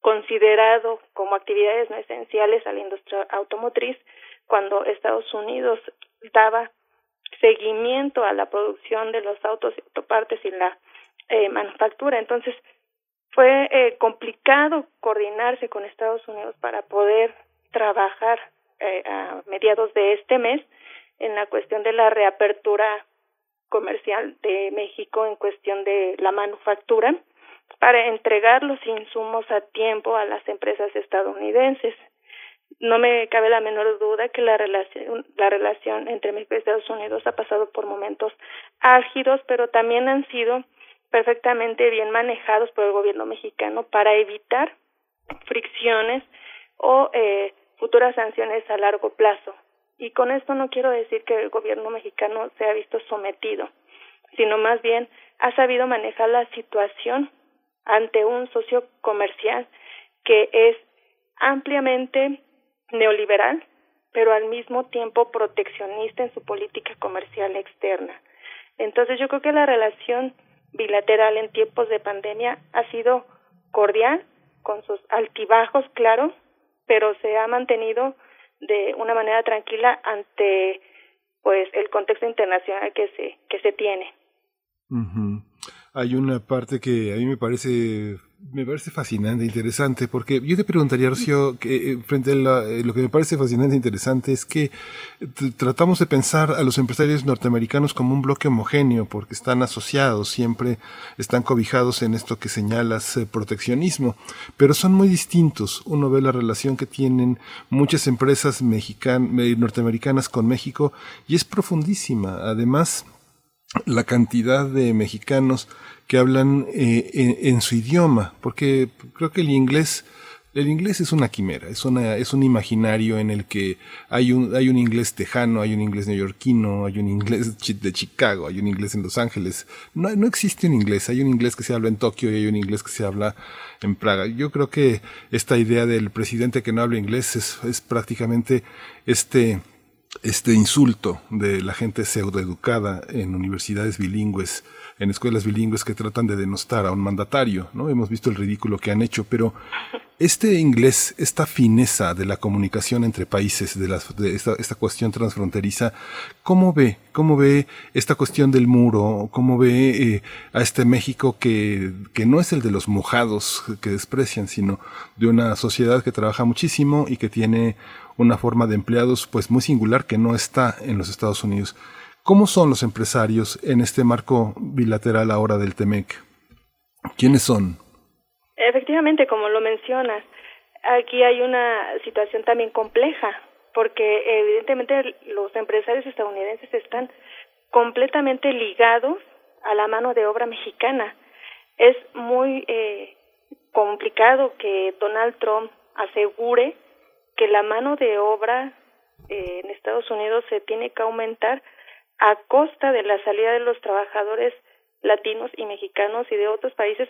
considerado como actividades no esenciales a la industria automotriz cuando Estados Unidos daba seguimiento a la producción de los autos y autopartes y la eh, manufactura. Entonces, fue eh, complicado coordinarse con Estados Unidos para poder trabajar eh, a mediados de este mes en la cuestión de la reapertura comercial de México en cuestión de la manufactura para entregar los insumos a tiempo a las empresas estadounidenses. No me cabe la menor duda que la relación, la relación entre México y Estados Unidos ha pasado por momentos álgidos, pero también han sido perfectamente bien manejados por el gobierno mexicano para evitar fricciones o eh, futuras sanciones a largo plazo. Y con esto no quiero decir que el gobierno mexicano se ha visto sometido, sino más bien ha sabido manejar la situación ante un socio comercial que es ampliamente neoliberal, pero al mismo tiempo proteccionista en su política comercial externa. Entonces yo creo que la relación bilateral en tiempos de pandemia ha sido cordial, con sus altibajos, claro, pero se ha mantenido de una manera tranquila ante pues el contexto internacional que se que se tiene. Hay una parte que a mí me parece me parece fascinante, interesante, porque yo te preguntaría, Rocío, que eh, frente a eh, lo que me parece fascinante e interesante es que tratamos de pensar a los empresarios norteamericanos como un bloque homogéneo, porque están asociados, siempre están cobijados en esto que señalas eh, proteccionismo, pero son muy distintos. Uno ve la relación que tienen muchas empresas mexicanas, norteamericanas con México y es profundísima. Además, la cantidad de mexicanos que hablan eh, en, su idioma, porque creo que el inglés, el inglés es una quimera, es, una, es un imaginario en el que hay un, hay un inglés tejano, hay un inglés neoyorquino, hay un inglés de Chicago, hay un inglés en Los Ángeles. No, no existe un inglés, hay un inglés que se habla en Tokio y hay un inglés que se habla en Praga. Yo creo que esta idea del presidente que no habla inglés es, es prácticamente este, este insulto de la gente pseudoeducada en universidades bilingües, en escuelas bilingües que tratan de denostar a un mandatario, ¿no? Hemos visto el ridículo que han hecho, pero este inglés, esta fineza de la comunicación entre países, de, de esta, esta, cuestión transfronteriza, ¿cómo ve? ¿Cómo ve esta cuestión del muro? ¿Cómo ve eh, a este México que, que no es el de los mojados que desprecian, sino de una sociedad que trabaja muchísimo y que tiene una forma de empleados pues muy singular que no está en los Estados Unidos? ¿Cómo son los empresarios en este marco bilateral ahora del TEMEC? ¿Quiénes son? Efectivamente, como lo mencionas, aquí hay una situación también compleja, porque evidentemente los empresarios estadounidenses están completamente ligados a la mano de obra mexicana. Es muy eh, complicado que Donald Trump asegure que la mano de obra eh, en Estados Unidos se tiene que aumentar a costa de la salida de los trabajadores latinos y mexicanos y de otros países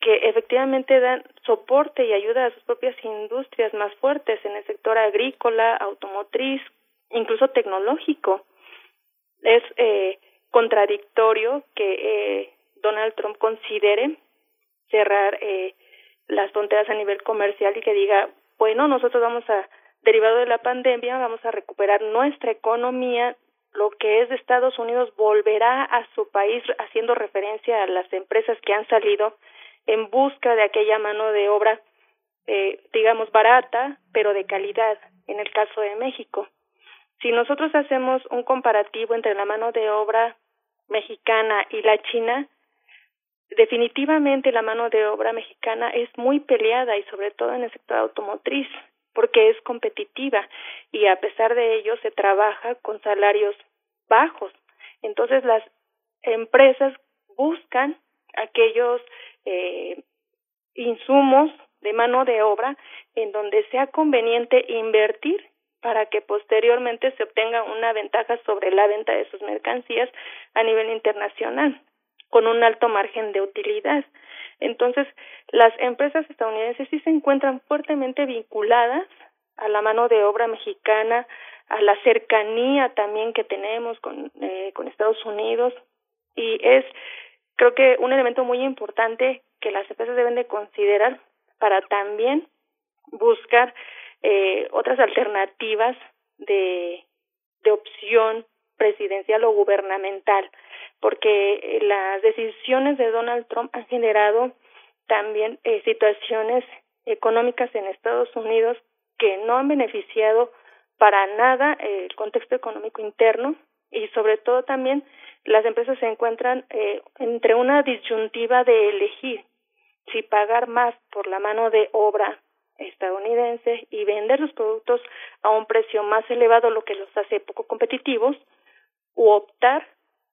que efectivamente dan soporte y ayuda a sus propias industrias más fuertes en el sector agrícola, automotriz, incluso tecnológico. Es eh, contradictorio que eh, Donald Trump considere cerrar eh, las fronteras a nivel comercial y que diga, bueno, nosotros vamos a, derivado de la pandemia, vamos a recuperar nuestra economía, lo que es de Estados Unidos volverá a su país haciendo referencia a las empresas que han salido en busca de aquella mano de obra, eh, digamos, barata, pero de calidad, en el caso de México. Si nosotros hacemos un comparativo entre la mano de obra mexicana y la china, definitivamente la mano de obra mexicana es muy peleada y sobre todo en el sector automotriz porque es competitiva y a pesar de ello se trabaja con salarios bajos. Entonces las empresas buscan aquellos eh, insumos de mano de obra en donde sea conveniente invertir para que posteriormente se obtenga una ventaja sobre la venta de sus mercancías a nivel internacional con un alto margen de utilidad. Entonces, las empresas estadounidenses sí se encuentran fuertemente vinculadas a la mano de obra mexicana, a la cercanía también que tenemos con, eh, con Estados Unidos y es creo que un elemento muy importante que las empresas deben de considerar para también buscar eh, otras alternativas de, de opción presidencial o gubernamental, porque eh, las decisiones de Donald Trump han generado también eh, situaciones económicas en Estados Unidos que no han beneficiado para nada el contexto económico interno y sobre todo también las empresas se encuentran eh, entre una disyuntiva de elegir si pagar más por la mano de obra estadounidense y vender sus productos a un precio más elevado, lo que los hace poco competitivos, u optar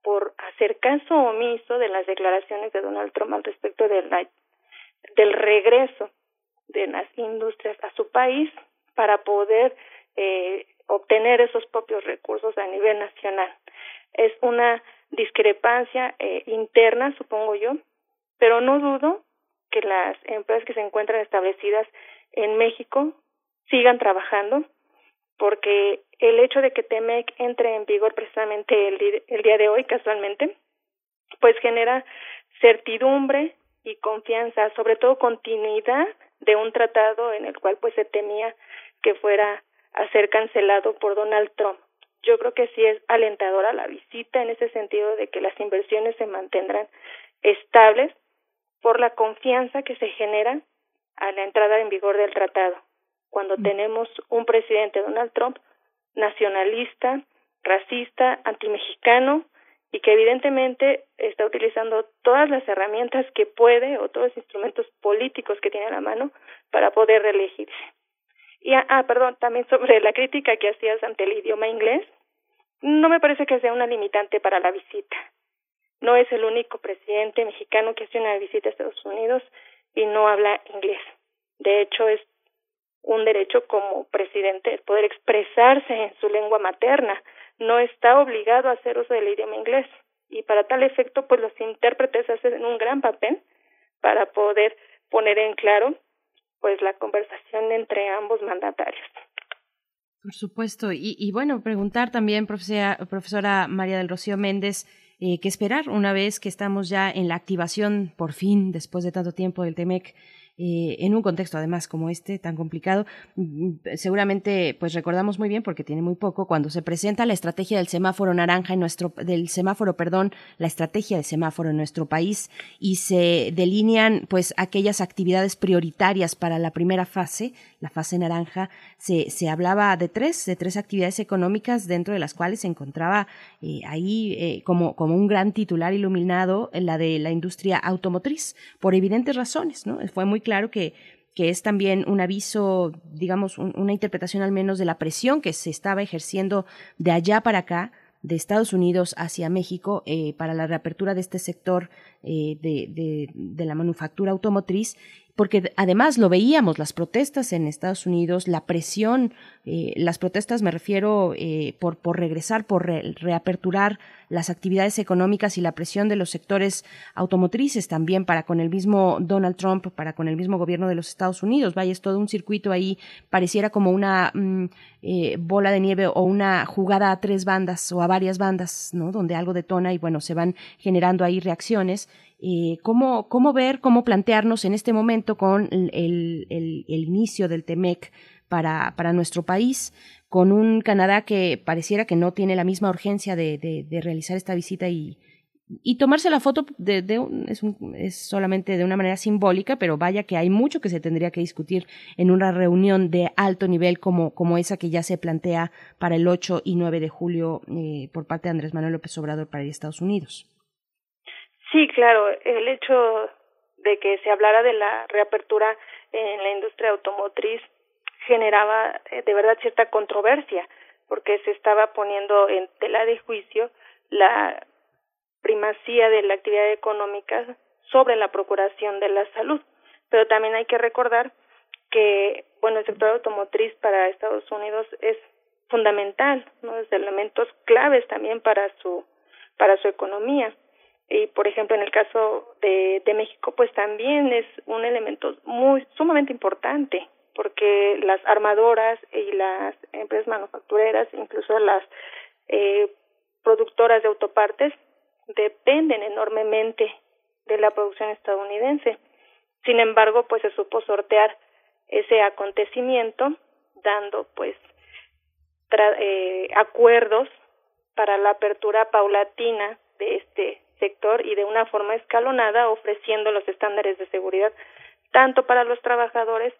por hacer caso omiso de las declaraciones de Donald Trump al respecto del, del regreso de las industrias a su país para poder eh, obtener esos propios recursos a nivel nacional. Es una discrepancia eh, interna, supongo yo, pero no dudo que las empresas que se encuentran establecidas en México sigan trabajando, porque el hecho de que TEMEC entre en vigor precisamente el, el día de hoy, casualmente, pues genera certidumbre y confianza, sobre todo continuidad de un tratado en el cual pues se temía que fuera a ser cancelado por Donald Trump yo creo que sí es alentadora la visita en ese sentido de que las inversiones se mantendrán estables por la confianza que se genera a la entrada en vigor del tratado. Cuando mm. tenemos un presidente Donald Trump nacionalista, racista, antimexicano y que evidentemente está utilizando todas las herramientas que puede o todos los instrumentos políticos que tiene a la mano para poder reelegirse. Y, ah, ah, perdón, también sobre la crítica que hacías ante el idioma inglés, no me parece que sea una limitante para la visita. No es el único presidente mexicano que hace una visita a Estados Unidos y no habla inglés. De hecho, es un derecho como presidente el poder expresarse en su lengua materna. No está obligado a hacer uso del idioma inglés. Y para tal efecto, pues los intérpretes hacen un gran papel para poder poner en claro pues la conversación entre ambos mandatarios. Por supuesto. Y, y bueno, preguntar también, profesora, profesora María del Rocío Méndez, eh, qué esperar una vez que estamos ya en la activación, por fin, después de tanto tiempo del TEMEC, eh, en un contexto además como este tan complicado mm, seguramente pues recordamos muy bien porque tiene muy poco cuando se presenta la estrategia del semáforo naranja en nuestro del semáforo perdón la estrategia del semáforo en nuestro país y se delinean pues aquellas actividades prioritarias para la primera fase la fase naranja se, se hablaba de tres de tres actividades económicas dentro de las cuales se encontraba eh, ahí eh, como como un gran titular iluminado la de la industria automotriz por evidentes razones no fue muy claro que, que es también un aviso, digamos, una interpretación al menos de la presión que se estaba ejerciendo de allá para acá, de Estados Unidos hacia México, eh, para la reapertura de este sector eh, de, de, de, la manufactura automotriz porque además lo veíamos, las protestas en Estados Unidos, la presión, eh, las protestas me refiero eh, por, por regresar, por reaperturar las actividades económicas y la presión de los sectores automotrices también para con el mismo Donald Trump, para con el mismo gobierno de los Estados Unidos. Vaya, es todo un circuito ahí, pareciera como una mm, eh, bola de nieve o una jugada a tres bandas o a varias bandas, ¿no? Donde algo detona y bueno, se van generando ahí reacciones eh, cómo, cómo ver, cómo plantearnos en este momento con el, el, inicio del TEMEC para, nuestro país, con un Canadá que pareciera que no tiene la misma urgencia de, realizar esta visita y, y tomarse la foto de, de es, es, solamente de una manera simbólica, pero vaya que hay mucho que se tendría que discutir en una reunión de alto nivel como, esa que ya se plantea para el 8 y 9 de julio eh, por parte de Andrés Manuel López Obrador para Estados Unidos. Sí, claro, el hecho de que se hablara de la reapertura en la industria automotriz generaba eh, de verdad cierta controversia porque se estaba poniendo en tela de juicio la primacía de la actividad económica sobre la procuración de la salud. Pero también hay que recordar que, bueno, el sector automotriz para Estados Unidos es fundamental, ¿no? Es de elementos claves también para su para su economía y por ejemplo en el caso de, de México pues también es un elemento muy sumamente importante porque las armadoras y las empresas manufactureras incluso las eh, productoras de autopartes dependen enormemente de la producción estadounidense. Sin embargo pues se supo sortear ese acontecimiento dando pues eh, acuerdos para la apertura paulatina de este sector y de una forma escalonada ofreciendo los estándares de seguridad tanto para los trabajadores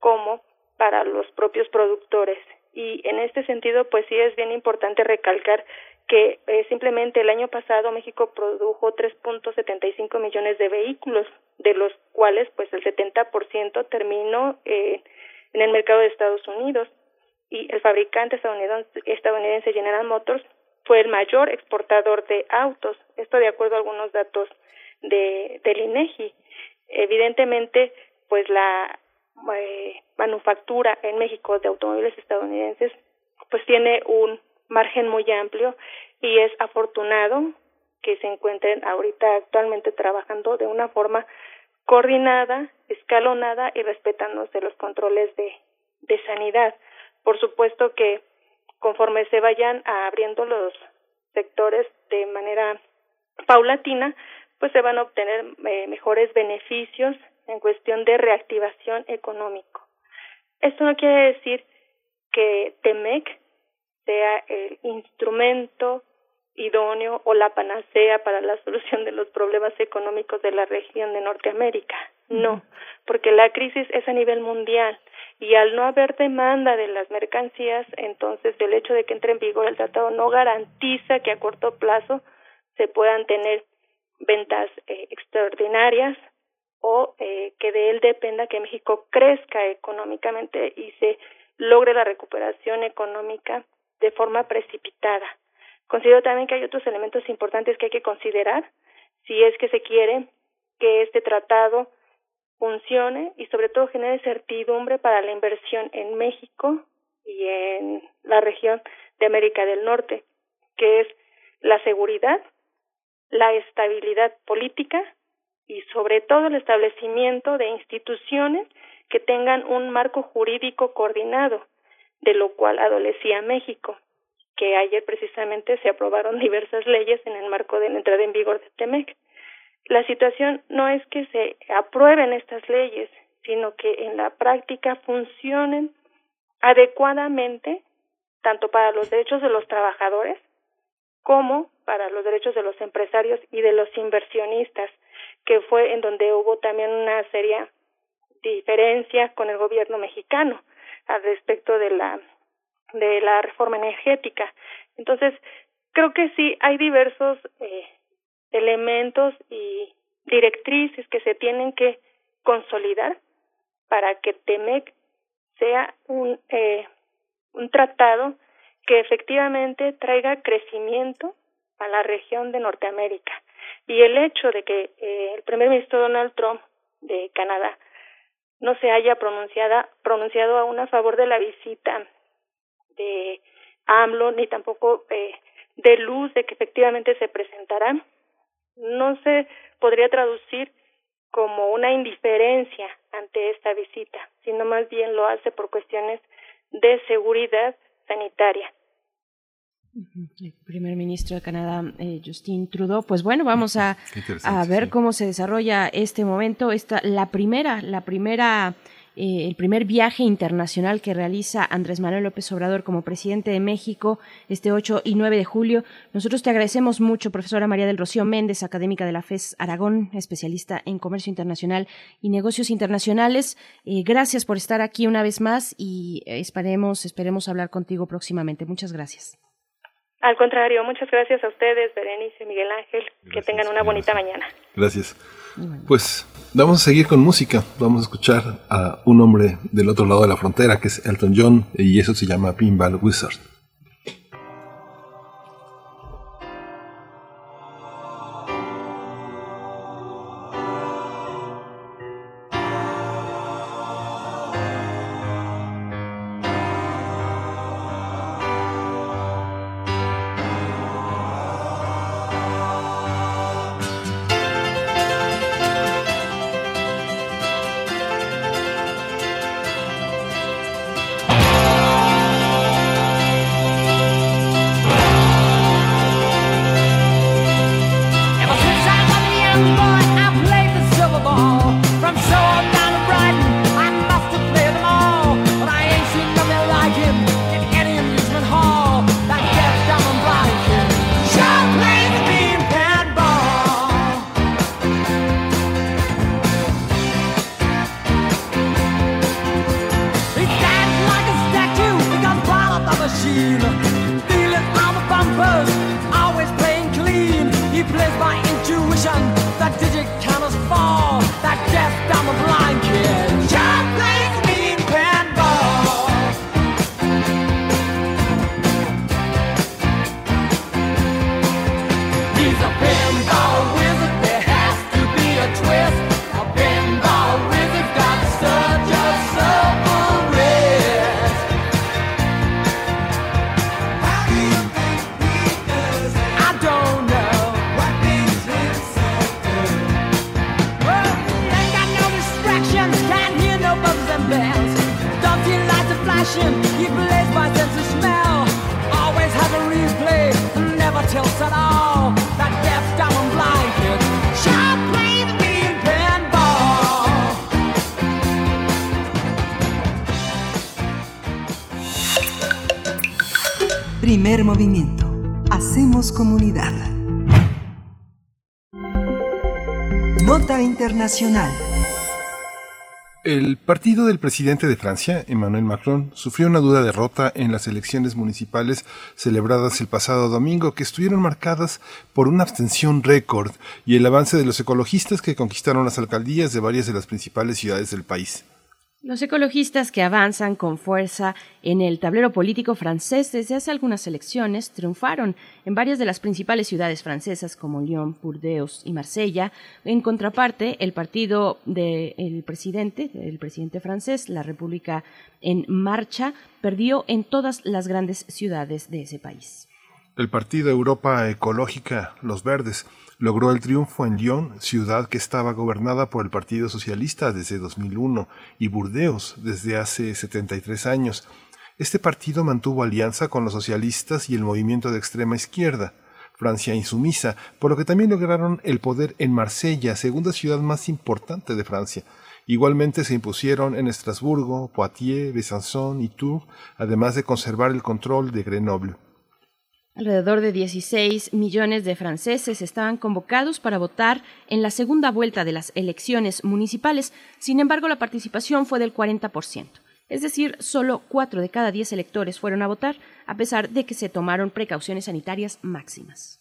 como para los propios productores. Y en este sentido, pues sí es bien importante recalcar que eh, simplemente el año pasado México produjo 3.75 millones de vehículos, de los cuales pues el 70% terminó eh, en el mercado de Estados Unidos y el fabricante estadounidense, estadounidense General Motors fue el mayor exportador de autos, esto de acuerdo a algunos datos de del INEGI. Evidentemente, pues la eh, manufactura en México de automóviles estadounidenses pues tiene un margen muy amplio y es afortunado que se encuentren ahorita actualmente trabajando de una forma coordinada, escalonada y respetándose los controles de, de sanidad. Por supuesto que conforme se vayan abriendo los sectores de manera paulatina, pues se van a obtener eh, mejores beneficios en cuestión de reactivación económico. Esto no quiere decir que TEMEC sea el instrumento idóneo o la panacea para la solución de los problemas económicos de la región de Norteamérica. No, porque la crisis es a nivel mundial y al no haber demanda de las mercancías, entonces el hecho de que entre en vigor el tratado no garantiza que a corto plazo se puedan tener ventas eh, extraordinarias o eh, que de él dependa que México crezca económicamente y se logre la recuperación económica de forma precipitada. Considero también que hay otros elementos importantes que hay que considerar si es que se quiere que este tratado funcione y sobre todo genere certidumbre para la inversión en México y en la región de América del Norte, que es la seguridad, la estabilidad política y sobre todo el establecimiento de instituciones que tengan un marco jurídico coordinado. de lo cual adolecía México, que ayer precisamente se aprobaron diversas leyes en el marco de la entrada en vigor de TEMEC. La situación no es que se aprueben estas leyes, sino que en la práctica funcionen adecuadamente tanto para los derechos de los trabajadores como para los derechos de los empresarios y de los inversionistas, que fue en donde hubo también una seria diferencia con el gobierno mexicano al respecto de la de la reforma energética. Entonces, creo que sí hay diversos eh, elementos y directrices que se tienen que consolidar para que TEMEC sea un eh, un tratado que efectivamente traiga crecimiento a la región de Norteamérica. Y el hecho de que eh, el primer ministro Donald Trump de Canadá no se haya pronunciada, pronunciado aún a favor de la visita de AMLO, ni tampoco eh, de luz de que efectivamente se presentará, no se podría traducir como una indiferencia ante esta visita, sino más bien lo hace por cuestiones de seguridad sanitaria. El primer ministro de Canadá, eh, Justin Trudeau. Pues bueno, vamos a, a ver cómo se desarrolla este momento. Esta, la primera, la primera eh, el primer viaje internacional que realiza Andrés Manuel López Obrador como presidente de México este 8 y 9 de julio. Nosotros te agradecemos mucho, profesora María del Rocío Méndez, académica de la FES Aragón, especialista en comercio internacional y negocios internacionales. Eh, gracias por estar aquí una vez más y esperemos, esperemos hablar contigo próximamente. Muchas gracias. Al contrario, muchas gracias a ustedes, Berenice, Miguel Ángel. que tengan una bonita mañana. Gracias. Pues vamos a seguir con música. Vamos a escuchar a un hombre del otro lado de la frontera, que es Elton John, y eso se llama Pinball Wizard. Partido del presidente de Francia, Emmanuel Macron, sufrió una dura derrota en las elecciones municipales celebradas el pasado domingo, que estuvieron marcadas por una abstención récord y el avance de los ecologistas que conquistaron las alcaldías de varias de las principales ciudades del país. Los ecologistas que avanzan con fuerza en el tablero político francés desde hace algunas elecciones triunfaron en varias de las principales ciudades francesas como Lyon, Burdeos y Marsella. En contraparte, el partido del presidente, el presidente francés, la República en Marcha, perdió en todas las grandes ciudades de ese país. El partido Europa Ecológica, Los Verdes, logró el triunfo en Lyon, ciudad que estaba gobernada por el Partido Socialista desde 2001, y Burdeos desde hace 73 años. Este partido mantuvo alianza con los socialistas y el movimiento de extrema izquierda. Francia insumisa, por lo que también lograron el poder en Marsella, segunda ciudad más importante de Francia. Igualmente se impusieron en Estrasburgo, Poitiers, Besançon y Tours, además de conservar el control de Grenoble. Alrededor de 16 millones de franceses estaban convocados para votar en la segunda vuelta de las elecciones municipales. Sin embargo, la participación fue del 40%. Es decir, solo 4 de cada 10 electores fueron a votar, a pesar de que se tomaron precauciones sanitarias máximas.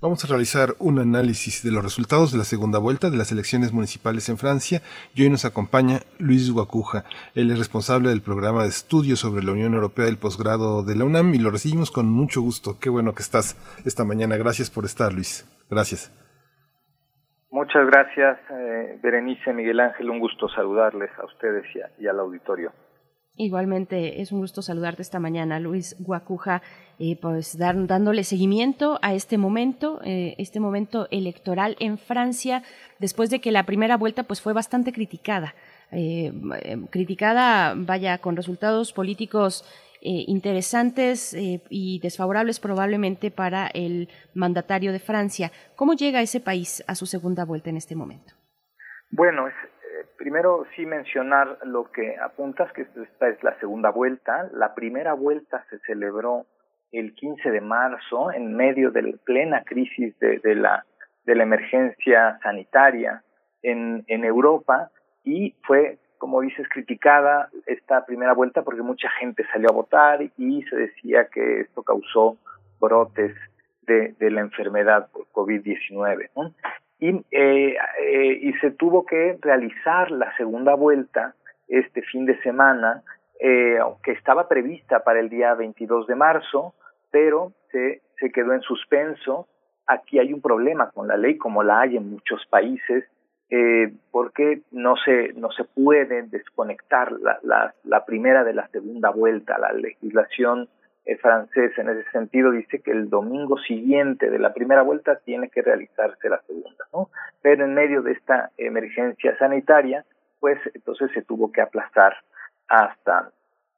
Vamos a realizar un análisis de los resultados de la segunda vuelta de las elecciones municipales en Francia y hoy nos acompaña Luis Guacuja. Él es responsable del programa de estudios sobre la Unión Europea del posgrado de la UNAM y lo recibimos con mucho gusto. Qué bueno que estás esta mañana. Gracias por estar, Luis. Gracias. Muchas gracias, eh, Berenice, Miguel Ángel. Un gusto saludarles a ustedes y, al auditorio. Igualmente es un gusto saludarte esta mañana, Luis Guacuja, eh, pues dándole seguimiento a este momento, eh, este momento electoral en Francia, después de que la primera vuelta pues fue bastante criticada, eh, criticada, vaya, con resultados políticos interesantes y desfavorables probablemente para el mandatario de Francia. ¿Cómo llega ese país a su segunda vuelta en este momento? Bueno, es, primero sí mencionar lo que apuntas, que esta es la segunda vuelta. La primera vuelta se celebró el 15 de marzo en medio de la plena crisis de, de la, de la emergencia sanitaria en, Europa y fue, como dices, criticada esta primera vuelta porque mucha gente salió a votar y se decía que esto causó brotes de, de la enfermedad por COVID-19. ¿no? Y, eh, eh, y se tuvo que realizar la segunda vuelta este fin de semana, eh, aunque estaba prevista para el día 22 de marzo, pero se, se quedó en suspenso. Aquí hay un problema con la ley, como la hay en muchos países, eh, porque no se, no se puede desconectar la, la, la primera de la segunda vuelta. La legislación francés en ese sentido dice que el domingo siguiente de la primera vuelta tiene que realizarse la segunda, ¿no? Pero en medio de esta emergencia sanitaria, pues entonces se tuvo que aplazar hasta,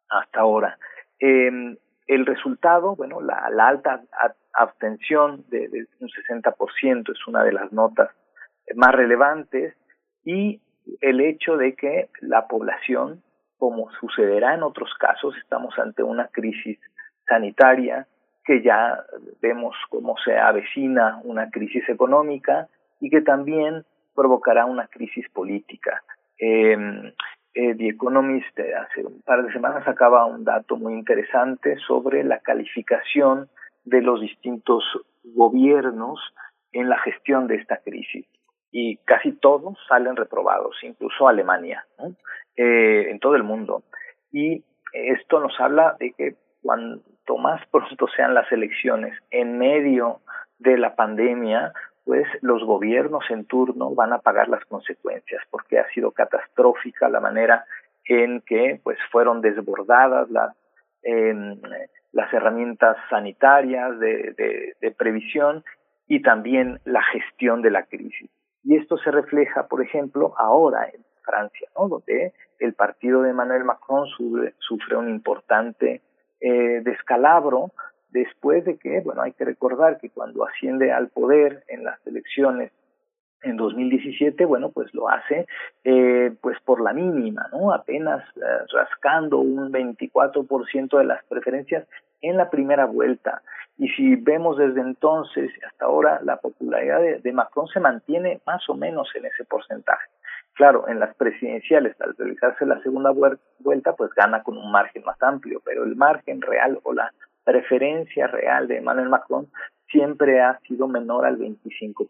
hasta ahora. Eh, el resultado, bueno, la, la alta abstención de, de un 60% es una de las notas más relevantes y el hecho de que la población, como sucederá en otros casos, estamos ante una crisis sanitaria, que ya vemos cómo se avecina una crisis económica y que también provocará una crisis política. Eh, eh, The Economist eh, hace un par de semanas sacaba un dato muy interesante sobre la calificación de los distintos gobiernos en la gestión de esta crisis y casi todos salen reprobados, incluso Alemania, eh, en todo el mundo. Y esto nos habla de que cuanto más pronto sean las elecciones en medio de la pandemia, pues los gobiernos en turno van a pagar las consecuencias, porque ha sido catastrófica la manera en que pues fueron desbordadas las las herramientas sanitarias de, de, de previsión y también la gestión de la crisis. Y esto se refleja, por ejemplo, ahora en Francia, ¿no? donde el partido de Emmanuel Macron sufre, sufre un importante eh, descalabro después de que, bueno, hay que recordar que cuando asciende al poder en las elecciones en 2017, bueno, pues lo hace eh, pues por la mínima, ¿no? Apenas eh, rascando un 24% de las preferencias en la primera vuelta. Y si vemos desde entonces hasta ahora, la popularidad de, de Macron se mantiene más o menos en ese porcentaje. Claro, en las presidenciales, al realizarse la segunda vuelta, pues gana con un margen más amplio, pero el margen real o la preferencia real de Emmanuel Macron siempre ha sido menor al 25%,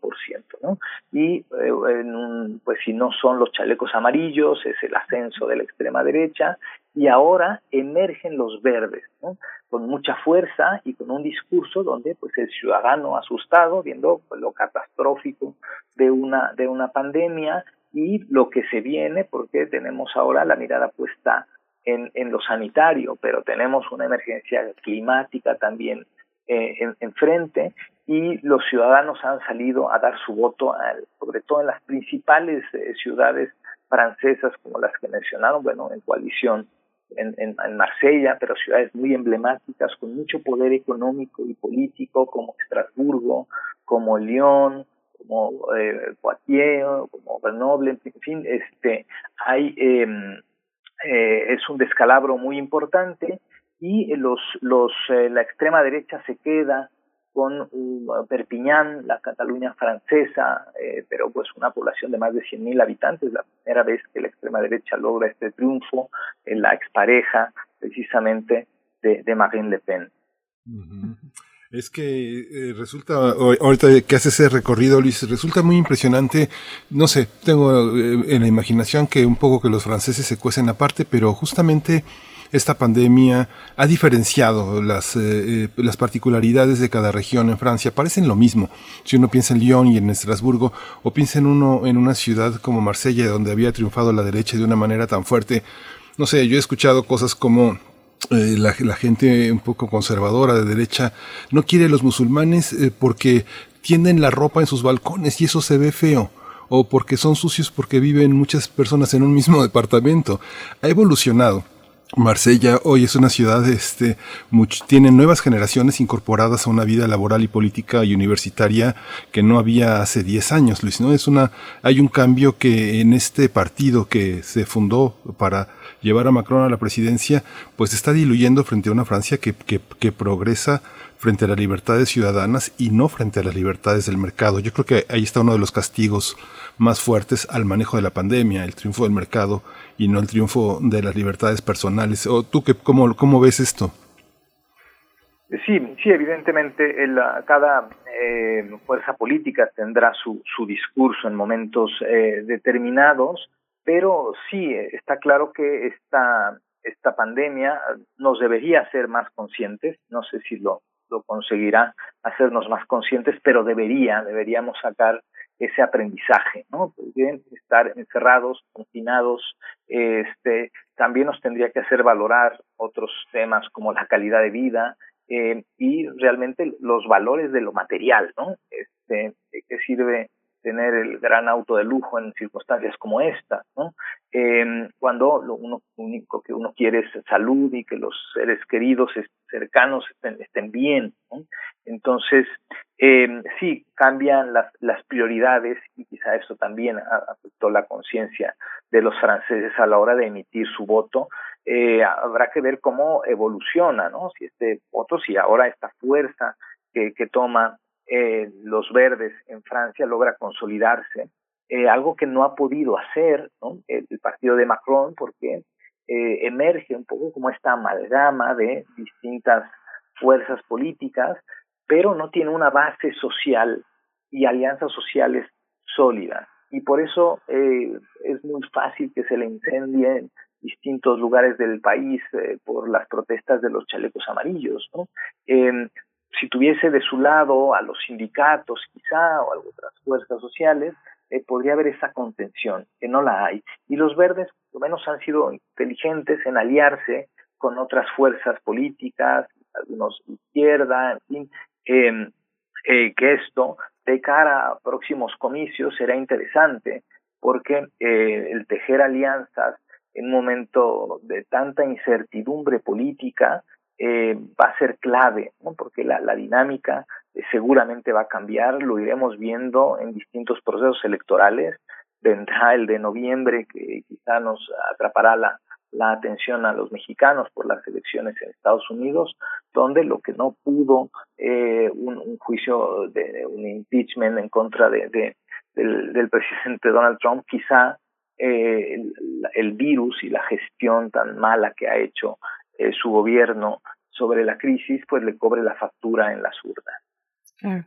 ¿no? Y eh, en un, pues si no son los chalecos amarillos, es el ascenso de la extrema derecha y ahora emergen los verdes, ¿no? Con mucha fuerza y con un discurso donde pues el ciudadano asustado viendo lo catastrófico de una de una pandemia y lo que se viene, porque tenemos ahora la mirada puesta en, en lo sanitario, pero tenemos una emergencia climática también eh, enfrente y los ciudadanos han salido a dar su voto, al, sobre todo en las principales eh, ciudades francesas como las que mencionaron, bueno, en coalición en, en, Marsella, pero ciudades muy emblemáticas con mucho poder económico y político como Estrasburgo, como Lyon, como eh, Poitiers, como Grenoble, en fin, este, hay, em, eh, es un descalabro muy importante y los, los, eh, la extrema derecha se queda con uh, Perpiñán, la Cataluña francesa, eh, pero pues una población de más de 100.000 habitantes, la primera vez que la extrema derecha logra este triunfo en la expareja precisamente de, de Marine Le Pen. Es que eh, resulta, ahorita que hace ese recorrido, Luis, resulta muy impresionante. No sé, tengo eh, en la imaginación que un poco que los franceses se cuecen aparte, pero justamente esta pandemia ha diferenciado las, eh, las particularidades de cada región en Francia. Parecen lo mismo. Si uno piensa en Lyon y en Estrasburgo, o piensa en uno en una ciudad como Marsella, donde había triunfado la derecha de una manera tan fuerte. No sé, yo he escuchado cosas como eh, la, gente un poco conservadora de derecha no quiere a los musulmanes eh, porque tienden la ropa en sus balcones y eso se ve feo o porque son sucios porque viven muchas personas en un mismo departamento. Ha evolucionado. Marsella hoy es una ciudad, este, tiene nuevas generaciones incorporadas a una vida laboral y política y universitaria que no había hace 10 años, Luis, ¿no? Es una, hay un cambio que en este partido que se fundó para llevar a Macron a la presidencia, pues está diluyendo frente a una Francia que, que, que progresa frente a las libertades ciudadanas y no frente a las libertades del mercado. Yo creo que ahí está uno de los castigos más fuertes al manejo de la pandemia, el triunfo del mercado y no el triunfo de las libertades personales. ¿O tú qué, cómo, cómo ves esto? Sí, sí, evidentemente el, cada eh, fuerza política tendrá su, su discurso en momentos eh, determinados, pero sí está claro que esta, esta pandemia nos debería hacer más conscientes, no sé si lo, lo conseguirá hacernos más conscientes, pero debería, deberíamos sacar ese aprendizaje, ¿no? Bien, estar encerrados, confinados, este, también nos tendría que hacer valorar otros temas como la calidad de vida eh, y realmente los valores de lo material, ¿no? Este, que sirve tener el gran auto de lujo en circunstancias como esta, ¿no? Eh, cuando lo uno, único que uno quiere es salud y que los seres queridos cercanos estén, bien, ¿no? Entonces, eh, sí, cambian las, las prioridades y quizá eso también afectó la conciencia de los franceses a la hora de emitir su voto. Eh, habrá que ver cómo evoluciona, ¿no? Si este voto, si ahora esta fuerza que, que toma eh, los verdes en Francia logra consolidarse, eh, algo que no ha podido hacer el, partido de Macron porque eh, emerge un poco como esta amalgama de distintas fuerzas políticas, pero no tiene una base social y alianzas sociales sólidas. Y por eso es muy fácil que se le incendien distintos lugares del país por las protestas de los chalecos amarillos. ¿no? Si tuviese de su lado a los sindicatos quizá o a otras fuerzas sociales, eh, podría haber esa contención, que no la hay. Y los verdes, por lo menos, han sido inteligentes en aliarse con otras fuerzas políticas, algunos izquierda, en fin, em, eh, que esto, de cara a próximos comicios, será interesante, porque eh, el tejer alianzas en un momento de tanta incertidumbre política eh, va a ser clave, porque la, dinámica eh, seguramente va a cambiar, lo iremos viendo en distintos procesos electorales, vendrá el de noviembre que quizá nos atrapará la, atención a los mexicanos por las elecciones en Estados Unidos, donde lo que no pudo eh, un, juicio de, un impeachment en contra de, de del, presidente Donald Trump, quizá eh, el, virus y la gestión tan mala que ha hecho eh, su gobierno sobre la crisis, pues le cobre la factura en las urnas.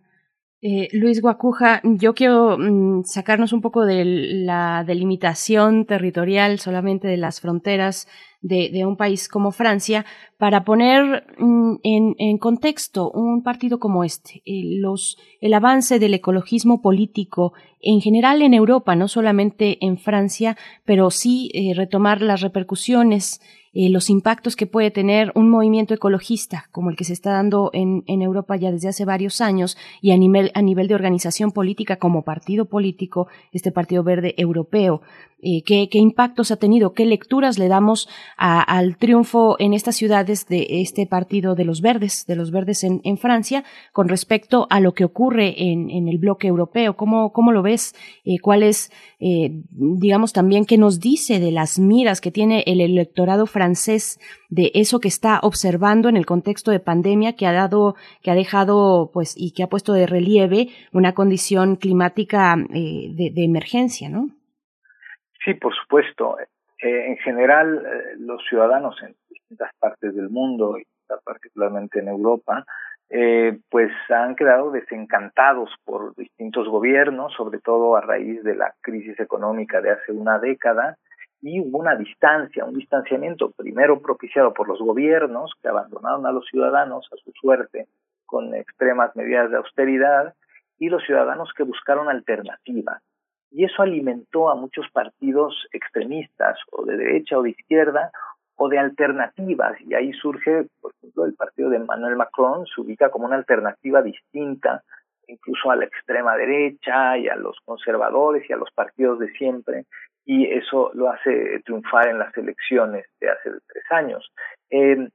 Eh, Luis Guacuja, yo quiero mm, sacarnos un poco de la delimitación territorial solamente de las fronteras de, un país como Francia para poner mm, en, contexto un partido como este, eh, los, el avance del ecologismo político en general en Europa, no solamente en Francia, pero sí retomar las repercusiones eh, los impactos que puede tener un movimiento ecologista como el que se está dando en, en Europa ya desde hace varios años y a nivel, a nivel de organización política como partido político, este Partido Verde Europeo. Eh, qué, impactos ha tenido, qué lecturas le damos al triunfo en estas ciudades de este partido de los verdes, de los verdes en, Francia, con respecto a lo que ocurre en, el bloque europeo. ¿Cómo, cómo lo ves? Eh, ¿Cuál es, eh, digamos, también qué nos dice de las miras que tiene el electorado francés de eso que está observando en el contexto de pandemia que ha dado, que ha dejado, pues, y que ha puesto de relieve una condición climática de, de emergencia, ¿no? Sí, por supuesto. Eh, en general, eh, los ciudadanos en distintas partes del mundo, y particularmente en Europa, eh, pues han quedado desencantados por distintos gobiernos, sobre todo a raíz de la crisis económica de hace una década, y hubo una distancia, un distanciamiento primero propiciado por los gobiernos que abandonaron a los ciudadanos a su suerte con extremas medidas de austeridad, y los ciudadanos que buscaron alternativas. Y eso alimentó a muchos partidos extremistas o de derecha o de izquierda o de alternativas. Y ahí surge, por ejemplo, el partido de Emmanuel Macron se ubica como una alternativa distinta incluso a la extrema derecha y a los conservadores y a los partidos de siempre y eso lo hace triunfar en las elecciones de hace tres años. Eh,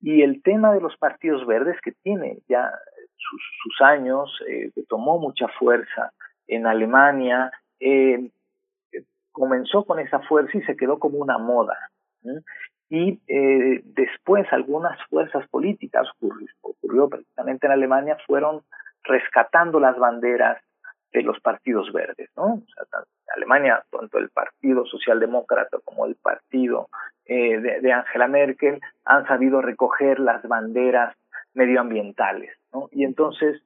y el tema de los partidos verdes que tiene ya sus, años, eh, que tomó mucha fuerza en Alemania, eh, comenzó con esa fuerza y se quedó como una moda. Y eh, después algunas fuerzas políticas, ocurrió, ocurrió precisamente en Alemania, fueron rescatando las banderas de los partidos verdes, ¿no? O sea, en Alemania, tanto el Partido Socialdemócrata como el partido eh, de, Angela Merkel han sabido recoger las banderas medioambientales, ¿no? Y entonces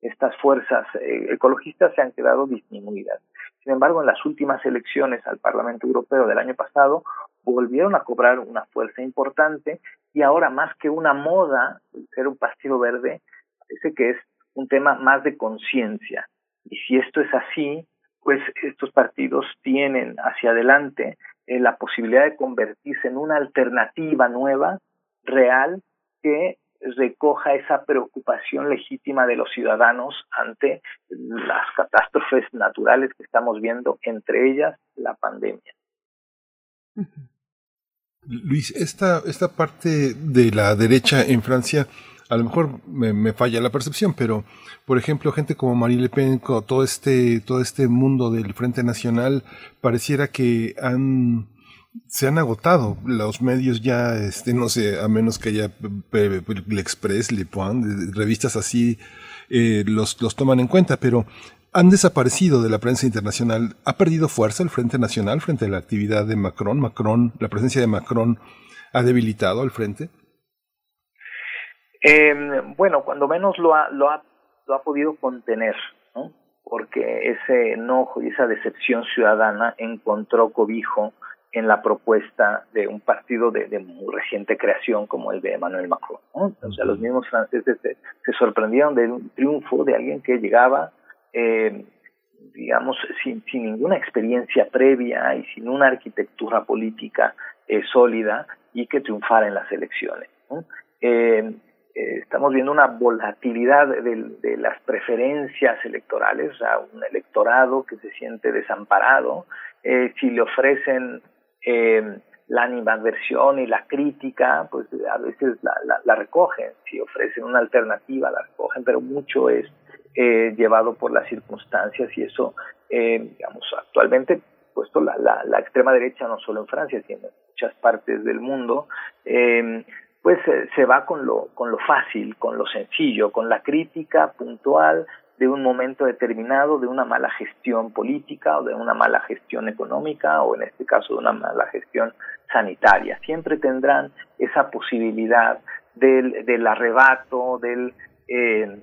estas fuerzas eh, ecologistas se han quedado disminuidas. Sin embargo, en las últimas elecciones al Parlamento Europeo del año pasado volvieron a cobrar una fuerza importante y ahora más que una moda, ser un partido verde, parece que es un tema más de conciencia. Y si esto es así, pues estos partidos tienen hacia adelante eh, la posibilidad de convertirse en una alternativa nueva, real, que recoja esa preocupación legítima de los ciudadanos ante las catástrofes naturales que estamos viendo, entre ellas la pandemia. Luis, esta, esta parte de la derecha en Francia, a lo mejor me, falla la percepción, pero por ejemplo, gente como Marie Le Pen, todo este, todo este mundo del Frente Nacional, pareciera que han se han agotado los medios ya, este, no sé, a menos que haya L'Express, Le Point, revistas así, eh, los, los toman en cuenta, pero han desaparecido de la prensa internacional. ¿Ha perdido fuerza el Frente Nacional frente a la actividad de Macron? Macron, la presencia de Macron ha debilitado al frente. Em, bueno, cuando menos lo ha, lo ha, lo ha podido contener, ¿no? porque ese enojo y esa decepción ciudadana encontró cobijo en la propuesta de un partido de, muy reciente creación como el de Emmanuel Macron. O sea, los mismos franceses se, sorprendieron de un triunfo de alguien que llegaba, eh, digamos, sin, sin, ninguna experiencia previa y sin una arquitectura política eh, sólida y que triunfara en las elecciones. Eh, estamos viendo una volatilidad de, de, las preferencias electorales, o sea, un electorado que se siente desamparado, si le ofrecen eh, la animadversión y la crítica, pues a veces la, la, recogen, si ofrecen una alternativa la recogen, pero mucho es eh, llevado por las circunstancias y eso, eh, digamos, actualmente, puesto la, la, la, extrema derecha, no solo en Francia, sino en muchas partes del mundo, eh, pues se va con lo, con lo fácil, con lo sencillo, con la crítica puntual, de un momento determinado, de una mala gestión política o de una mala gestión económica o en este caso de una mala gestión sanitaria. Siempre tendrán esa posibilidad del, del arrebato, del, eh,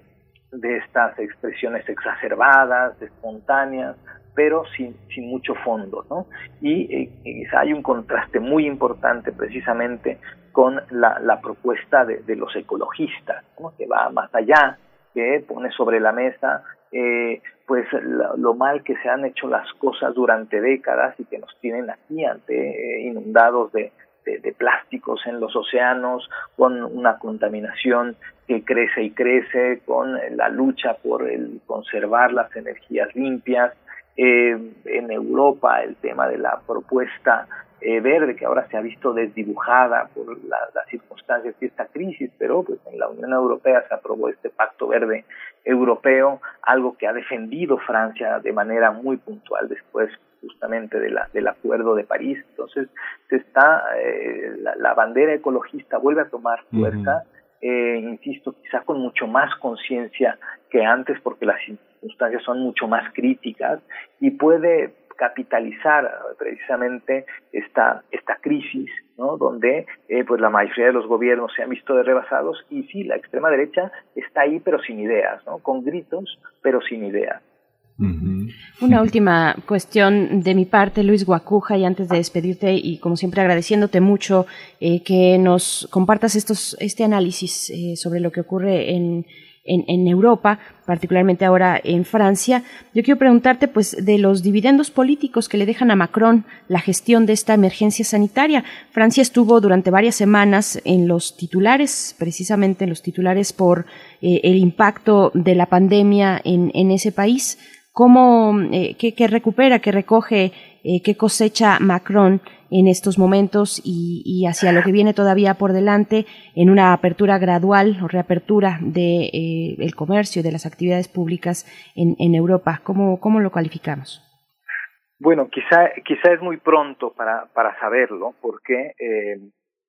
de estas expresiones exacerbadas, espontáneas, pero sin, sin mucho fondo, ¿no? Y, eh, hay un contraste muy importante precisamente con la, la propuesta de, los ecologistas, que va más allá que pone sobre la mesa eh, pues lo, mal que se han hecho las cosas durante décadas y que nos tienen aquí ante eh, inundados de, de, plásticos en los océanos, con una contaminación que crece y crece, con la lucha por el conservar las energías limpias. Eh, en Europa el tema de la propuesta eh, verde que ahora se ha visto desdibujada por las circunstancias de esta crisis, pero pues en la Unión Europea se aprobó este pacto verde europeo, algo que ha defendido Francia de manera muy puntual después justamente de la, del Acuerdo de París. Entonces, se está, eh, la, bandera ecologista vuelve a tomar fuerza, eh, insisto, quizá con mucho más conciencia que antes, porque las circunstancias son mucho más críticas y puede capitalizar precisamente esta, esta crisis, ¿no? donde eh, pues la mayoría de los gobiernos se han visto rebasados y sí, la extrema derecha está ahí pero sin ideas, ¿no? con gritos pero sin ideas. Una última cuestión de mi parte, Luis Guacuja, y antes de despedirte y como siempre agradeciéndote mucho eh, que nos compartas estos, este análisis eh, sobre lo que ocurre en, en, Europa, particularmente ahora en Francia. Yo quiero preguntarte, pues, de los dividendos políticos que le dejan a Macron la gestión de esta emergencia sanitaria. Francia estuvo durante varias semanas en los titulares, precisamente en los titulares por eh, el impacto de la pandemia en, en ese país cómo, eh, qué, recupera, qué recoge, eh, qué cosecha Macron en estos momentos y, hacia lo que viene todavía por delante en una apertura gradual o reapertura de, eh, comercio, de las actividades públicas en, Europa. ¿Cómo, ¿Cómo lo calificamos? Bueno, quizá, quizá es muy pronto para, para saberlo, porque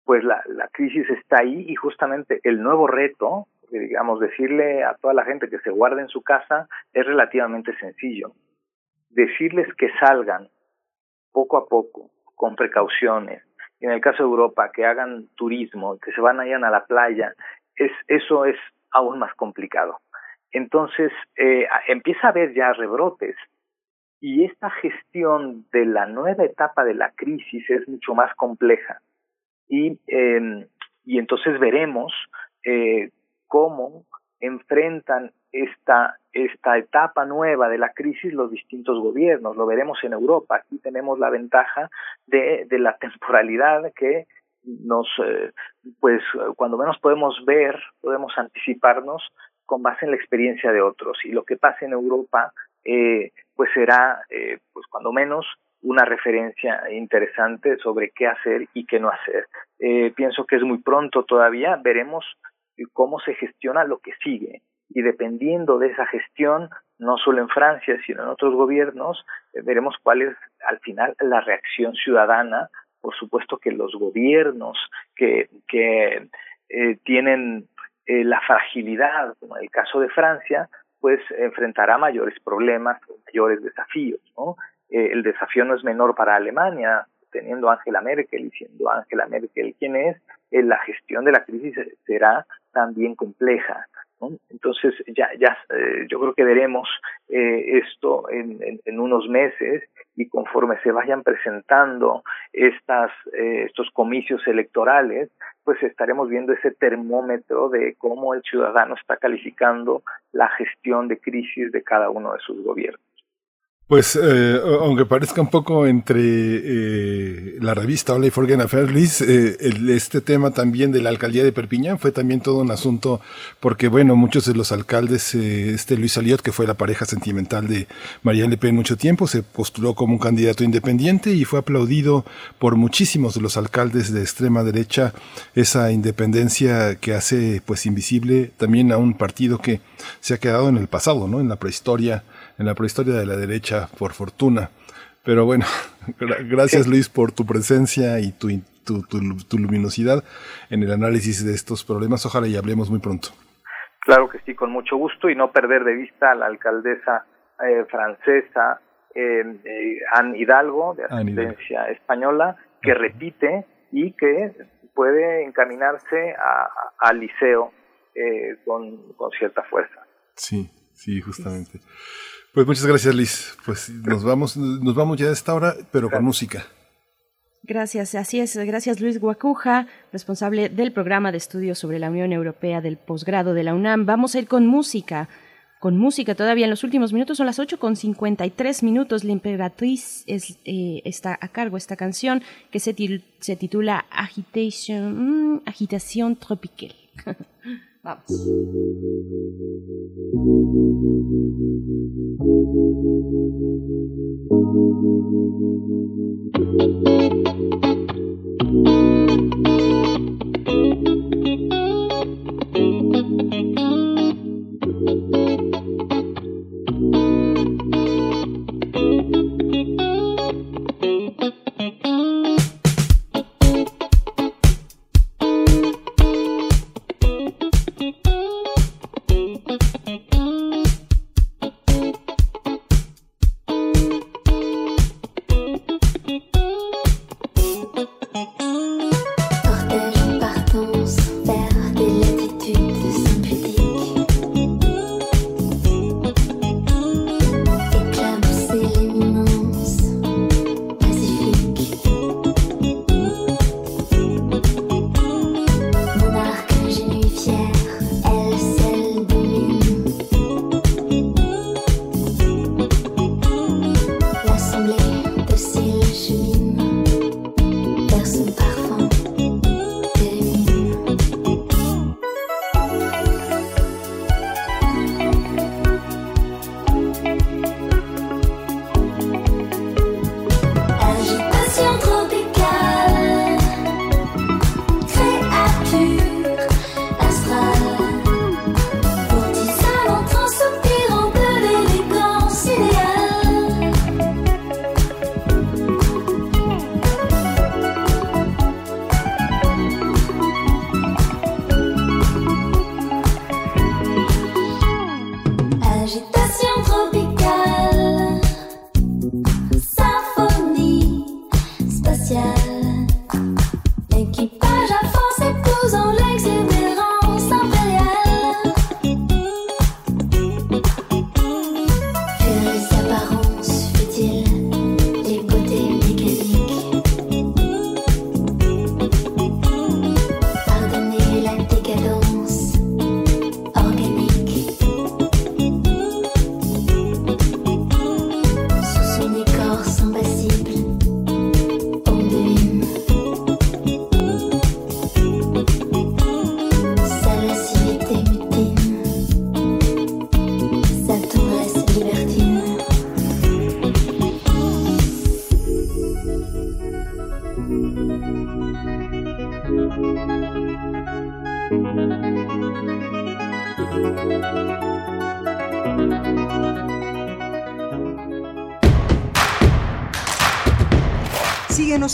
pues la, la crisis está ahí y justamente el nuevo reto digamos, decirle a toda la gente que se guarde en su casa es relativamente sencillo. Decirles que salgan poco a poco, con precauciones. Y en el caso de Europa, que hagan turismo, que se vayan a la playa, es, eso es aún más complicado. Entonces, eh, empieza a haber ya rebrotes. Y esta gestión de la nueva etapa de la crisis es mucho más compleja. Y, eh, y entonces veremos eh, cómo enfrentan esta, esta etapa nueva de la crisis los distintos gobiernos. Lo veremos en Europa. Aquí tenemos la ventaja de, de la temporalidad que nos, eh, pues, cuando menos podemos ver, podemos anticiparnos con base en la experiencia de otros. Y lo que pasa en Europa, eh, pues será, eh, pues, cuando menos, una referencia interesante sobre qué hacer y qué no hacer. Eh, pienso que es muy pronto todavía. Veremos cómo se gestiona lo que sigue. Y dependiendo de esa gestión, no solo en Francia, sino en otros gobiernos, eh, veremos cuál es al final la reacción ciudadana. Por supuesto que los gobiernos que, que eh, tienen eh, la fragilidad, como en el caso de Francia, pues enfrentará mayores problemas, mayores desafíos. ¿no? el desafío no es menor para Alemania, teniendo Angela Merkel y siendo Angela Merkel quien es, la gestión de la crisis será también compleja. Entonces, ya, ya eh, yo creo que veremos eh, esto en, en, unos meses y conforme se vayan presentando estas, eh, estos comicios electorales, pues estaremos viendo ese termómetro de cómo el ciudadano está calificando la gestión de crisis de cada uno de sus gobiernos. Pues, eh, aunque parezca un poco entre eh, la revista Hola y Forget Affairs, Luis, eh, este tema también de la alcaldía de Perpiñán fue también todo un asunto, porque bueno, muchos de los alcaldes, eh, este Luis Aliot, que fue la pareja sentimental de María Le Pen mucho tiempo, se postuló como un candidato independiente y fue aplaudido por muchísimos de los alcaldes de extrema derecha esa independencia que hace pues invisible también a un partido que se ha quedado en el pasado, ¿no? En la prehistoria en la prehistoria de la derecha, por fortuna. Pero bueno, gracias Luis por tu presencia y tu, tu, luminosidad en el análisis de estos problemas. Ojalá y hablemos muy pronto. Claro que sí, con mucho gusto y no perder de vista a la alcaldesa eh, francesa eh, Anne Hidalgo, de ascendencia española, que repite y que puede encaminarse al liceo eh, con, con cierta fuerza. Sí, sí, justamente. Pues muchas gracias, Liz. Pues nos vamos, nos vamos ya a esta hora, pero con música. Gracias, así es. Gracias Luis Guacuja, responsable del programa de estudios sobre la Unión Europea del posgrado de la UNAM. Vamos a ir con música con música todavía en los últimos minutos. Son las 8 con 53 minutos. La emperatriz es, eh, está a cargo esta canción que se, se titula Agitation, mm, Agitación Tropical. Vamos. Thank you.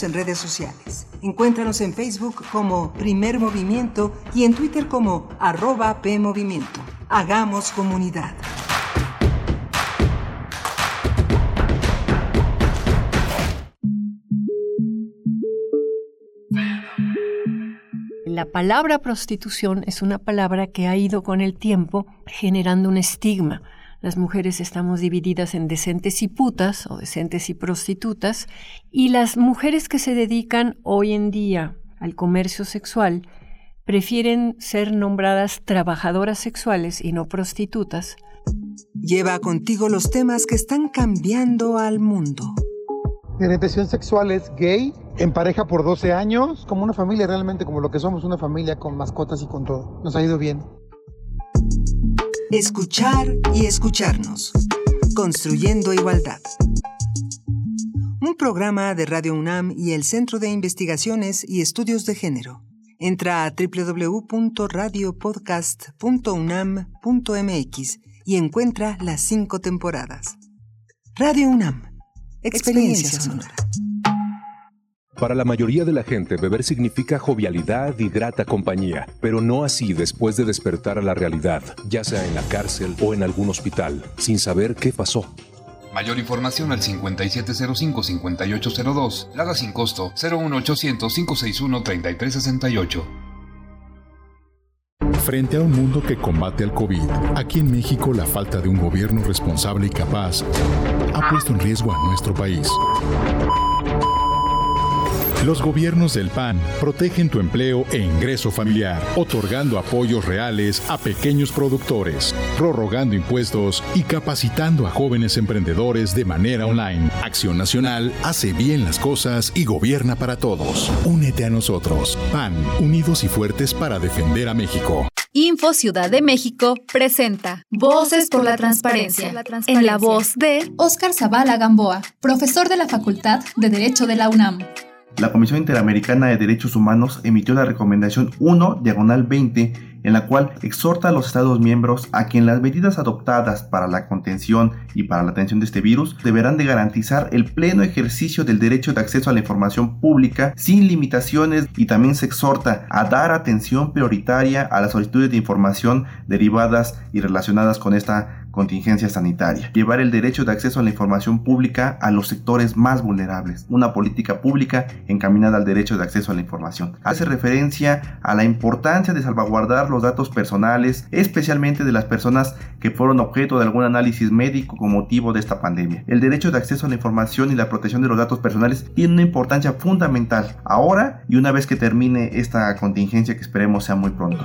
En redes sociales. Encuéntranos en Facebook como Primer Movimiento y en Twitter como arroba PMovimiento. Hagamos comunidad. La palabra prostitución es una palabra que ha ido con el tiempo generando un estigma las mujeres estamos divididas en decentes y putas o decentes y prostitutas, y las mujeres que se dedican hoy en día al comercio sexual prefieren ser nombradas trabajadoras sexuales y no prostitutas. Lleva contigo los temas que están cambiando al mundo. Mi orientación sexual es gay, en pareja por 12 años, como una familia realmente, como lo que somos, una familia con mascotas y con todo. Nos ha ido bien. Escuchar y escucharnos. Construyendo Igualdad. Un programa de Radio UNAM y el Centro de Investigaciones y Estudios de Género. Entra a www.radiopodcast.unam.mx y encuentra las cinco temporadas. Radio UNAM. Experiencia, sonora. Para la mayoría de la gente, beber significa jovialidad y grata compañía, pero no así después de despertar a la realidad, ya sea en la cárcel o en algún hospital, sin saber qué pasó. Mayor información al 5705-5802, Lada sin costo 01800-561-3368. Frente a un mundo que combate al COVID, aquí en México la falta de un gobierno responsable y capaz ha puesto en riesgo a nuestro país. Los gobiernos del PAN protegen tu empleo e ingreso familiar, otorgando apoyos reales a pequeños productores, prorrogando impuestos y capacitando a jóvenes emprendedores de manera online. Acción Nacional hace bien las cosas y gobierna para todos. Únete a nosotros. PAN, unidos y fuertes para defender a México. Info Ciudad de México presenta Voces por la Transparencia, en la voz de Óscar Zavala Gamboa, profesor de la Facultad de Derecho de la UNAM. La Comisión Interamericana de Derechos Humanos emitió la recomendación 1, diagonal 20, en la cual exhorta a los Estados miembros a que en las medidas adoptadas para la contención y para la atención de este virus deberán de garantizar el pleno ejercicio del derecho de acceso a la información pública sin limitaciones y también se exhorta a dar atención prioritaria a las solicitudes de información derivadas y relacionadas con esta contingencia sanitaria, llevar el derecho de acceso a la información pública a los sectores más vulnerables, una política pública encaminada al derecho de acceso a la información. Hace referencia a la importancia de salvaguardar los datos personales, especialmente de las personas que fueron objeto de algún análisis médico con motivo de esta pandemia. El derecho de acceso a la información y la protección de los datos personales tiene una importancia fundamental ahora y una vez que termine esta contingencia que esperemos sea muy pronto.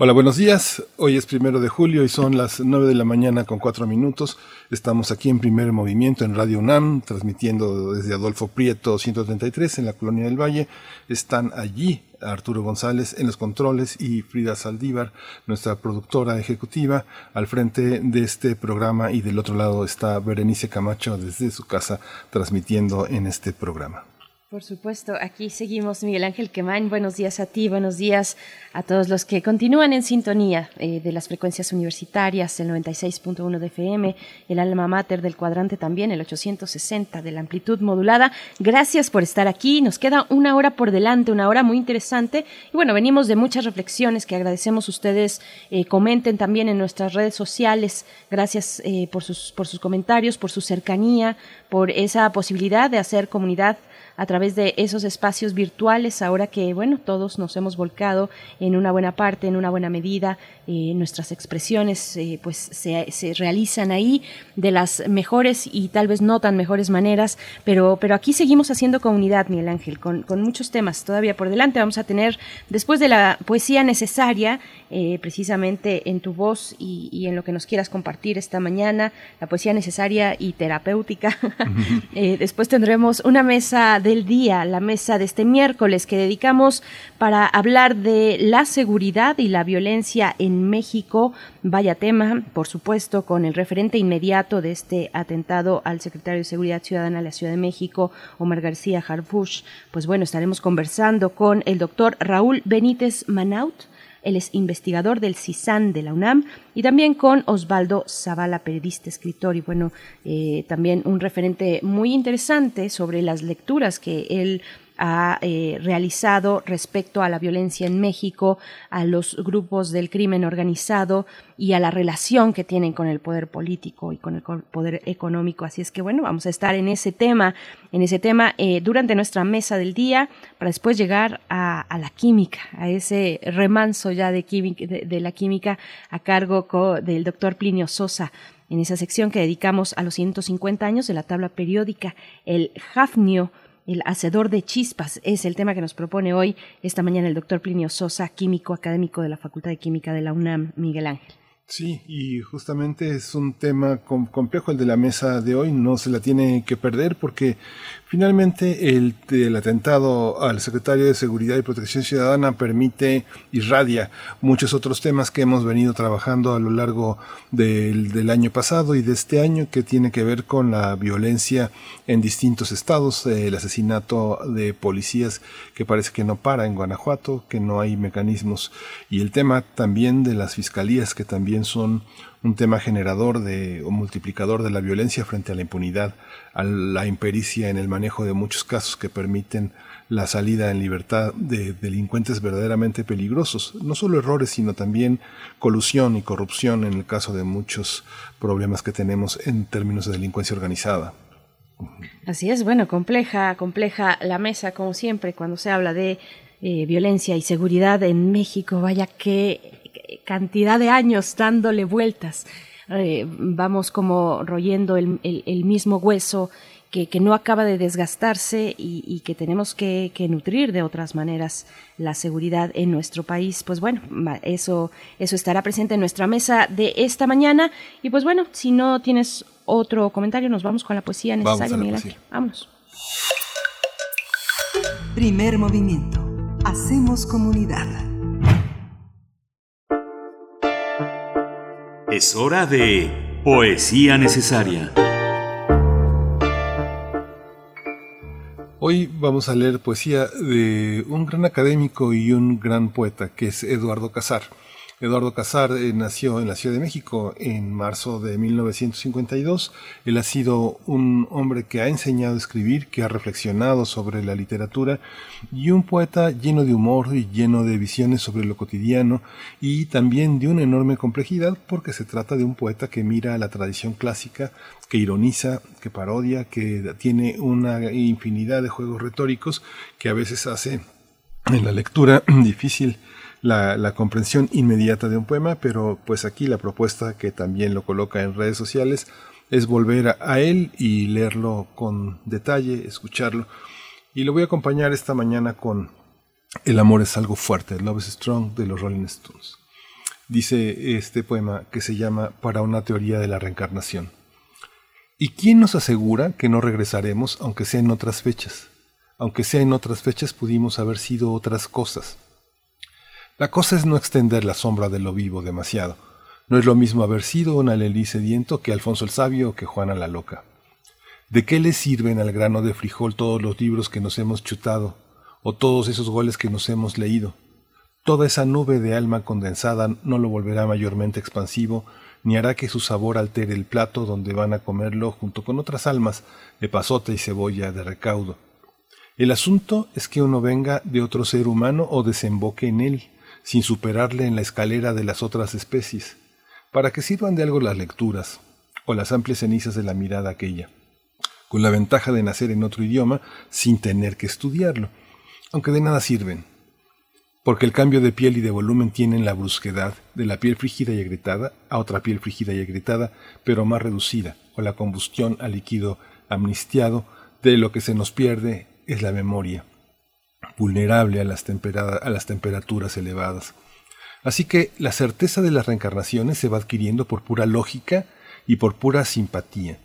Hola, buenos días. Hoy es primero de julio y son las nueve de la mañana con cuatro minutos. Estamos aquí en primer movimiento en Radio UNAM, transmitiendo desde Adolfo Prieto 133 en la Colonia del Valle. Están allí Arturo González en los controles y Frida Saldívar, nuestra productora ejecutiva, al frente de este programa y del otro lado está Berenice Camacho desde su casa transmitiendo en este programa. Por supuesto, aquí seguimos Miguel Ángel Quemain. Buenos días a ti, buenos días a todos los que continúan en sintonía eh, de las frecuencias universitarias, el 96.1 de FM, el alma mater del cuadrante también, el 860 de la amplitud modulada. Gracias por estar aquí. Nos queda una hora por delante, una hora muy interesante. Y bueno, venimos de muchas reflexiones que agradecemos ustedes. Eh, comenten también en nuestras redes sociales. Gracias eh, por, sus, por sus comentarios, por su cercanía, por esa posibilidad de hacer comunidad a través de esos espacios virtuales, ahora que, bueno, todos nos hemos volcado en una buena parte, en una buena medida, eh, nuestras expresiones eh, pues se, se, realizan ahí de las mejores y tal vez no tan mejores maneras, pero, pero aquí seguimos haciendo comunidad, Miguel Ángel, con, con muchos temas todavía por delante. Vamos a tener, después de la poesía necesaria, eh, precisamente en tu voz y, y, en lo que nos quieras compartir esta mañana, la poesía necesaria y terapéutica. después tendremos una mesa de del día, la mesa de este miércoles que dedicamos para hablar de la seguridad y la violencia en México. Vaya tema, por supuesto, con el referente inmediato de este atentado al secretario de Seguridad Ciudadana de la Ciudad de México, Omar García Harfush. Pues bueno, estaremos conversando con el doctor Raúl Benítez Manaut él es investigador del CISAN de la UNAM y también con Osvaldo Zavala, periodista, escritor y bueno, eh, también un referente muy interesante sobre las lecturas que él ha eh, realizado respecto a la violencia en México, a los grupos del crimen organizado y a la relación que tienen con el poder político y con el poder económico. Así es que bueno, vamos a estar en ese tema, en ese tema eh, durante nuestra mesa del día para después llegar a, la química, a ese remanso ya de, de, la química a cargo del doctor Plinio Sosa en esa sección que dedicamos a los 150 años de la tabla periódica, el Hafnio el hacedor de chispas es el tema que nos propone hoy, esta mañana, el doctor Plinio Sosa, químico académico de la Facultad de Química de la UNAM, Miguel Ángel. Sí, y justamente es un tema complejo el de la mesa de hoy, no se la tiene que perder porque Finalmente, el, atentado al secretario de Seguridad y Protección Ciudadana permite, irradia muchos otros temas que hemos venido trabajando a lo largo del, año pasado y de este año que tiene que ver con la violencia en distintos estados, el asesinato de policías que parece que no para en Guanajuato, que no hay mecanismos. Y el tema también de las fiscalías que también son un tema generador de, o multiplicador de la violencia frente a la impunidad, a la impericia en el manejo de muchos casos que permiten la salida en libertad de delincuentes verdaderamente peligrosos. No solo errores, sino también colusión y corrupción en el caso de muchos problemas que tenemos en términos de delincuencia organizada. Así es, bueno, compleja, compleja la mesa, como siempre, cuando se habla de eh, violencia y seguridad en México. Vaya qué cantidad de años dándole vueltas. Eh, vamos como royendo el, mismo hueso que, no acaba de desgastarse y, que tenemos que, nutrir de otras maneras la seguridad en nuestro país. Pues bueno, eso, eso estará presente en nuestra mesa de esta mañana. Y pues bueno, si no tienes otro comentario, nos vamos con la poesía necesaria, Miguel Vámonos. Primer movimiento. Hacemos comunidad. Es hora de poesía necesaria. Hoy vamos a leer poesía de un gran académico y un gran poeta que es Eduardo Casar. Eduardo Casar eh, nació en la Ciudad de México en marzo de 1952. Él ha sido un hombre que ha enseñado a escribir, que ha reflexionado sobre la literatura y un poeta lleno de humor y lleno de visiones sobre lo cotidiano y también de una enorme complejidad porque se trata de un poeta que mira la tradición clásica, que ironiza, que parodia, que tiene una infinidad de juegos retóricos que a veces hace en la lectura difícil la, comprensión inmediata de un poema, pero pues aquí la propuesta que también lo coloca en redes sociales es volver a, él y leerlo con detalle, escucharlo. Y lo voy a acompañar esta mañana con El amor es algo fuerte, Love is Strong de los Rolling Stones. Dice este poema que se llama Para una teoría de la reencarnación. ¿Y quién nos asegura que no regresaremos aunque sea en otras fechas? Aunque sea en otras fechas pudimos haber sido otras cosas. La cosa es no extender la sombra de lo vivo demasiado. No es lo mismo haber sido una Lelí sediento que Alfonso el Sabio o que Juana la Loca. ¿De qué le sirven al grano de frijol todos los libros que nos hemos chutado o todos esos goles que nos hemos leído? Toda esa nube de alma condensada no lo volverá mayormente expansivo ni hará que su sabor altere el plato donde van a comerlo junto con otras almas de pasota y cebolla de recaudo. El asunto es que uno venga de otro ser humano o desemboque en él, sin superarle en la escalera de las otras especies, para que sirvan de algo las lecturas o las amplias cenizas de la mirada aquella, con la ventaja de nacer en otro idioma sin tener que estudiarlo, aunque de nada sirven, porque el cambio de piel y de volumen tienen la brusquedad de la piel frígida y agrietada a otra piel frígida y agrietada, pero más reducida, o la combustión al líquido amnistiado, de lo que se nos pierde es la memoria vulnerable a las, a las temperaturas elevadas. Así que la certeza de las reencarnaciones se va adquiriendo por pura lógica y por pura simpatía.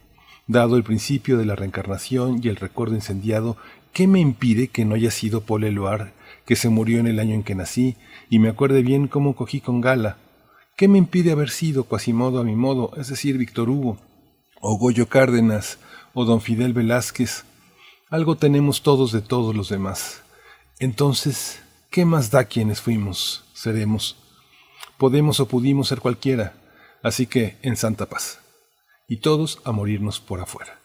Dado el principio de la reencarnación y el recuerdo incendiado, ¿qué me impide que no haya sido Paul Eluard, que se murió en el año en que nací, y me acuerde bien cómo cogí con gala? ¿Qué me impide haber sido Quasimodo a mi modo, es decir, Víctor Hugo, o Goyo Cárdenas, o don Fidel Velázquez? Algo tenemos todos de todos los demás. Entonces, ¿qué más da quienes fuimos, seremos? Podemos o pudimos ser cualquiera, así que en santa paz. Y todos a morirnos por afuera.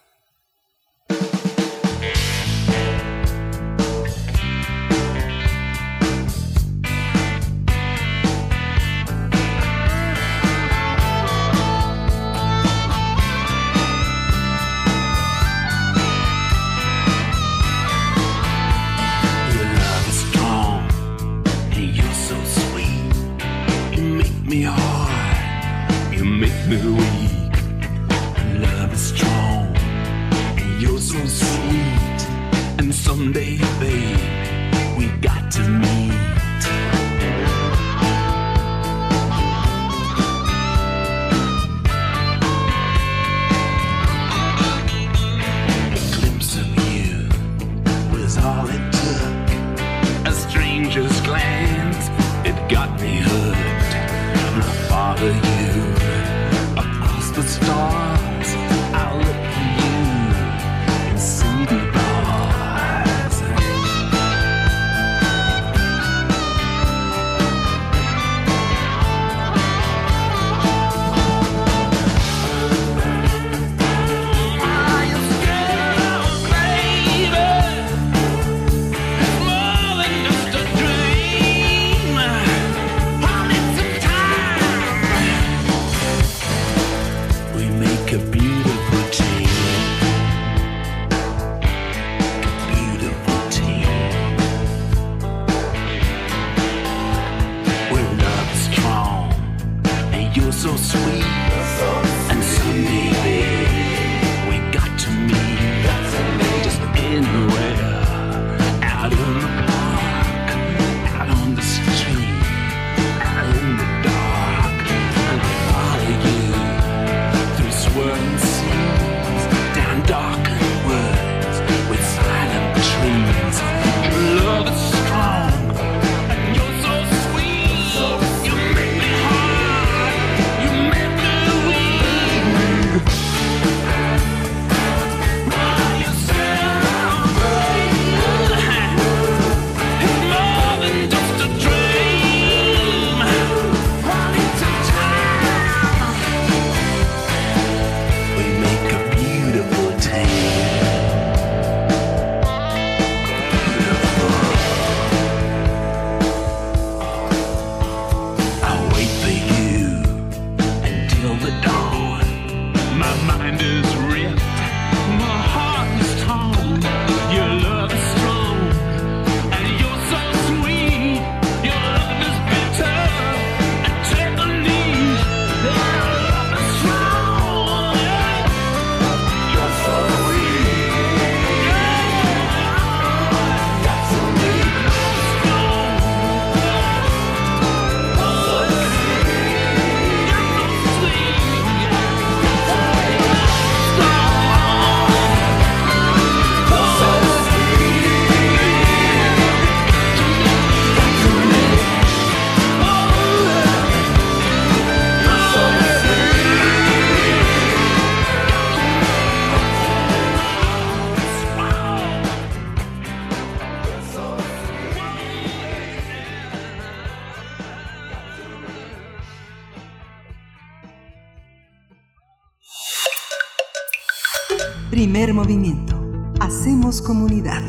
Comunidad.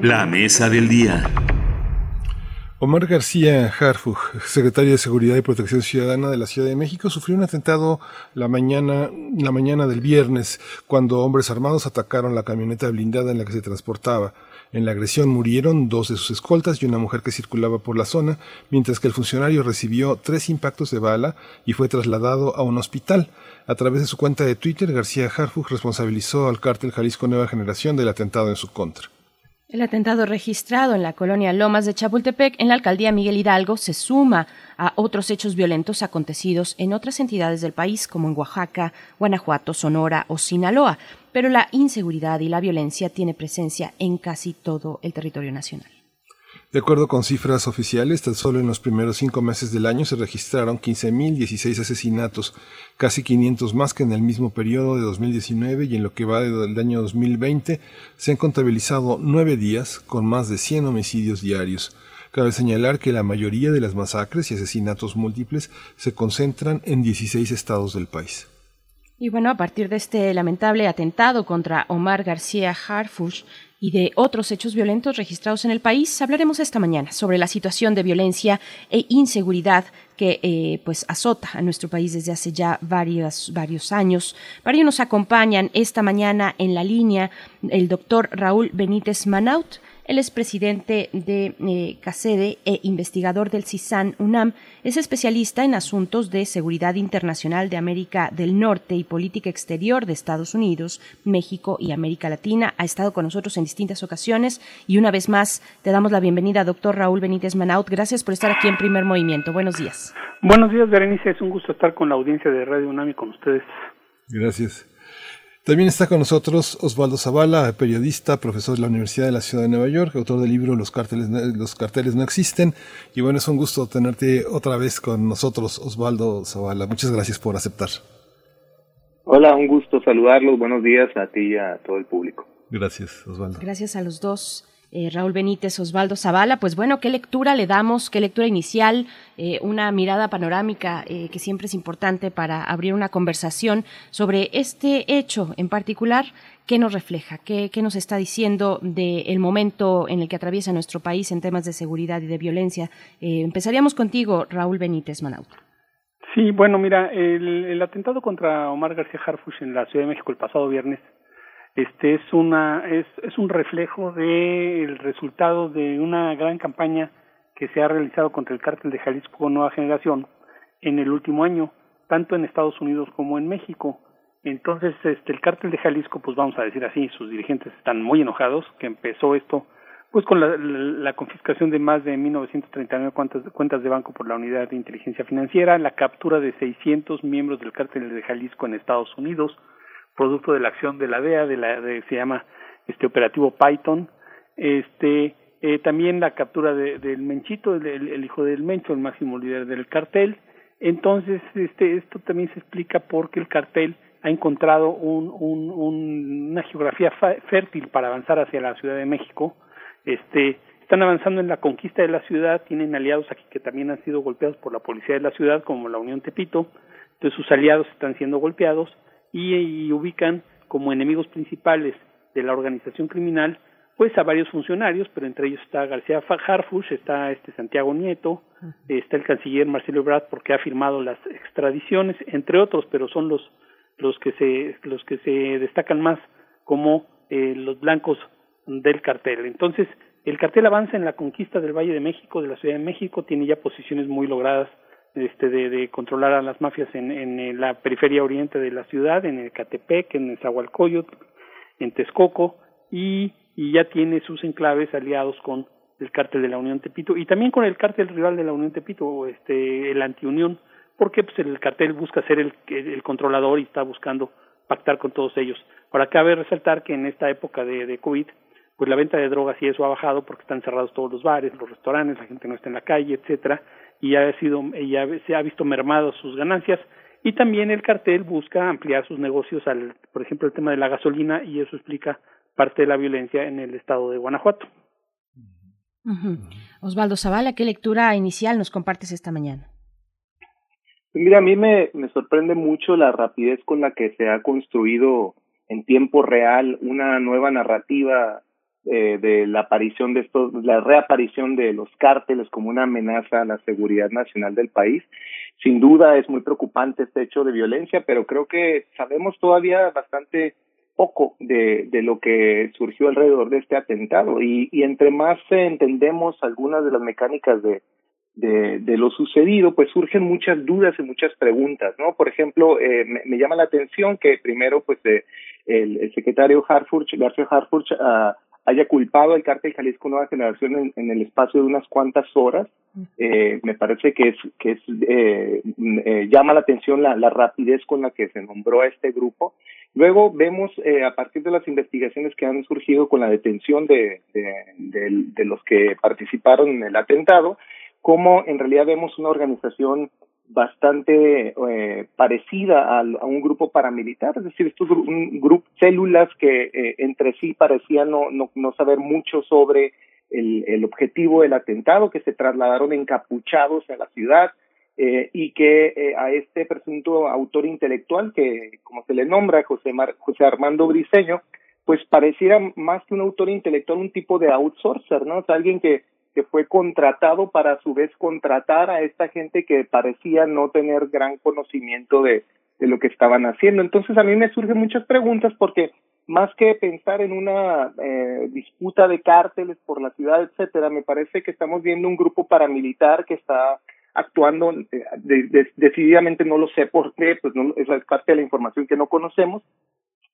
La mesa del día. Omar García Harfuch, secretario de Seguridad y Protección Ciudadana de la Ciudad de México, sufrió un atentado la mañana, la mañana del viernes cuando hombres armados atacaron la camioneta blindada en la que se transportaba. En la agresión murieron dos de sus escoltas y una mujer que circulaba por la zona, mientras que el funcionario recibió tres impactos de bala y fue trasladado a un hospital. A través de su cuenta de Twitter, García Harfuch responsabilizó al cártel Jalisco Nueva Generación del atentado en su contra. El atentado registrado en la colonia Lomas de Chapultepec, en la alcaldía Miguel Hidalgo, se suma a otros hechos violentos acontecidos en otras entidades del país, como en Oaxaca, Guanajuato, Sonora o Sinaloa. Pero la inseguridad y la violencia tiene presencia en casi todo el territorio nacional. De acuerdo con cifras oficiales, tan solo en los primeros cinco meses del año se registraron 15.016 asesinatos, casi 500 más que en el mismo periodo de 2019 y en lo que va del año 2020 se han contabilizado nueve días con más de 100 homicidios diarios. Cabe señalar que la mayoría de las masacres y asesinatos múltiples se concentran en 16 estados del país. Y bueno, a partir de este lamentable atentado contra Omar García Harfuch y de otros hechos violentos registrados en el país, hablaremos esta mañana sobre la situación de violencia e inseguridad que eh, pues azota a nuestro país desde hace ya varios, varios años. Para ello nos acompañan esta mañana en la línea el doctor Raúl Benítez Manaut, él es presidente de eh, CACEDE e investigador del CISAN UNAM. Es especialista en asuntos de seguridad internacional de América del Norte y política exterior de Estados Unidos, México y América Latina. Ha estado con nosotros en distintas ocasiones y una vez más te damos la bienvenida, doctor Raúl Benítez Manaut. Gracias por estar aquí en Primer Movimiento. Buenos días. Buenos días, Berenice. Es un gusto estar con la audiencia de Radio UNAM y con ustedes. Gracias. También está con nosotros Osvaldo Zavala, periodista, profesor de la Universidad de la Ciudad de Nueva York, autor del libro Los carteles, Los carteles no existen. Y bueno, es un gusto tenerte otra vez con nosotros, Osvaldo Zavala. Muchas gracias por aceptar. Hola, un gusto saludarlos. Buenos días a ti y a todo el público. Gracias, Osvaldo. Gracias a los dos. Eh, Raúl Benítez, Osvaldo Zavala, pues bueno, ¿qué lectura le damos? ¿Qué lectura inicial? Eh, una mirada panorámica eh, que siempre es importante para abrir una conversación sobre este hecho en particular. ¿Qué nos refleja? ¿Qué, qué nos está diciendo del momento en el que atraviesa nuestro país en temas de seguridad y de violencia? empezaríamos contigo, Raúl Benítez Manaut. Sí, bueno, mira, el, el atentado contra Omar García Harfuch en la Ciudad de México el pasado viernes este es una es, es un reflejo del resultado de una gran campaña que se ha realizado contra el cártel de Jalisco Nueva Generación en el último año, tanto en Estados Unidos como en México. Entonces, este, el cártel de Jalisco, pues vamos a decir así, sus dirigentes están muy enojados, que empezó esto pues con la, la, confiscación de más de 1939 cuentas, cuentas de banco por la Unidad de Inteligencia Financiera, la captura de 600 miembros del cártel de Jalisco en Estados Unidos, producto de la acción de la DEA, de la de, se llama este operativo Python, este eh, también la captura de, del Menchito, el, el, hijo del Mencho, el máximo líder del cartel. Entonces, este, esto también se explica porque el cartel ha encontrado un, un, un, una geografía fértil para avanzar hacia la Ciudad de México, este están avanzando en la conquista de la ciudad, tienen aliados aquí que también han sido golpeados por la policía de la ciudad, como la Unión Tepito, entonces sus aliados están siendo golpeados y, y ubican como enemigos principales de la organización criminal pues a varios funcionarios, pero entre ellos está García Harfush, está este Santiago Nieto, está el canciller Marcelo Ebrard porque ha firmado las extradiciones, entre otros, pero son los los que se los que se destacan más como eh, los blancos del cartel. Entonces, el cartel avanza en la conquista del Valle de México, de la Ciudad de México, tiene ya posiciones muy logradas este, de, controlar a las mafias en, en la periferia oriente de la ciudad, en el Catepec, en el Zahualcoyot, en Texcoco, y, y ya tiene sus enclaves aliados con el cártel de la Unión Tepito y también con el cártel rival de la Unión Tepito, este, el Antiunión, porque pues el cartel busca ser el, el controlador y está buscando pactar con todos ellos. Ahora cabe resaltar que en esta época de, de COVID pues la venta de drogas y eso ha bajado porque están cerrados todos los bares, los restaurantes, la gente no está en la calle, etcétera, y ha sido ya se ha visto mermado sus ganancias y también el cartel busca ampliar sus negocios al por ejemplo el tema de la gasolina y eso explica parte de la violencia en el estado de Guanajuato. Osvaldo Zavala, ¿qué lectura inicial nos compartes esta mañana? Mira, a mí me, me sorprende mucho la rapidez con la que se ha construido en tiempo real una nueva narrativa eh, de la aparición de estos, la reaparición de los cárteles como una amenaza a la seguridad nacional del país. Sin duda es muy preocupante este hecho de violencia, pero creo que sabemos todavía bastante poco de, de lo que surgió alrededor de este atentado y, y entre más entendemos algunas de las mecánicas de, de, de, lo sucedido, pues surgen muchas dudas y muchas preguntas, ¿no? Por ejemplo, eh, me, me, llama la atención que primero, pues, eh, el, el, secretario Harfurch, García Harfurch, uh, haya culpado al cártel Jalisco Nueva Generación en, en, el espacio de unas cuantas horas. Eh, me parece que es que es eh, eh, llama la atención la, la, rapidez con la que se nombró a este grupo. Luego vemos eh, a partir de las investigaciones que han surgido con la detención de, de, de, de los que participaron en el atentado, cómo en realidad vemos una organización bastante eh, parecida a, a, un grupo paramilitar, es decir, estos un grupo células que eh, entre sí parecían no, no, no saber mucho sobre el, el, objetivo del atentado, que se trasladaron encapuchados a la ciudad eh, y que eh, a este presunto autor intelectual, que como se le nombra, José, Mar, José Armando Briseño, pues pareciera más que un autor intelectual, un tipo de outsourcer, ¿no? O sea, alguien que que fue contratado para a su vez contratar a esta gente que parecía no tener gran conocimiento de, de lo que estaban haciendo. Entonces a mí me surgen muchas preguntas porque más que pensar en una eh, disputa de cárteles por la ciudad, etcétera, me parece que estamos viendo un grupo paramilitar que está actuando eh, de, de, decididamente no lo sé por qué, pues no, esa es parte de la información que no conocemos,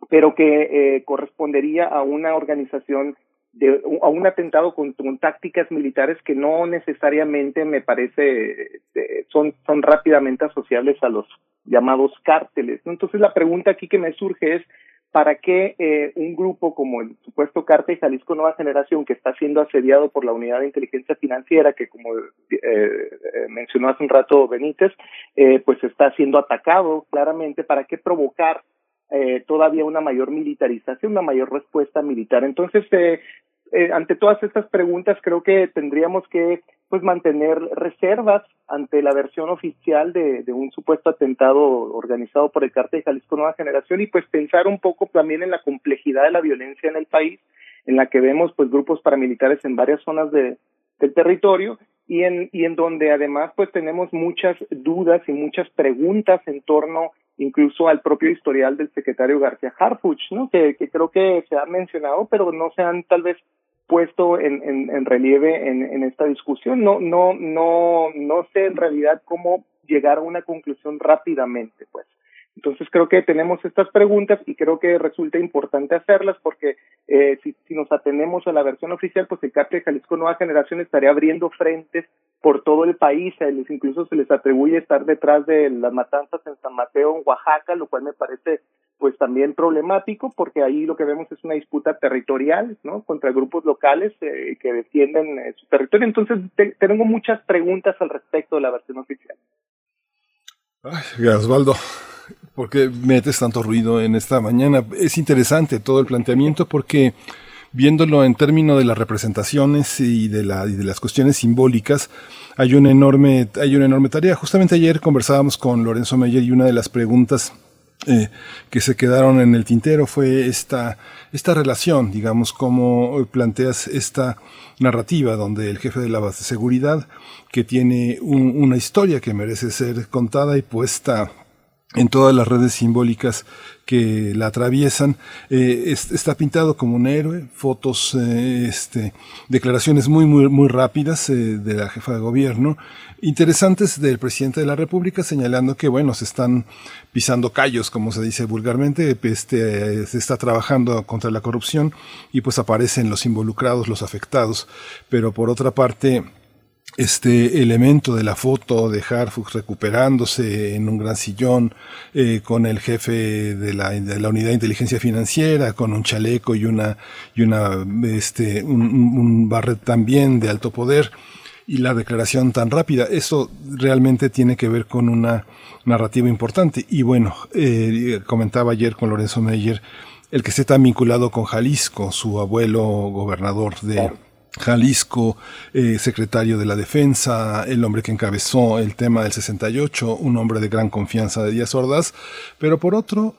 pero que eh, correspondería a una organización de, a un atentado con, tácticas militares que no necesariamente me parece de, son, son rápidamente asociables a los llamados cárteles. ¿no? Entonces la pregunta aquí que me surge es, ¿para qué eh, un grupo como el supuesto cártel Jalisco Nueva Generación, que está siendo asediado por la Unidad de Inteligencia Financiera, que como eh, mencionó hace un rato Benítez, eh, pues está siendo atacado claramente, ¿para qué provocar eh, todavía una mayor militarización, una mayor respuesta militar. Entonces, eh, eh, ante todas estas preguntas, creo que tendríamos que pues mantener reservas ante la versión oficial de, un supuesto atentado organizado por el cártel de Jalisco Nueva Generación y pues pensar un poco también en la complejidad de la violencia en el país, en la que vemos pues grupos paramilitares en varias zonas de, del territorio y en, y en donde además pues tenemos muchas dudas y muchas preguntas en torno incluso al propio historial del secretario García Harfuch, ¿no? Que, creo que se ha mencionado, pero no se han tal vez puesto en, en, en relieve en, en esta discusión. No, no, no, no sé en realidad cómo llegar a una conclusión rápidamente, pues. Entonces creo que tenemos estas preguntas y creo que resulta importante hacerlas porque eh, si, nos atenemos a la versión oficial, pues el cártel de Jalisco Nueva Generación estaría abriendo frentes por todo el país, incluso se les atribuye estar detrás de las matanzas en San Mateo, en Oaxaca, lo cual me parece pues también problemático porque ahí lo que vemos es una disputa territorial, ¿no? Contra grupos locales eh, que defienden eh, su territorio. Entonces te, tengo muchas preguntas al respecto de la versión oficial. Ay, Osvaldo, ¿por qué metes tanto ruido en esta mañana? Es interesante todo el planteamiento porque viéndolo en términos de las representaciones y de, la, de las cuestiones simbólicas, hay una enorme, hay una enorme tarea. Justamente ayer conversábamos con Lorenzo Meyer y una de las preguntas eh, que se quedaron en el tintero fue esta, esta relación, digamos, cómo planteas esta narrativa donde el jefe de la seguridad, que tiene un, una historia que merece ser contada y puesta en todas las redes simbólicas que la atraviesan, eh, está pintado como un héroe, fotos, eh, este, declaraciones muy, muy, muy rápidas eh, de la jefa de gobierno, interesantes del presidente de la República señalando que, bueno, se están pisando callos, como se dice vulgarmente, este, se está trabajando contra la corrupción y pues aparecen los involucrados, los afectados, pero por otra parte, este elemento de la foto de Harfuch recuperándose en un gran sillón eh, con el jefe de la, de la, unidad de inteligencia financiera con un chaleco y una y una este un, un barret también de alto poder y la declaración tan rápida. Eso realmente tiene que ver con una narrativa importante. Y bueno eh, comentaba ayer con Lorenzo Meyer el que esté tan vinculado con Jalisco su abuelo gobernador de Jalisco, eh, secretario de la Defensa, el hombre que encabezó el tema del 68, un hombre de gran confianza de Díaz Ordaz, pero por otro,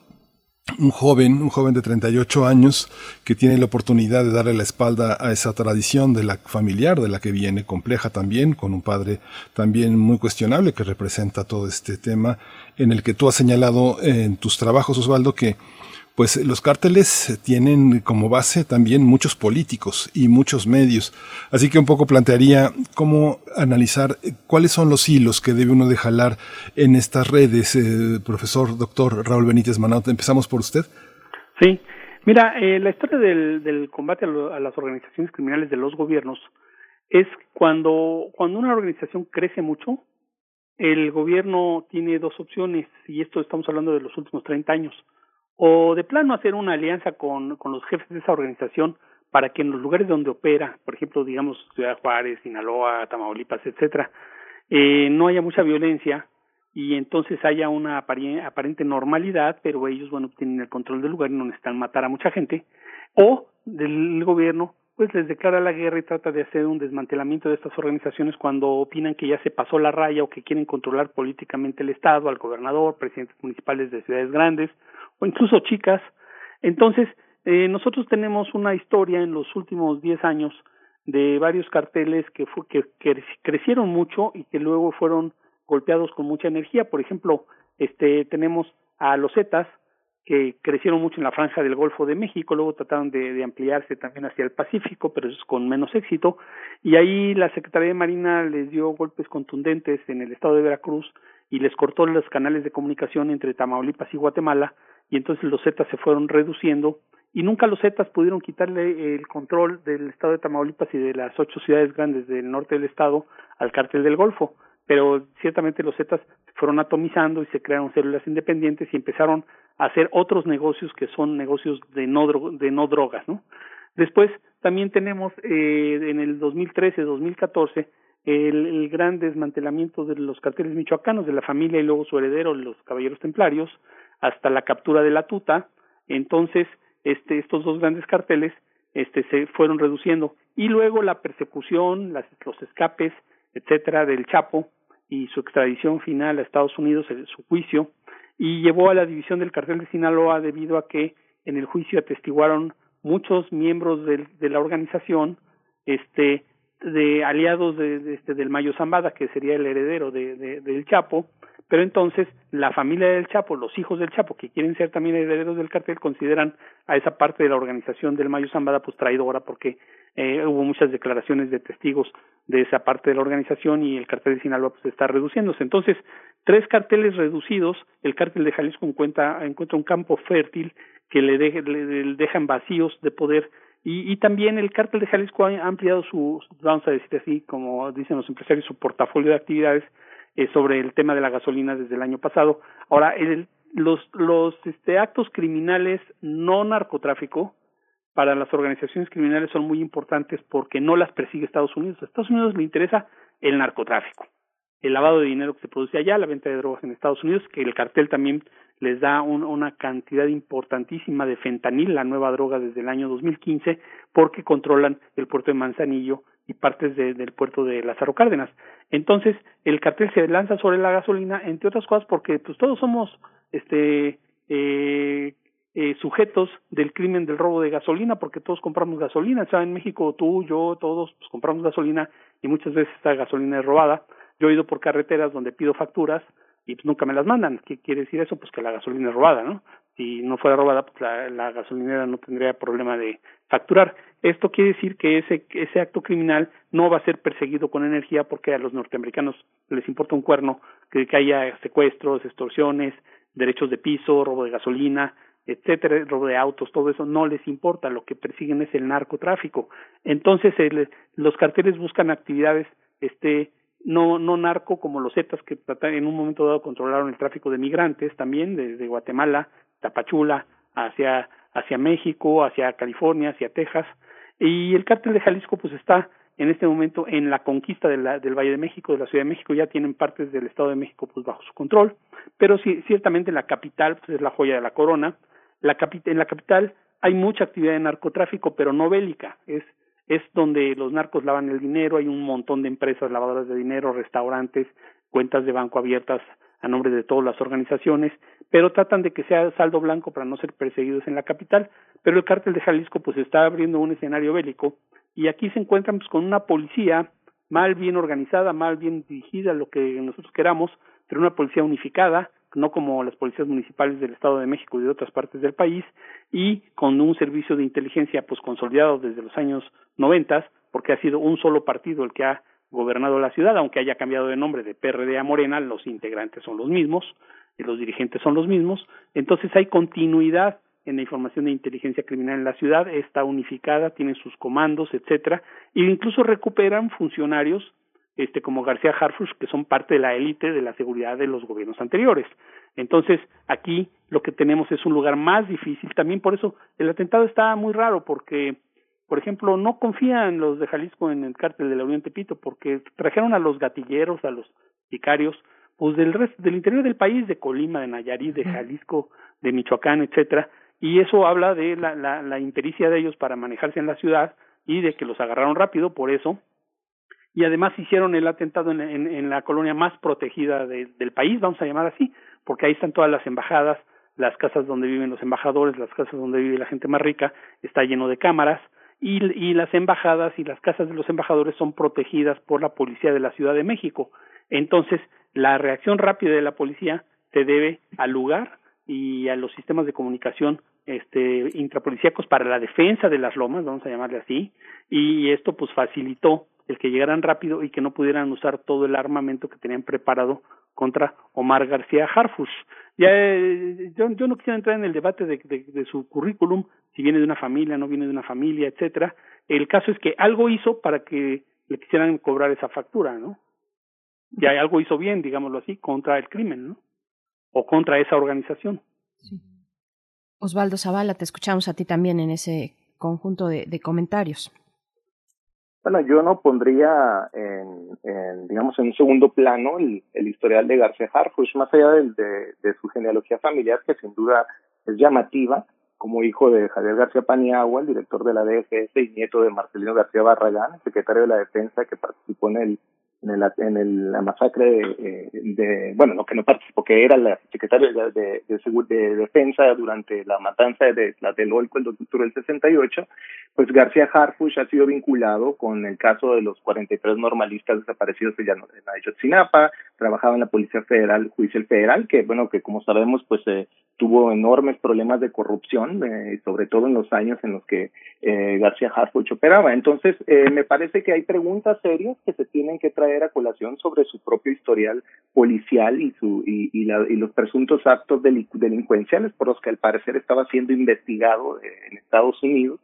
un joven, un joven de 38 años que tiene la oportunidad de darle la espalda a esa tradición de la familiar de la que viene, compleja también, con un padre también muy cuestionable que representa todo este tema en el que tú has señalado en tus trabajos, Osvaldo, que pues los cárteles tienen como base también muchos políticos y muchos medios. Así que un poco plantearía cómo analizar cuáles son los hilos que debe uno de jalar en estas redes. Eh, profesor doctor Raúl Benítez Manaut, empezamos por usted. Sí, mira, eh, la historia del, del combate a, lo, a las organizaciones criminales de los gobiernos es cuando, cuando una organización crece mucho, el gobierno tiene dos opciones, y esto estamos hablando de los últimos 30 años o de plano hacer una alianza con, con los jefes de esa organización para que en los lugares donde opera, por ejemplo, digamos Ciudad Juárez, Sinaloa, Tamaulipas, etcétera, eh, no haya mucha violencia y entonces haya una aparente normalidad, pero ellos, bueno, tienen el control del lugar y no necesitan matar a mucha gente, o del gobierno, pues les declara la guerra y trata de hacer un desmantelamiento de estas organizaciones cuando opinan que ya se pasó la raya o que quieren controlar políticamente el Estado, al gobernador, presidentes municipales de ciudades grandes, o incluso chicas. Entonces, eh, nosotros tenemos una historia en los últimos 10 años de varios carteles que, fue, que, crecieron mucho y que luego fueron golpeados con mucha energía. Por ejemplo, este tenemos a los Zetas, que crecieron mucho en la franja del Golfo de México, luego trataron de, ampliarse también hacia el Pacífico, pero es con menos éxito, y ahí la Secretaría de Marina les dio golpes contundentes en el estado de Veracruz y les cortó los canales de comunicación entre Tamaulipas y Guatemala, y entonces los Zetas se fueron reduciendo y nunca los Zetas pudieron quitarle el control del estado de Tamaulipas y de las ocho ciudades grandes del norte del estado al cártel del Golfo, pero ciertamente los Zetas fueron atomizando y se crearon células independientes y empezaron a hacer otros negocios que son negocios de no, de no drogas, ¿no? Después también tenemos eh, en el 2013-2014 el, gran desmantelamiento de los carteles michoacanos de la familia y luego su heredero, los caballeros templarios, hasta la captura de la tuta, entonces este, estos dos grandes carteles este, se fueron reduciendo. Y luego la persecución, las, los escapes, etcétera, del Chapo y su extradición final a Estados Unidos, su juicio, y llevó a la división del cartel de Sinaloa debido a que en el juicio atestiguaron muchos miembros de la organización, este, de aliados de, de, este, del Mayo Zambada, que sería el heredero de, de, del Chapo, pero entonces la familia del Chapo, los hijos del Chapo, que quieren ser también herederos del cartel, consideran a esa parte de la organización del Mayo Zambada pues traidora porque eh, hubo muchas declaraciones de testigos de esa parte de la organización y el cartel de Sinaloa pues está reduciéndose. Entonces, tres carteles reducidos, el cartel de Jalisco encuentra, encuentra un campo fértil que le, le dejan vacíos de poder y, y también el cártel de Jalisco ha ampliado su, vamos a decir así, como dicen los empresarios, su portafolio de actividades eh, sobre el tema de la gasolina desde el año pasado. Ahora, el, los, los este, actos criminales no narcotráfico para las organizaciones criminales son muy importantes porque no las persigue Estados Unidos. A Estados Unidos le interesa el narcotráfico, el lavado de dinero que se produce allá, la venta de drogas en Estados Unidos, que el cartel también les da un, una cantidad importantísima de fentanil, la nueva droga desde el año 2015, porque controlan el puerto de Manzanillo y partes de, del puerto de Lázaro Cárdenas. Entonces, el cartel se lanza sobre la gasolina, entre otras cosas, porque pues todos somos este eh, eh, sujetos del crimen del robo de gasolina, porque todos compramos gasolina, o sea, en México tú, yo, todos pues, compramos gasolina y muchas veces esta gasolina es robada. Yo he ido por carreteras donde pido facturas y pues nunca me las mandan. ¿Qué quiere decir eso? Pues que la gasolina es robada, ¿no? Si no fuera robada, pues la, la gasolinera no tendría problema de facturar. Esto quiere decir que ese, ese acto criminal no va a ser perseguido con energía porque a los norteamericanos les importa un cuerno que, haya secuestros, extorsiones, derechos de piso, robo de gasolina, etcétera, robo de autos, todo eso no les importa, lo que persiguen es el narcotráfico. Entonces los carteles buscan actividades este no, no narco como los Zetas que en un momento dado controlaron el tráfico de migrantes también desde Guatemala, Tapachula, hacia, hacia México, hacia California, hacia Texas. Y el cártel de Jalisco pues está en este momento en la conquista del Valle de México, de la Ciudad de México, ya tienen partes del Estado de México pues bajo su control, pero sí, ciertamente la capital pues es la joya de la corona. La en la capital hay mucha actividad de narcotráfico, pero no bélica, es es donde los narcos lavan el dinero, hay un montón de empresas lavadoras de dinero, restaurantes, cuentas de banco abiertas a nombre de todas las organizaciones, pero tratan de que sea saldo blanco para no ser perseguidos en la capital, pero el cártel de Jalisco pues está abriendo un escenario bélico y aquí se encuentran pues con una policía mal bien organizada, mal bien dirigida, lo que nosotros queramos, pero una policía unificada, no como las policías municipales del Estado de México y de otras partes del país, y con un servicio de inteligencia pues consolidado desde los años noventas, porque ha sido un solo partido el que ha gobernado la ciudad, aunque haya cambiado de nombre de PRD a Morena, los integrantes son los mismos, y los dirigentes son los mismos, entonces hay continuidad en la información de inteligencia criminal en la ciudad, está unificada, tiene sus comandos, etcétera, e incluso recuperan funcionarios este como García Harfush que son parte de la élite de la seguridad de los gobiernos anteriores. Entonces, aquí lo que tenemos es un lugar más difícil, también. Por eso el atentado está muy raro porque por ejemplo, no confían los de Jalisco en el cártel de la Unión Tepito porque trajeron a los gatilleros, a los sicarios, pues del resto, del interior del país, de Colima, de Nayarit, de Jalisco, de Michoacán, etcétera, y eso habla de la, la, la impericia de ellos para manejarse en la ciudad y de que los agarraron rápido, por eso y además hicieron el atentado en, en, la colonia más protegida del país, vamos a llamar así, porque ahí están todas las embajadas, las casas donde viven los embajadores, las casas donde vive la gente más rica, está lleno de cámaras, y, y las embajadas y las casas de los embajadores son protegidas por la policía de la Ciudad de México. Entonces, la reacción rápida de la policía se debe al lugar y a los sistemas de comunicación este intrapolicíacos para la defensa de las lomas, vamos a llamarle así, y esto pues facilitó el que llegaran rápido y que no pudieran usar todo el armamento que tenían preparado contra Omar García Harfush. Ya, eh, yo, no quisiera entrar en el debate de, su currículum, si viene de una familia, no viene de una familia, etcétera. El caso es que algo hizo para que le quisieran cobrar esa factura, ¿no? Y algo hizo bien, digámoslo así, contra el crimen, ¿no? O contra esa organización. Sí. Osvaldo Zavala, te escuchamos a ti también en ese conjunto de comentarios. Bueno, yo no pondría en, en, digamos, en un segundo plano el, el historial de García Harfuch, más allá de, de, su genealogía familiar, que sin duda es llamativa, como hijo de Javier García Paniagua, el director de la DFS y nieto de Marcelino García Barragán, secretario de la Defensa que participó en el en, el, en el, la masacre de, de, bueno, no que no participó, que era la secretaria de, de, de, de Defensa durante la matanza de la del Olco el 2 de del 68, pues García Harfuch ha sido vinculado con el caso de los 43 normalistas desaparecidos de Ayotzinapa, trabajaba en la Policía Federal, Judicial Federal, que bueno, que como sabemos, pues eh, tuvo enormes problemas de corrupción, eh, sobre todo en los años en los que eh, García Harfuch operaba. Entonces, eh, me parece que hay preguntas serias que se tienen que traer a colación sobre su propio historial policial y, su, y, la, y los presuntos actos delincuenciales por los que al parecer estaba siendo investigado eh, en Estados Unidos.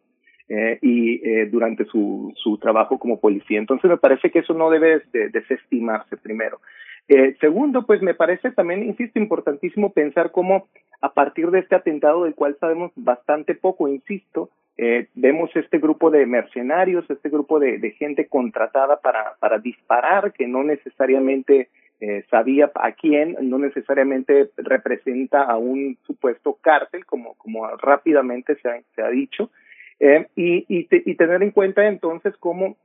Eh, y eh, durante su, su trabajo como policía. Entonces me parece que eso no debe de, desestimarse primero. Eh, segundo, pues me parece también, insisto, importantísimo pensar cómo a partir de este atentado del cual sabemos bastante poco, insisto, eh, vemos este grupo de mercenarios, este grupo de, gente contratada para, para disparar, que no necesariamente eh, sabía a quién, no necesariamente representa a un supuesto cártel, como, rápidamente se ha, dicho, eh, y tener en cuenta entonces cómo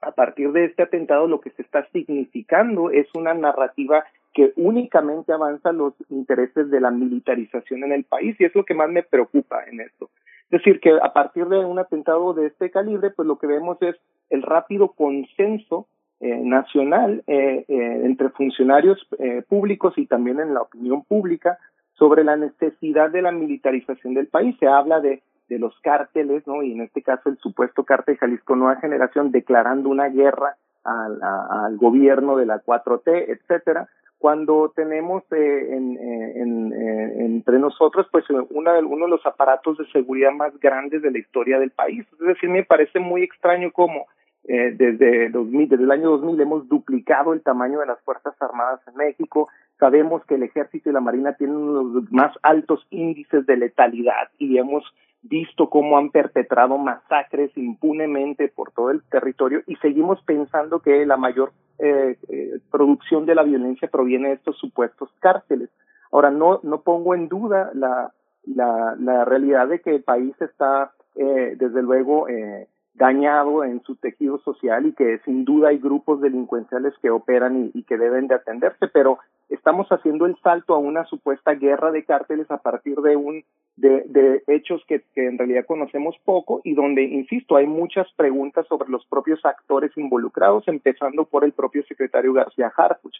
a partir de este atentado lo que se está significando es una narrativa que únicamente avanza los intereses de la militarización en el país y es lo que más me preocupa en esto. Es decir, que a partir de un atentado de este calibre, pues lo que vemos es el rápido consenso eh, nacional eh, eh, entre funcionarios eh, públicos y también en la opinión pública sobre la necesidad de la militarización del país. Se habla de los cárteles, ¿no? Y en este caso el supuesto cártel Jalisco Nueva Generación declarando una guerra al, al gobierno de la 4T, etcétera, cuando tenemos eh, en, eh, en, eh, entre nosotros pues una, uno de los aparatos de seguridad más grandes de la historia del país. Es decir, me parece muy extraño cómo eh, desde, 2000, desde el año 2000 hemos duplicado el tamaño de las Fuerzas Armadas en México. Sabemos que el Ejército y la Marina tienen uno de los más altos índices de letalidad y hemos visto cómo han perpetrado masacres impunemente por todo el territorio y seguimos pensando que la mayor eh, eh, producción de la violencia proviene de estos supuestos cárceles. Ahora, no, no pongo en duda la, la, la realidad de que el país está, eh, desde luego, eh, dañado en su tejido social y que sin duda hay grupos delincuenciales que operan y, y, que deben de atenderse, pero estamos haciendo el salto a una supuesta guerra de cárteles a partir de un de, hechos que, en realidad conocemos poco y donde, insisto, hay muchas preguntas sobre los propios actores involucrados, empezando por el propio secretario García Harfuch.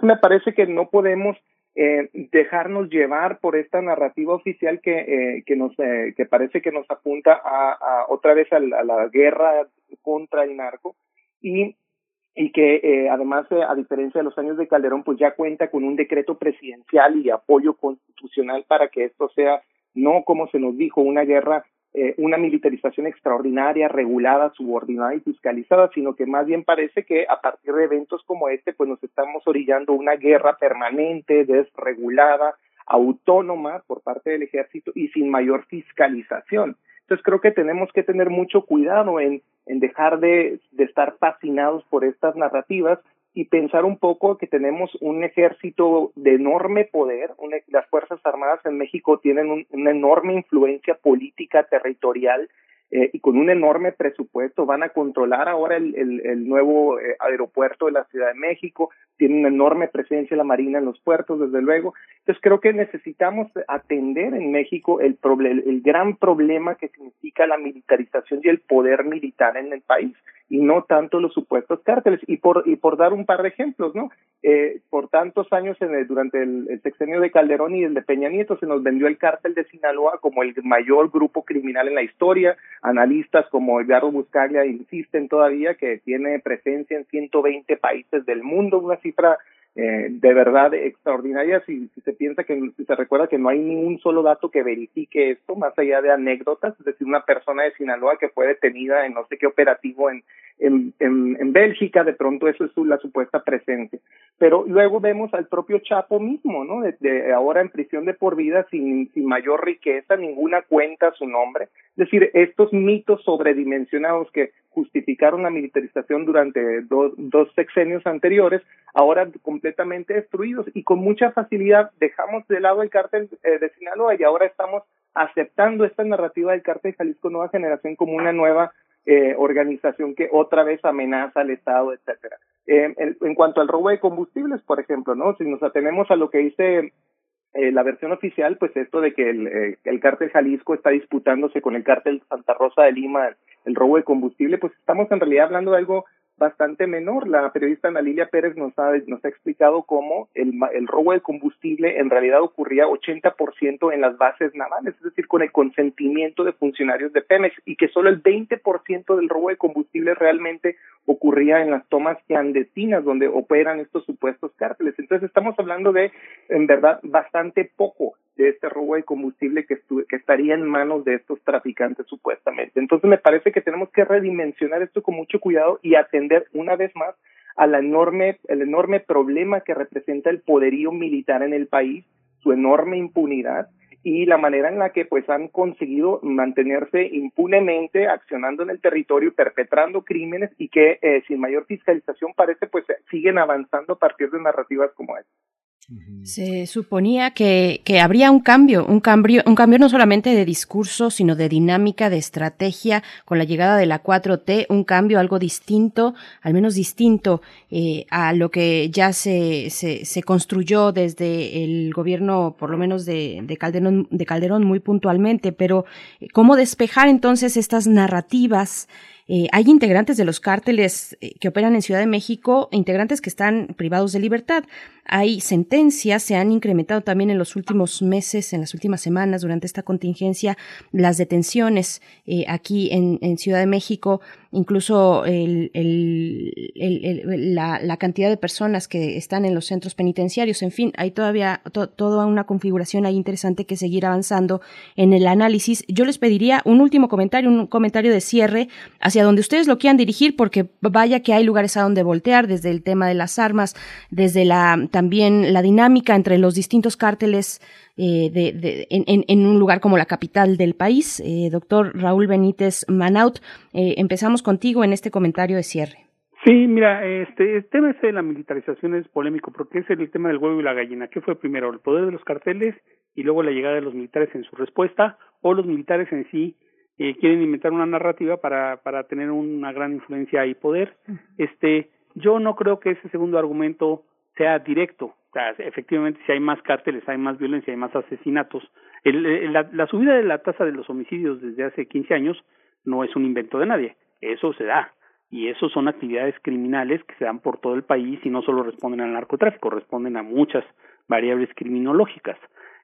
Me parece que no podemos eh, dejarnos llevar por esta narrativa oficial que, eh, que nos eh, que parece que nos apunta a otra vez a la, a la, guerra contra el narco y y que eh, además eh, a diferencia de los años de Calderón pues ya cuenta con un decreto presidencial y apoyo constitucional para que esto sea no como se nos dijo una guerra eh, una militarización extraordinaria, regulada, subordinada y fiscalizada, sino que más bien parece que a partir de eventos como este, pues nos estamos orillando una guerra permanente, desregulada, autónoma por parte del ejército y sin mayor fiscalización. Entonces creo que tenemos que tener mucho cuidado en, dejar de, estar fascinados por estas narrativas y pensar un poco que tenemos un ejército de enorme poder, una, las Fuerzas Armadas en México tienen un, una enorme influencia política territorial eh, y con un enorme presupuesto van a controlar ahora el, el, el nuevo eh, aeropuerto de la Ciudad de México, tienen una enorme presencia la Marina en los puertos, desde luego. Entonces creo que necesitamos atender en México el, el gran problema que significa la militarización y el poder militar en el país y no tanto los supuestos cárteles. Y por, y por dar un par de ejemplos, ¿no? Eh, por tantos años en el, durante el, el, sexenio de Calderón y el de Peña Nieto se nos vendió el cártel de Sinaloa como el mayor grupo criminal en la historia. Analistas como Edgardo Buscaglia insisten todavía que tiene presencia en 120 países del mundo, una cifra eh, de verdad extraordinaria si, si, se piensa que si se recuerda que no hay ningún solo dato que verifique esto más allá de anécdotas es decir una persona de Sinaloa que fue detenida en no sé qué operativo en en, en, en Bélgica de pronto eso es la supuesta presencia. Pero luego vemos al propio Chapo mismo no de ahora en prisión de por vida sin sin mayor riqueza ninguna cuenta su nombre. Es decir estos mitos sobredimensionados que justificaron la militarización durante do, dos sexenios anteriores ahora completamente destruidos y con mucha facilidad dejamos de lado el cártel eh, de Sinaloa y ahora estamos aceptando esta narrativa del cártel Jalisco Nueva Generación como una nueva eh, organización que otra vez amenaza al Estado, etcétera. Eh, en, cuanto al robo de combustibles, por ejemplo, ¿no? Si nos atenemos a lo que dice eh, la versión oficial, pues esto de que el, eh, el cártel Jalisco está disputándose con el cártel Santa Rosa de Lima el robo de combustible, pues estamos en realidad hablando de algo bastante menor. La periodista Ana Lilia Pérez nos ha, nos explicado cómo el, el robo de combustible en realidad ocurría 80% en las bases navales, es decir, con el consentimiento de funcionarios de Pemex y que solo el 20% del robo de combustible realmente ocurría en las tomas clandestinas donde operan estos supuestos cárteles. Entonces estamos hablando de, en verdad, bastante poco de este robo de combustible que, que estaría en manos de estos traficantes supuestamente. Entonces me parece que tenemos que redimensionar esto con mucho cuidado y atender una vez más a la enorme, el enorme problema que representa el poderío militar en el país, su enorme impunidad y la manera en la que pues han conseguido mantenerse impunemente accionando en el territorio perpetrando crímenes y que eh, sin mayor fiscalización parece pues siguen avanzando a partir de narrativas como esta. Se suponía que, que habría un cambio, un cambio, un cambio no solamente de discurso, sino de dinámica, de estrategia, con la llegada de la 4T, un cambio algo distinto, al menos distinto eh, a lo que ya se, se, se construyó desde el gobierno, por lo menos de, de Calderón, de Calderón muy puntualmente. Pero, eh, ¿cómo despejar entonces estas narrativas? Eh, hay integrantes de los cárteles eh, que operan en Ciudad de México, integrantes que están privados de libertad. Hay sentencias, se han incrementado también en los últimos meses, en las últimas semanas, durante esta contingencia, las detenciones eh, aquí en, en, Ciudad de México, incluso el, la, la, cantidad de personas que están en los centros penitenciarios. En fin, hay todavía to, toda una configuración ahí interesante que seguir avanzando en el análisis. Yo les pediría un último comentario, un comentario de cierre hacia donde ustedes lo quieran dirigir, porque vaya que hay lugares a donde voltear, desde el tema de las armas, desde la también la dinámica entre los distintos cárteles eh, de, de, en, en, un lugar como la capital del país. Eh, doctor Raúl Benítez Manaut, eh, empezamos contigo en este comentario de cierre. Sí, mira, este el tema ese de la militarización es polémico porque es el tema del huevo y la gallina. ¿Qué fue primero? ¿El poder de los carteles y luego la llegada de los militares en su respuesta o los militares en sí eh, quieren inventar una narrativa para, para tener una gran influencia y poder. Este, yo no creo que ese segundo argumento sea directo. O sea, efectivamente, si hay más cárteles, hay más violencia, hay más asesinatos. El, el, la, la subida de la tasa de los homicidios desde hace 15 años no es un invento de nadie. Eso se da. Y eso son actividades criminales que se dan por todo el país y no solo responden al narcotráfico, responden a muchas variables criminológicas.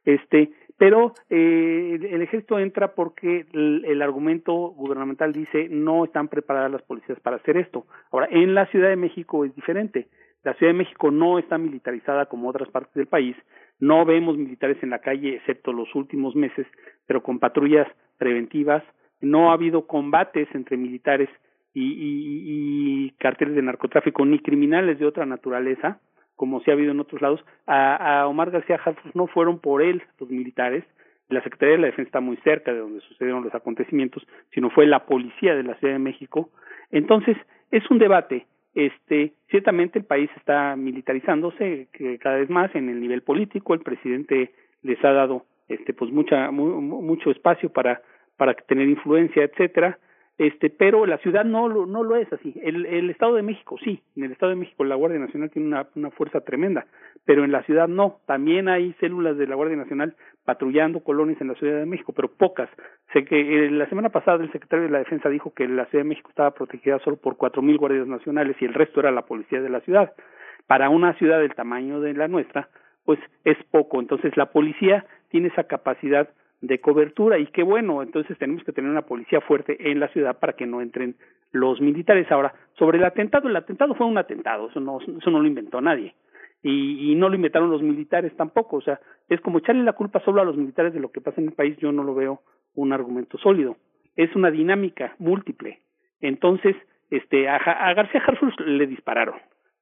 Este, pero eh, el ejército entra porque el, el, argumento gubernamental dice no están preparadas las policías para hacer esto. Ahora, en la Ciudad de México es diferente. La Ciudad de México no está militarizada como otras partes del país. No vemos militares en la calle, excepto los últimos meses, pero con patrullas preventivas. No ha habido combates entre militares y, y, carteles de narcotráfico ni criminales de otra naturaleza como se ha habido en otros lados, a, a Omar García Harfuch no fueron por él los militares, la Secretaría de la Defensa está muy cerca de donde sucedieron los acontecimientos, sino fue la policía de la Ciudad de México. Entonces, es un debate. Este, ciertamente el país está militarizándose cada vez más en el nivel político, el presidente les ha dado este pues mucha mu, mucho espacio para para tener influencia, etcétera. Este pero la ciudad no lo, no lo es así. El, el Estado de México sí en el Estado de México la Guardia Nacional tiene una, una fuerza tremenda pero en la ciudad no. También hay células de la Guardia Nacional patrullando colonias en la Ciudad de México pero pocas. Sé que eh, la semana pasada el secretario de la Defensa dijo que la Ciudad de México estaba protegida solo por cuatro mil guardias nacionales y el resto era la policía de la ciudad. Para una ciudad del tamaño de la nuestra pues es poco. Entonces la policía tiene esa capacidad de cobertura y qué bueno, entonces tenemos que tener una policía fuerte en la ciudad para que no entren los militares. Ahora, sobre el atentado, el atentado fue un atentado, eso no, eso no lo inventó nadie. Y, y no lo inventaron los militares tampoco, o sea, es como echarle la culpa solo a los militares de lo que pasa en el país, yo no lo veo un argumento sólido. Es una dinámica múltiple. Entonces, este, a, García Harfuch le dispararon.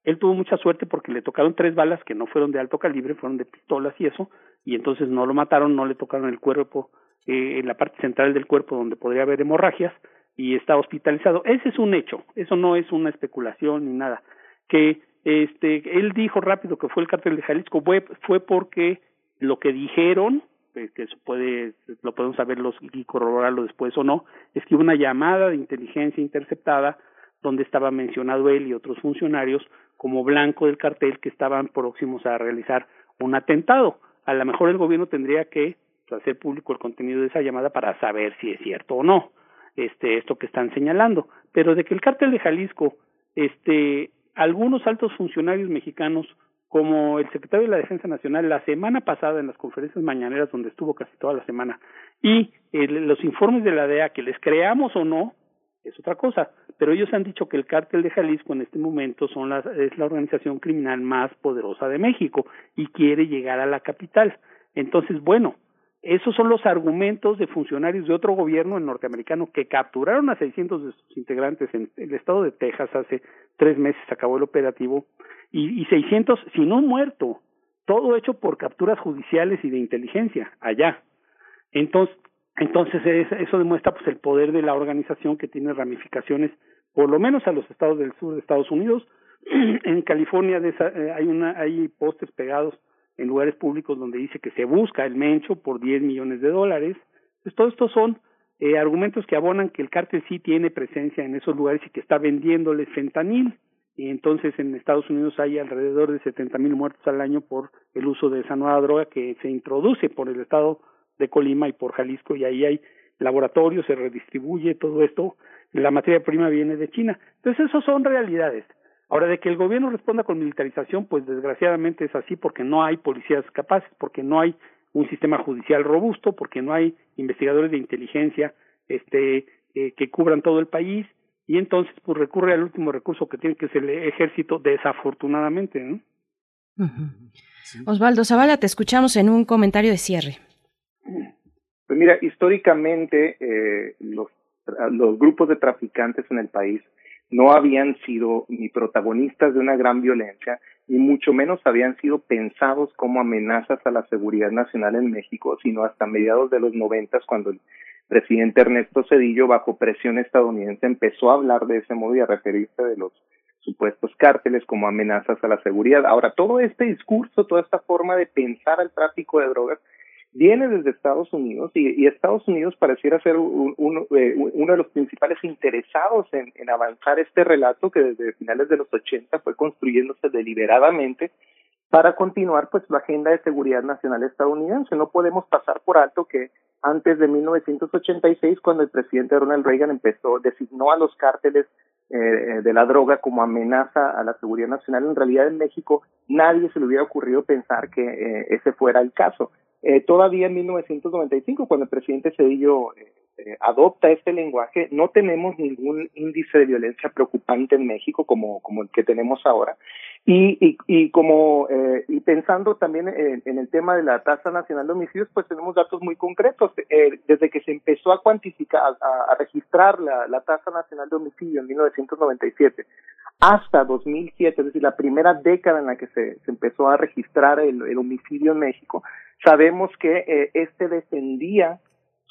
Él tuvo mucha suerte porque le tocaron tres balas que no fueron de alto calibre, fueron de pistolas y eso, y entonces no lo mataron, no le tocaron el cuerpo, eh, en la parte central del cuerpo donde podría haber hemorragias, y está hospitalizado. Ese es un hecho, eso no es una especulación ni nada. Que este, él dijo rápido que fue el cártel de Jalisco, fue, fue porque lo que dijeron, que eso puede, lo podemos saberlo y corroborarlo después o no, es que una llamada de inteligencia interceptada donde estaba mencionado él y otros funcionarios como blanco del cartel que estaban próximos a realizar un atentado. A lo mejor el gobierno tendría que pues, hacer público el contenido de esa llamada para saber si es cierto o no este esto que están señalando, pero de que el cártel de Jalisco este algunos altos funcionarios mexicanos como el secretario de la Defensa Nacional la semana pasada en las conferencias mañaneras donde estuvo casi toda la semana y los informes de la DEA que les creamos o no es otra cosa, pero ellos han dicho que el cártel de Jalisco en este momento son las, es la organización criminal más poderosa de México y quiere llegar a la capital. Entonces, bueno, esos son los argumentos de funcionarios de otro gobierno norteamericano que capturaron a 600 de sus integrantes en el estado de Texas hace tres meses, acabó el operativo, y, y 600, si no muerto, todo hecho por capturas judiciales y de inteligencia allá. Entonces, entonces eso demuestra pues el poder de la organización que tiene ramificaciones por lo menos a los estados del sur de Estados Unidos. en California de eh, hay hay postes pegados en lugares públicos donde dice que se busca el mencho por 10 millones de dólares. Pues todos estos son eh, argumentos que abonan que el cártel sí tiene presencia en esos lugares y que está vendiéndoles fentanil. Y entonces en Estados Unidos hay alrededor de 70 mil muertos al año por el uso de esa nueva droga que se introduce por el estado de Colima y por Jalisco y ahí hay laboratorios, se redistribuye todo esto, la materia prima viene de China. Entonces, eso son realidades. Ahora, de que el gobierno responda con militarización, pues desgraciadamente es así porque no hay policías capaces, porque no hay un sistema judicial robusto, porque no hay investigadores de inteligencia este, eh, que cubran todo el país, y entonces pues recurre al último recurso que tiene que ser el ejército, desafortunadamente. ¿no? Osvaldo Zavala, te escuchamos en un comentario de cierre. Pues mira, históricamente eh, los, los grupos de traficantes en el país no habían sido ni protagonistas de una gran violencia, ni mucho menos habían sido pensados como amenazas a la seguridad nacional en México, sino hasta mediados de los noventas, cuando el presidente Ernesto Cedillo, bajo presión estadounidense, empezó a hablar de ese modo y a referirse de los supuestos cárteles como amenazas a la seguridad. Ahora, todo este discurso, toda esta forma de pensar el tráfico de drogas, viene desde Estados Unidos y, Estados Unidos pareciera ser uno, eh, uno de los principales interesados en, en, avanzar este relato que desde finales de los 80 fue construyéndose deliberadamente para continuar pues la agenda de seguridad nacional estadounidense. No podemos pasar por alto que antes de 1986, cuando el presidente Ronald Reagan empezó, designó a los cárteles eh, de la droga como amenaza a la seguridad nacional, en realidad en México nadie se le hubiera ocurrido pensar que eh, ese fuera el caso. Eh, todavía en 1995, cuando el presidente Cedillo eh, eh, adopta este lenguaje, no tenemos ningún índice de violencia preocupante en México como, como el que tenemos ahora. Y, y, y como eh, y pensando también en, el tema de la tasa nacional de homicidios, pues tenemos datos muy concretos. Eh, desde que se empezó a cuantificar, a, a registrar la, la, tasa nacional de homicidio en 1997 hasta 2007, es decir, la primera década en la que se, se empezó a registrar el, el, homicidio en México, sabemos que eh, este descendía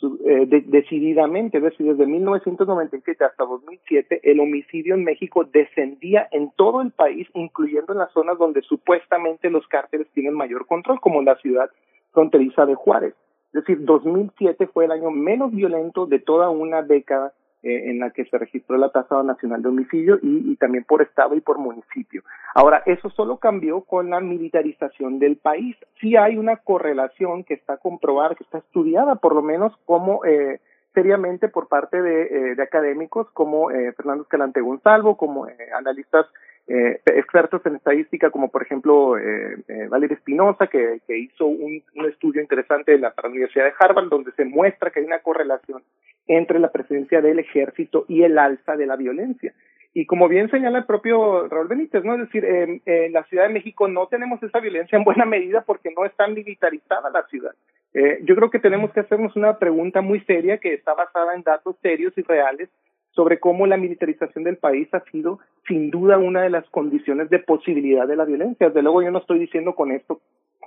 eh, de, decididamente, es decir, desde 1997 hasta 2007, el homicidio en México descendía en todo el país, incluyendo en las zonas donde supuestamente los cárteles tienen mayor control, como la ciudad fronteriza de Juárez. Es decir, 2007 fue el año menos violento de toda una década eh, en la que se registró la tasa nacional de homicidio y, y, también por estado y por municipio. Ahora, eso solo cambió con la militarización del país. Sí hay una correlación que está comprobada, que está estudiada por lo menos como eh, seriamente por parte de, eh, académicos como eh, Fernando Escalante Gonzalvo, como eh, analistas eh, expertos en estadística como por ejemplo eh, eh, Espinosa que, que hizo un, un, estudio interesante de la, para la Universidad de Harvard donde se muestra que hay una correlación entre la presencia del ejército y el alza de la violencia. Y como bien señala el propio Raúl Benítez, ¿no? Es decir, en, en la Ciudad de México no tenemos esa violencia en buena medida porque no está militarizada la ciudad. Eh, yo creo que tenemos que hacernos una pregunta muy seria que está basada en datos serios y reales sobre cómo la militarización del país ha sido sin duda una de las condiciones de posibilidad de la violencia. Desde luego yo no estoy diciendo con esto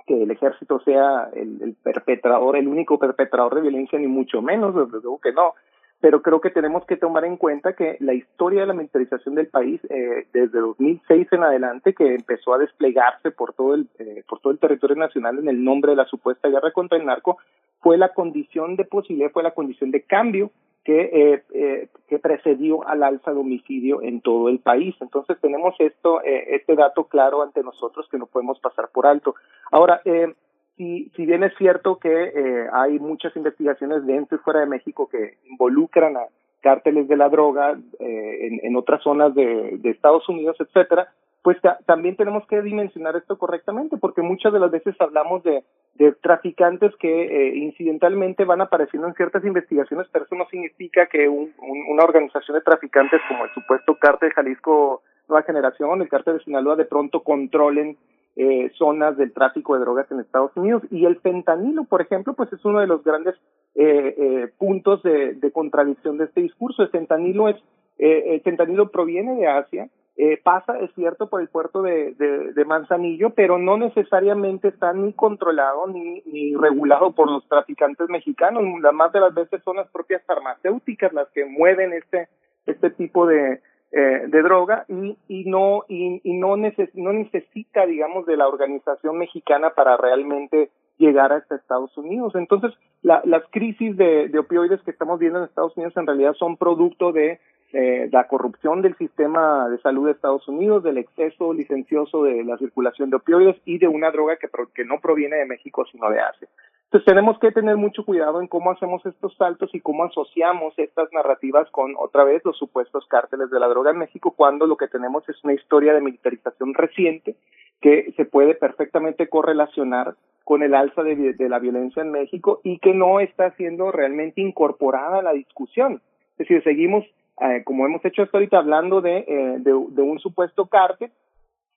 que el ejército sea el, el perpetrador, el único perpetrador de violencia, ni mucho menos, desde luego que no pero creo que tenemos que tomar en cuenta que la historia de la militarización del país eh, desde 2006 en adelante que empezó a desplegarse por todo el eh, por todo el territorio nacional en el nombre de la supuesta guerra contra el narco fue la condición de posibilidad fue la condición de cambio que, eh, eh, que precedió al alza de homicidio en todo el país. Entonces tenemos esto, eh, este dato claro ante nosotros que no podemos pasar por alto. Ahora, eh, si, si bien es cierto que eh, hay muchas investigaciones dentro y fuera de México que involucran a cárteles de la droga eh, en, otras zonas de Estados Unidos, etcétera, pues ta- también tenemos que dimensionar esto correctamente, porque muchas de las veces hablamos de, de traficantes que eh, incidentalmente van apareciendo en ciertas investigaciones, pero eso no significa que un- un- una organización de traficantes como el supuesto cártel Jalisco Nueva Generación, el cártel de Sinaloa, de pronto controlen eh, zonas del tráfico de drogas en Estados Unidos. Y el fentanilo, por ejemplo, pues es uno de los grandes eh, eh, puntos de, de contradicción de este discurso. El fentanilo es, eh, el fentanilo proviene de Asia, eh, pasa, es cierto, por el puerto de, de, de Manzanillo, pero no necesariamente está ni controlado ni, ni regulado por los traficantes mexicanos. La más de las veces son las propias farmacéuticas las que mueven este, este tipo de, eh, de droga y, y no y, no, neces no necesita digamos de la organización mexicana para realmente llegar hasta Estados Unidos entonces la, las crisis de, de opioides que estamos viendo en Estados Unidos en realidad son producto de eh, la corrupción del sistema de salud de Estados Unidos, del exceso licencioso de la circulación de opioides y de una droga que, que no proviene de México sino de Asia. Entonces tenemos que tener mucho cuidado en cómo hacemos estos saltos y cómo asociamos estas narrativas con otra vez los supuestos cárteles de la droga en México cuando lo que tenemos es una historia de militarización reciente que se puede perfectamente correlacionar con el alza de la violencia en México y que no está siendo realmente incorporada a la discusión. Es decir, seguimos, eh, como hemos hecho hasta ahorita, hablando de, eh, de, un supuesto cártel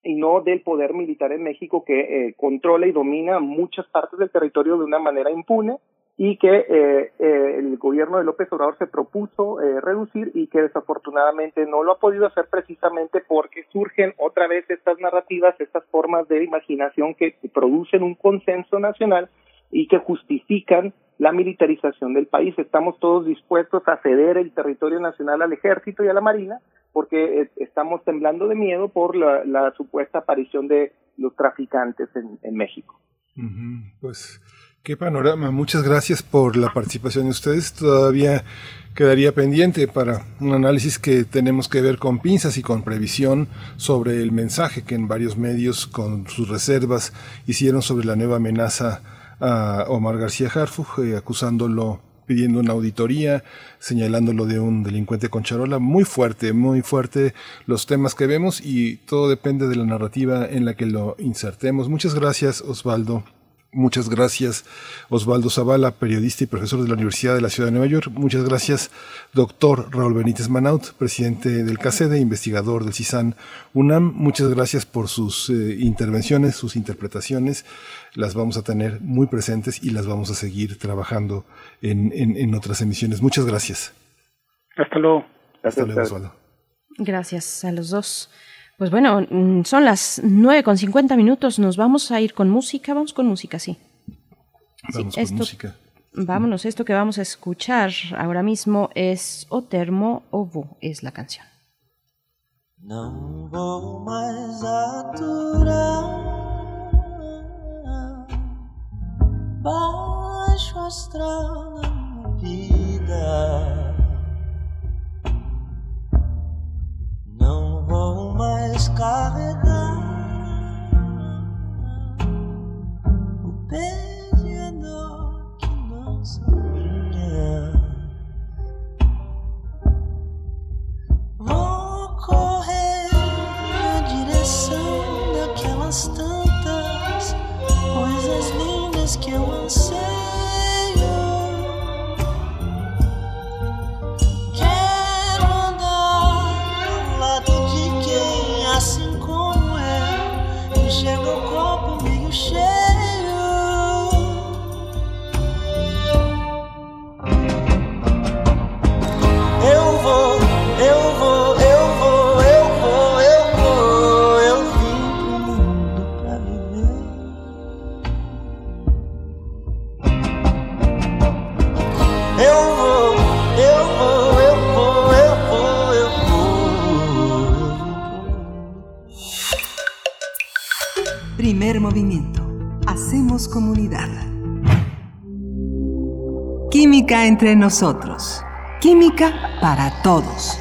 y no del poder militar en México que eh, controla y domina muchas partes del territorio de una manera impune y que eh, eh, el gobierno de López Obrador se propuso eh, reducir y que desafortunadamente no lo ha podido hacer precisamente porque surgen otra vez estas narrativas, estas formas de imaginación que producen un consenso nacional y que justifican la militarización del país. Estamos todos dispuestos a ceder el territorio nacional al ejército y a la marina porque eh, estamos temblando de miedo por la, supuesta aparición de los traficantes en, México. Pues qué panorama. Muchas gracias por la participación de ustedes. Todavía quedaría pendiente para un análisis que tenemos que ver con pinzas y con previsión sobre el mensaje que en varios medios con sus reservas hicieron sobre la nueva amenaza a Omar García Harfuch, eh, acusándolo pidiendo una auditoría, señalándolo de un delincuente con charola, muy fuerte, muy fuerte los temas que vemos y todo depende de la narrativa en la que lo insertemos. Muchas gracias, Osvaldo. Muchas gracias, Osvaldo Zavala, periodista y profesor de la Universidad de la Ciudad de Nueva York. Muchas gracias, doctor Raúl Benítez Manaut, presidente del CACEDE, investigador del CISAN UNAM. Muchas gracias por sus eh, intervenciones, sus interpretaciones. Las vamos a tener muy presentes y las vamos a seguir trabajando en, en, en otras emisiones. Muchas gracias. Hasta luego. Hasta luego, Osvaldo. Gracias a los dos. Pues bueno, mm, son las 9 con 50 minutos. Nos vamos a ir con música. Vamos con música, sí. Vamos Sí, con esto- música. Vámonos, esto que vamos a escuchar ahora mismo es O Termo Ovo, es la canción. Não vou mais aturar baixo astral na vida. Vou mais carregar o peso e a dor que não minha. Vou correr na direção daquelas tantas Química entre nosotros. Química para todos.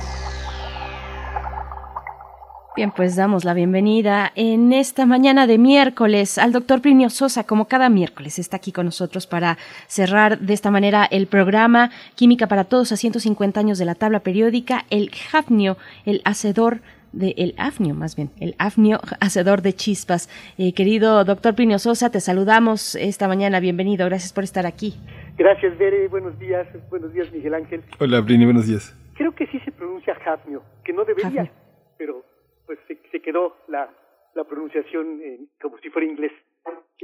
Bien, pues damos la bienvenida en esta mañana de miércoles al doctor Plinio Sosa, como cada miércoles está aquí con nosotros para cerrar de esta manera el programa Química para Todos a 150 años de la tabla periódica, el Hafnio, el hacedor de el afnio, más bien, el afnio hacedor de chispas. Eh, querido doctor Plinio Sosa, te saludamos esta mañana, bienvenido, gracias por estar aquí. Gracias, Bere, buenos días, buenos días, Miguel Ángel. Hola, Brini, buenos días. Creo que sí se pronuncia hafnio, que no debería, Hafnio. pero pues se, se quedó la, la pronunciación en- como si fuera inglés.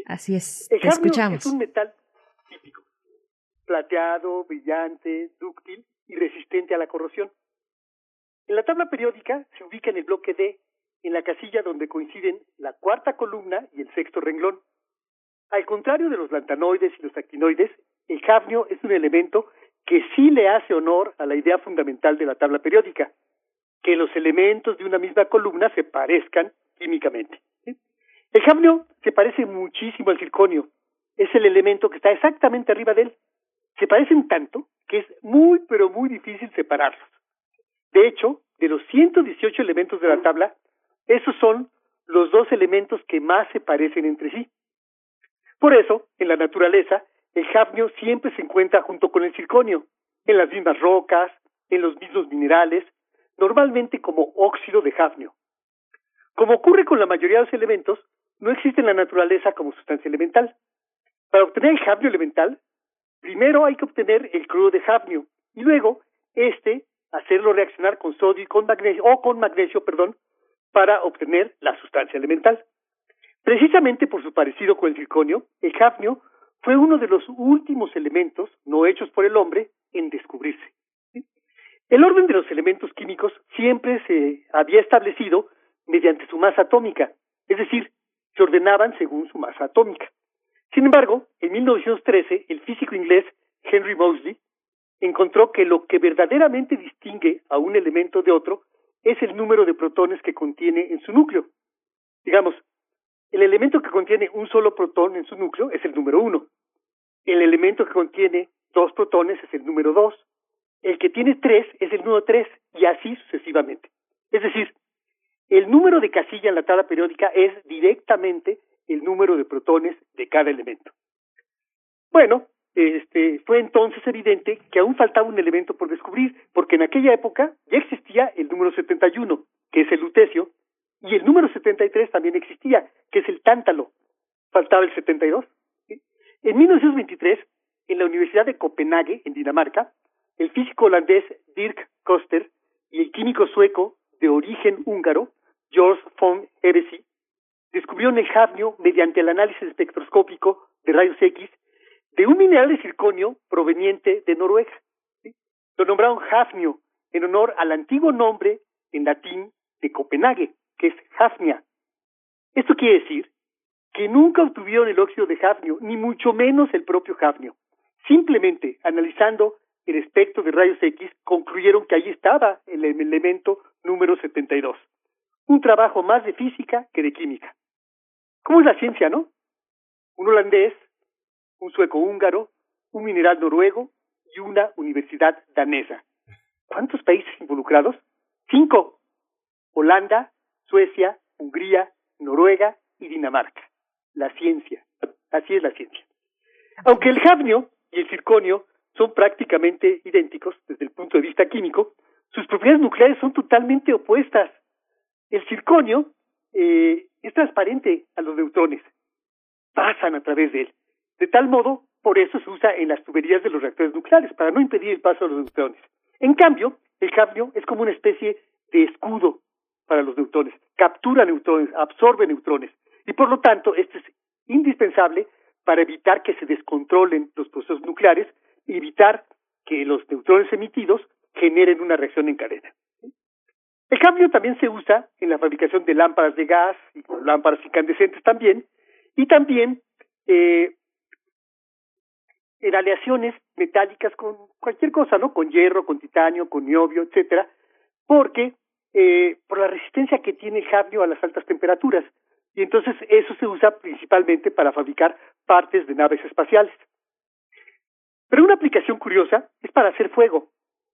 Así es, El escuchamos. es un metal típico, plateado, brillante, dúctil y resistente a la corrosión. En la tabla periódica se ubica en el bloque D, en la casilla donde coinciden la cuarta columna y el sexto renglón. Al contrario de los lantanoides y los actinoides, el hafnio es un elemento que sí le hace honor a la idea fundamental de la tabla periódica, que los elementos de una misma columna se parezcan químicamente. El hafnio se parece muchísimo al circonio, es el elemento que está exactamente arriba de él. Se parecen tanto que es muy pero muy difícil separarlos. De hecho, de los 118 elementos de la tabla, esos son los dos elementos que más se parecen entre sí. Por eso, en la naturaleza, el hafnio siempre se encuentra junto con el circonio, en las mismas rocas, en los mismos minerales, normalmente como óxido de hafnio. Como ocurre con la mayoría de los elementos, no existe en la naturaleza como sustancia elemental. Para obtener el hafnio elemental, primero hay que obtener el crudo de hafnio y luego este hacerlo reaccionar con sodio y con magnesio o con magnesio, perdón, para obtener la sustancia elemental. Precisamente por su parecido con el circonio, el hafnio fue uno de los últimos elementos no hechos por el hombre en descubrirse. El orden de los elementos químicos siempre se había establecido mediante su masa atómica, es decir, se ordenaban según su masa atómica. Sin embargo, en 1913, el físico inglés Henry Moseley encontró que lo que verdaderamente distingue a un elemento de otro es el número de protones que contiene en su núcleo. Digamos, el elemento que contiene un solo protón en su núcleo es el número uno. El elemento que contiene dos protones es el número dos. El que tiene tres es el número tres y así sucesivamente. Es decir, el número de casilla en la tabla periódica es directamente el número de protones de cada elemento. Bueno, este, fue entonces evidente que aún faltaba un elemento por descubrir, porque en aquella época ya existía el número 71, que es el lutecio, y el número 73 también existía, que es el tántalo. Faltaba el 72. ¿sí? En 1923, en la Universidad de Copenhague, en Dinamarca, el físico holandés Dirk Koster y el químico sueco de origen húngaro, George von Hevesy, descubrieron el hafnio mediante el análisis espectroscópico de rayos X de un mineral de circonio proveniente de Noruega. Lo nombraron hafnio en honor al antiguo nombre en latín de Copenhague, que es hafnia. Esto quiere decir que nunca obtuvieron el óxido de hafnio, ni mucho menos el propio hafnio. Simplemente analizando el espectro de rayos X, concluyeron que allí estaba el elemento número 72. Un trabajo más de física que de química. ¿Cómo es la ciencia, no? Un holandés, un sueco húngaro, un mineral noruego y una universidad danesa. ¿Cuántos países involucrados? Cinco. Holanda, Suecia, Hungría, Noruega y Dinamarca. La ciencia. Así es la ciencia. Aunque el hafnio y el circonio son prácticamente idénticos desde el punto de vista químico, sus propiedades nucleares son totalmente opuestas. El circonio eh, es transparente a los neutrones, pasan a través de él. De tal modo, por eso se usa en las tuberías de los reactores nucleares, para no impedir el paso de los neutrones. En cambio, el hafnio es como una especie de escudo para los neutrones, captura neutrones, absorbe neutrones, y por lo tanto, esto es indispensable para evitar que se descontrolen los procesos nucleares y evitar que los neutrones emitidos generen una reacción en cadena. El cambio también se usa en la fabricación de lámparas de gas y lámparas incandescentes también, y también eh, en aleaciones metálicas con cualquier cosa, ¿no? Con hierro, con titanio, con niobio, etcétera, porque eh, por la resistencia que tiene el hafnio a las altas temperaturas. Y entonces eso se usa principalmente para fabricar partes de naves espaciales. Pero una aplicación curiosa es para hacer fuego.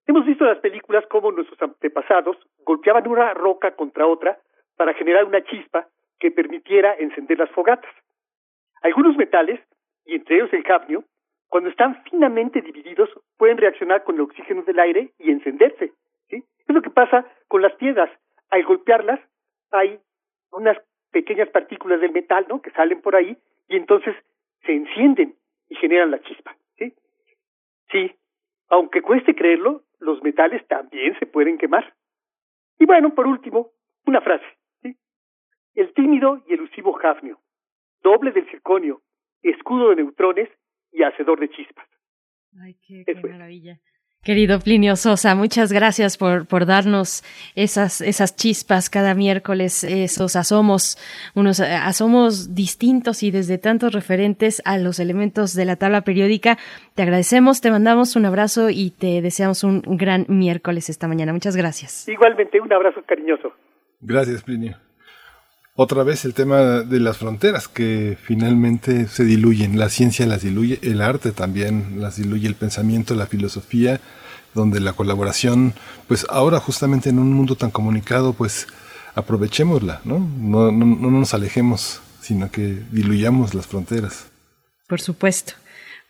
Hemos visto en las películas cómo nuestros antepasados golpeaban una roca contra otra para generar una chispa que permitiera encender las fogatas. Algunos metales, y entre ellos el cadmio, cuando están finamente divididos, pueden reaccionar con el oxígeno del aire y encenderse. ¿Sí? Es lo que pasa con las piedras. Al golpearlas, hay unas pequeñas partículas del metal, ¿no? Que salen por ahí y entonces se encienden y generan la chispa. ¿sí? Sí, aunque cueste creerlo, los metales también se pueden quemar. Y bueno, por último, una frase. ¿sí? El tímido y elusivo jafnio, doble del circonio, escudo de neutrones y hacedor de chispas. Ay, qué, qué maravilla. Querido Plinio Sosa, muchas gracias por, por darnos esas, esas chispas cada miércoles, esos asomos, unos eh, asomos distintos y desde tantos referentes a los elementos de la tabla periódica. Te agradecemos, te mandamos un abrazo y te deseamos un gran miércoles esta mañana. Muchas gracias. Igualmente, un abrazo cariñoso. Gracias, Plinio. Otra vez el tema de las fronteras que finalmente se diluyen. La ciencia las diluye, el arte también las diluye, el pensamiento, la filosofía, donde la colaboración, pues ahora justamente en un mundo tan comunicado, pues aprovechémosla, ¿no? No, no, no nos alejemos, sino que diluyamos las fronteras. Por supuesto.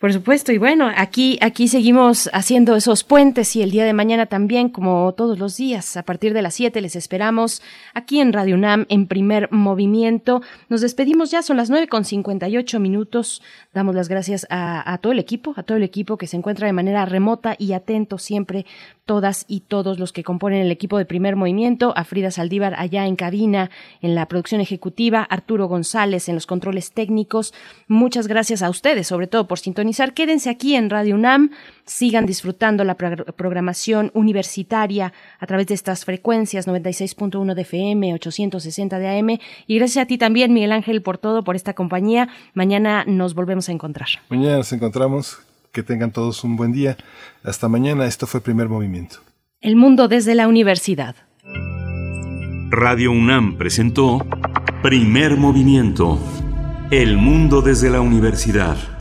Por supuesto, y bueno, aquí, aquí seguimos haciendo esos puentes y el día de mañana también, como todos los días, a partir de las 7 les esperamos aquí en Radio UNAM en primer movimiento. Nos despedimos ya, son las 9 con 58 minutos. Damos las gracias a, todo el equipo, a todo el equipo que se encuentra de manera remota y atento siempre, todas y todos los que componen el equipo de primer movimiento, a Frida Saldívar allá en cabina, en la producción ejecutiva, Arturo González en los controles técnicos. Muchas gracias a ustedes, sobre todo por sintonizar Quédense aquí en Radio UNAM, sigan disfrutando la programación universitaria a través de estas frecuencias 96.1 de FM, 860 de AM. Y gracias a ti también, Miguel Ángel, por todo, por esta compañía. Mañana nos volvemos a encontrar. Mañana nos encontramos. Que tengan todos un buen día. Hasta mañana. Esto fue Primer Movimiento. El mundo desde la universidad. Radio UNAM presentó Primer Movimiento. El mundo desde la universidad.